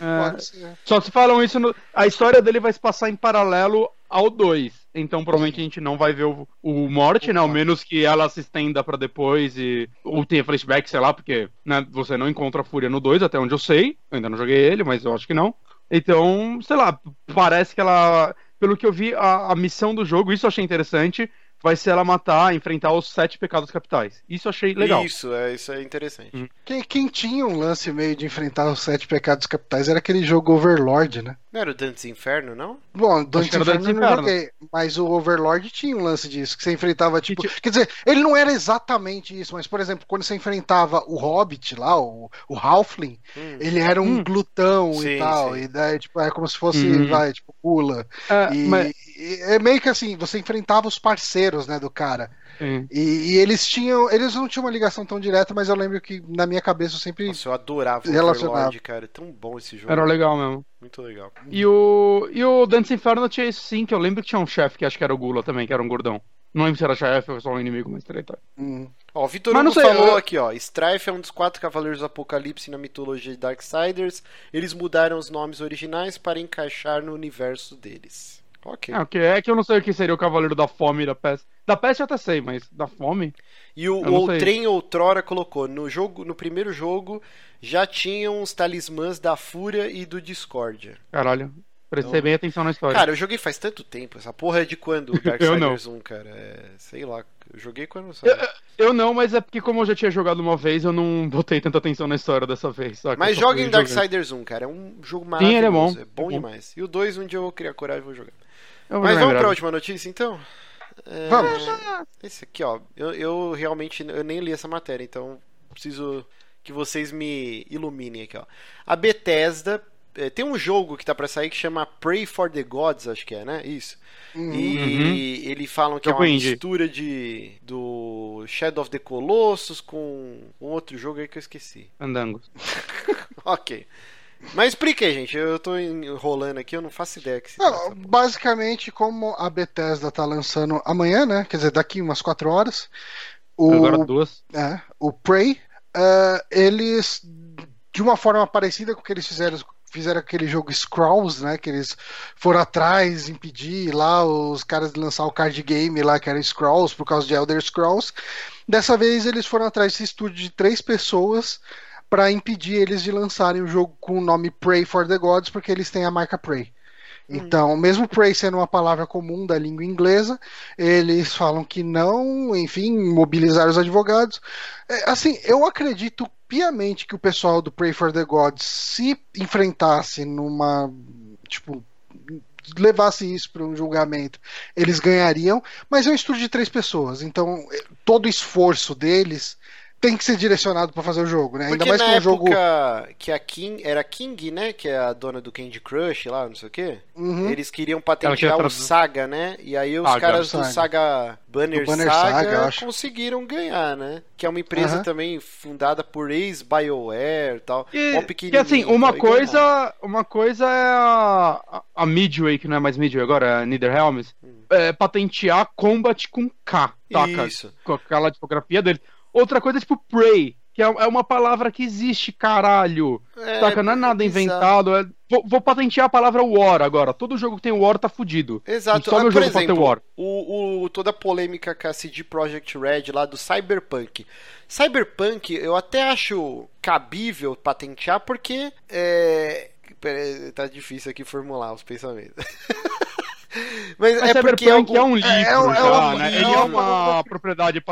É. Só se falam isso no... A história dele vai se passar em paralelo ao 2. Então provavelmente a gente não vai ver o, o Morte, né? Ao menos que ela se estenda pra depois e. Ou tenha flashback, sei lá, porque né, você não encontra a Fúria no 2, até onde eu sei. Eu ainda não joguei ele, mas eu acho que não. Então, sei lá, parece que ela. Pelo que eu vi, a, a missão do jogo, isso eu achei interessante. Vai ser ela matar, enfrentar os sete pecados capitais. Isso eu achei legal. Isso, é, isso é interessante. Hum. Quem, quem tinha um lance meio de enfrentar os sete pecados capitais era aquele jogo Overlord, né? Não era o Dantes Inferno, não? Bom, Dantes que Inferno Dantes Inferno. joguei, mas o Overlord tinha um lance disso, que você enfrentava, tipo... ti- Quer dizer, ele não era exatamente isso, mas, por exemplo, quando você enfrentava o Hobbit lá, o, o Halfling, Hum. ele era um Hum. glutão Sim, e tal, sim. e daí, tipo, é como se fosse, Uhum. vai, tipo, pula. É, E, mas- e é meio que assim, você enfrentava os parceiros, né, do cara. Sim. E, e eles tinham, eles não tinham uma ligação tão direta, mas eu lembro que na minha cabeça eu sempre... Nossa, eu adorava o Relacionado. Overlord, cara. Tão bom esse jogo. Era legal mesmo. Muito legal. E o, e o Dantes Inferno tinha isso sim, que eu lembro que tinha um chefe que acho que era o Gula também, que era um gordão. Não lembro se era chefe ou só um inimigo, mas treta. Hum. Ó, o Vitor Hugo sei, falou eu- aqui, ó. Strife é um dos quatro cavaleiros do apocalipse na mitologia de Darksiders. Eles mudaram os nomes originais para encaixar no universo deles. Ok. É, o que é que eu não sei o que seria o Cavaleiro da Fome e da Peste. Da Peste eu até sei, mas da Fome? E o Eu. Outrem Outrora colocou, no jogo, no primeiro jogo, já tinham os talismãs da Fúria e do Discórdia. Caralho. Prestei Então- bem atenção na história. Cara, eu joguei faz tanto tempo. Essa porra é de quando o Eu. Darksiders 1, cara? É, sei lá. Eu joguei quando saiu. Eu não, mas é porque como eu já tinha jogado uma vez, eu não botei tanta atenção na história dessa vez. saca? Mas Eu joga em. Darksiders 1, cara. É um jogo Sim, maravilhoso. ele é bom. É bom É bom. demais. E o 2, um dia eu vou criar coragem e vou jogar. Mas vamos pra breve. última notícia, então? É, Vamos. Esse aqui, ó. Eu, eu realmente eu nem li essa matéria, então preciso que vocês me iluminem aqui, ó. A Bethesda é, tem um jogo que tá pra sair que chama Pray for the Gods, acho que é, né? Isso. E eles falam que é uma indie. mistura de do Shadow of the Colossus com um outro jogo aí que eu esqueci. Andangos. Ok. Mas explica aí, gente. Eu tô enrolando aqui, eu não faço ideia que se basicamente, como a Bethesda tá lançando amanhã, né? Quer dizer, daqui umas quatro horas. O, Agora duas. é, o Prey, eh, eles, de uma forma parecida com o que eles fizeram, fizeram aquele jogo Scrolls, né? Que eles foram atrás, impedir lá os caras de lançar o card game lá, que era Scrolls, por causa de Elder Scrolls. Dessa vez eles foram atrás desse estúdio de três pessoas para impedir eles de lançarem o jogo com o nome Pray for the Gods, porque eles têm a marca Prey. Então, mesmo Prey sendo uma palavra comum da língua inglesa, eles falam que não, enfim, mobilizar os advogados. É, assim, eu acredito piamente que o pessoal do Pray for the Gods se enfrentasse numa, tipo, levasse isso para um julgamento, eles ganhariam, mas é um estúdio de três pessoas, então eh, todo o esforço deles tem que ser direcionado pra fazer o jogo, né? Ainda Porque mais na que um jogo. época que a King, era King, né? Que é a dona do Candy Crush lá, não sei o quê. Uhum. Eles queriam patentear o. Saga, né? E aí os Saga, caras do Saga. Saga Banner, Do Banner Saga, Saga, conseguiram ganhar, né? Que é uma empresa Aham. também fundada por ex-BioWare e tal. E, pequenininho, assim, uma tal, e coisa, uma coisa é a, a- Midway, que não é mais Midway agora, é a Netherrealms, é, patentear Combat com K, taca? Isso. Com aquela tipografia dele. Outra coisa é tipo Prey, que é, é uma palavra que existe, caralho. É, Saca? Não é nada bizarro. inventado. é- Vou, vou patentear a palavra War agora. Todo jogo que tem War tá fudido. Exato. Só Ah, meu jogo pode ter exemplo, War. o, o- toda a polêmica com a CD Projekt Red lá do Cyberpunk. Cyberpunk eu até acho cabível patentear porque é... Pera tá difícil aqui formular os pensamentos. Mas, Mas é porque Cyberpunk é, é, algo- um livro é um- é já, um né? livro. Ele é uma propriedade,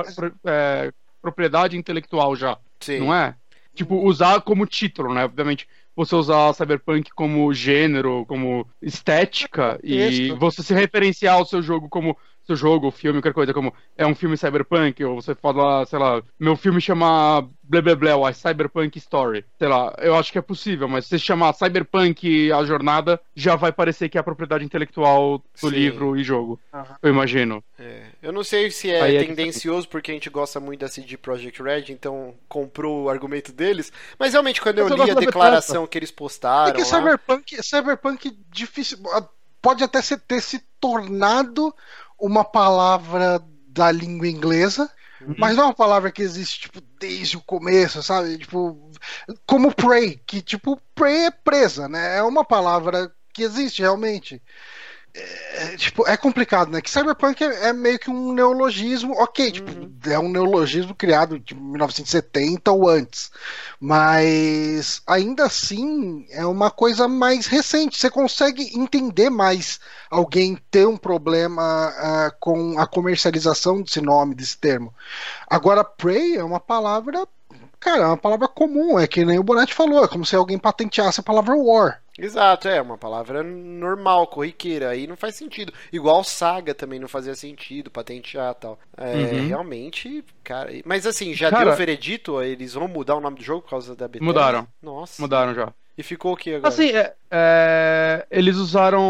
é, propriedade intelectual já, Sim. não é? Tipo, usar como título, né? Obviamente, você usar Cyberpunk como gênero, como estética, e você se referenciar ao seu jogo como seu jogo, filme, qualquer coisa, como é um filme cyberpunk, ou você fala, sei lá, meu filme chama blá blá blá, a Cyberpunk Story. Sei lá, eu acho que é possível, mas se você chamar Cyberpunk a jornada, já vai parecer que é a propriedade intelectual do Sim. livro e jogo. Aham. Eu imagino. É, Eu não sei se é Aí é que- tendencioso porque a gente gosta muito da CD Projekt Red, então comprou o argumento deles. Mas realmente, quando eu eu li a declaração que eles postaram. É que lá- Cyberpunk, Cyberpunk difícil, pode até ser- ter se tornado uma palavra da língua inglesa, mas não é uma palavra que existe tipo desde o começo, sabe? Tipo, como prey, que tipo prey é presa, né? É uma palavra que existe realmente. É, tipo, é complicado, né? Que cyberpunk é, é meio que um neologismo, ok, tipo, é um neologismo criado de 1970 ou antes, mas ainda assim é uma coisa mais recente. Você consegue entender mais alguém ter um problema ah, com a comercialização desse nome, desse termo. Agora, prey é uma palavra, cara, é uma palavra comum, é que nem o Bonatti falou, é como se alguém patenteasse a palavra war. Exato, é uma palavra normal, corriqueira, aí não faz sentido. Igual saga também não fazia sentido, patentear e tal. É, Uhum. realmente, cara. Mas assim, já Cara- deu veredito? Eles vão mudar o nome do jogo por causa da Bethesda? Mudaram. Nossa. Mudaram já. E ficou o que agora? Assim, é- é, eles usaram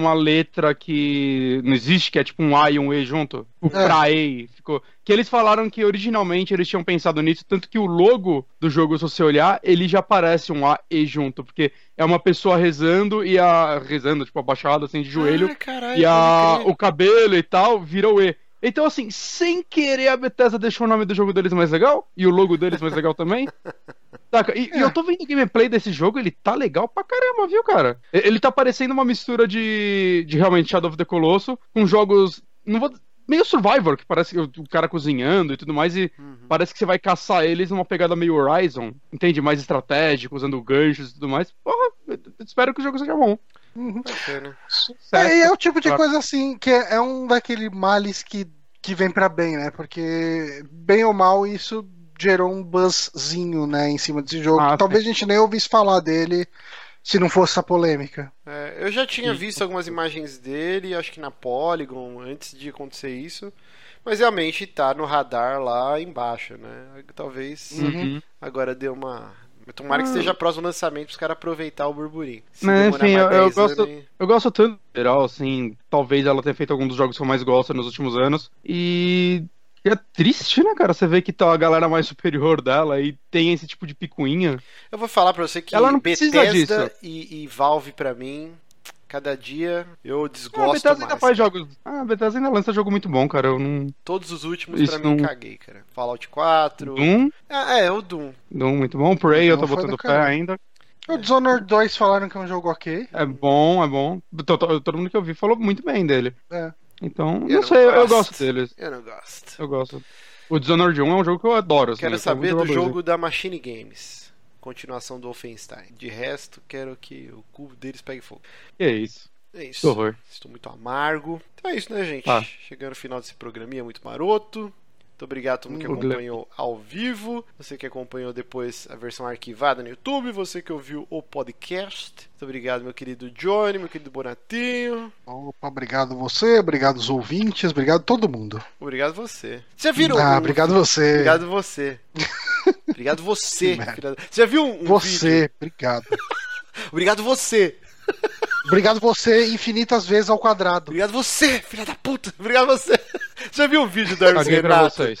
uma letra que não existe, que é tipo um A e um E junto. O É. Praei. Ficou. Que eles falaram que originalmente eles tinham pensado nisso, tanto que o logo do jogo, se você olhar, ele já parece um A e junto, porque é uma pessoa rezando e a. rezando, tipo, abaixada, assim, de joelho, Ah, caralho, e a, o cabelo e tal vira o E. Então, assim, sem querer, a Bethesda deixou o nome do jogo deles mais legal, e o logo deles mais legal também. Saca? E, e eu tô vendo o gameplay desse jogo, ele tá legal pra caramba, viu, cara? Ele tá parecendo uma mistura de, de realmente Shadow of the Colossus com jogos. Não vou. Meio Survivor, que parece o, o cara cozinhando e tudo mais, e Uhum. parece que você vai caçar eles numa pegada meio Horizon, entende? Mais estratégico, usando ganchos e tudo mais. Porra, eu espero que o jogo seja bom. Bacana. É, e é o tipo de Claro. coisa assim, que é, é um daquele males que, que vem pra bem, né? Porque, bem ou mal, isso gerou um buzzzinho, né, em cima desse jogo. Ah, Talvez a gente nem ouvisse falar dele se não fosse essa polêmica. É, eu já tinha Sim. visto algumas imagens dele, acho que na Polygon, antes de acontecer isso. Mas realmente tá no radar lá embaixo, né? Talvez Uhum. agora deu uma. Tomara que Ah. esteja próximo do lançamento para os caras aproveitar o burburinho. Se Mas, enfim, eu- eu 10 gosto- anos, Eu gosto tanto, geral, assim, talvez ela tenha feito algum dos jogos que eu mais gosto nos últimos anos. E é triste, né, cara? Você vê que tá a galera mais superior dela e tem esse tipo de picuinha. Eu vou falar pra você que Ela não precisa Bethesda disso. e, e Valve pra mim, cada dia eu Ah, a desgosto Bethesda mais. ainda faz jogos. Ah, a Bethesda ainda lança jogo muito bom, cara. Eu não. Todos os últimos Isso pra mim não- caguei, cara. Fallout 4. Doom, Ah, é, o Doom. Doom muito bom. Prey eu tô botando do pé caralho. ainda. O Dishonored 2 falaram que é um jogo ok. É bom, é bom. To- to- Todo mundo que eu vi falou muito bem dele. É. Então, Eu não não sei, eu- eu gosto. gosto deles. Eu não gosto. Eu gosto. O Dishonored 1 é um jogo que eu adoro. Assim, Quero saber do jogo da Machine Games. Continuação do Wolfenstein. De resto, quero que o cubo deles pegue fogo. Que é isso. É Que isso. horror. Estou muito amargo. Então é isso, né, gente? Tá. Chegando no final desse programinha muito maroto. Muito obrigado a todo mundo que acompanhou ao vivo, você que acompanhou depois a versão arquivada no YouTube, você que ouviu o podcast. Muito obrigado, meu querido Johnny, meu querido Bonatinho. Opa, obrigado você, obrigado os ouvintes, obrigado todo mundo. Obrigado você. Você já viram? Ah, um- obrigado você. Obrigado você. obrigado você. Você já viu um, um vídeo? Você, obrigado. Obrigado você. Obrigado você infinitas vezes ao quadrado. Obrigado você, filha da puta. Obrigado você. Você já viu um vídeo do Hermes pra Renato? vocês.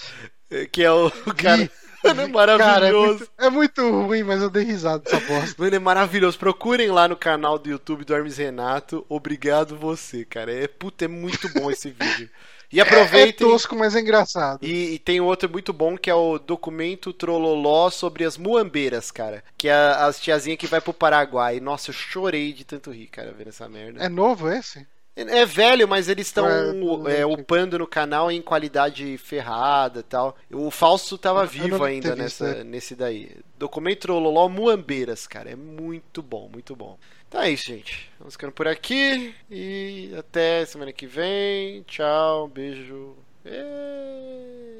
Que é o, o cara. Mano, é Cara, é maravilhoso. muito, é muito ruim, mas eu dei risada dessa bosta. Mano, é maravilhoso. Procurem lá no canal do YouTube do Hermes Renato. Obrigado você, cara. É, puta, é muito bom esse vídeo. E É aproveitem. tosco, mas é engraçado. E, e tem outro muito bom que é o documento Trololó sobre as muambeiras, cara. Que é as tiazinhas que vai pro Paraguai. Nossa, eu chorei de tanto rir, cara, vendo essa merda. É novo esse? É, é velho, mas eles estão É, é, upando no canal em qualidade ferrada e tal. O Fausto tava vivo ainda nessa, é. nesse daí. Documento Trololó Muambeiras, cara. É muito bom, muito bom. Então é isso, gente. Vamos ficando por aqui. E até semana que vem. Tchau, beijo. E...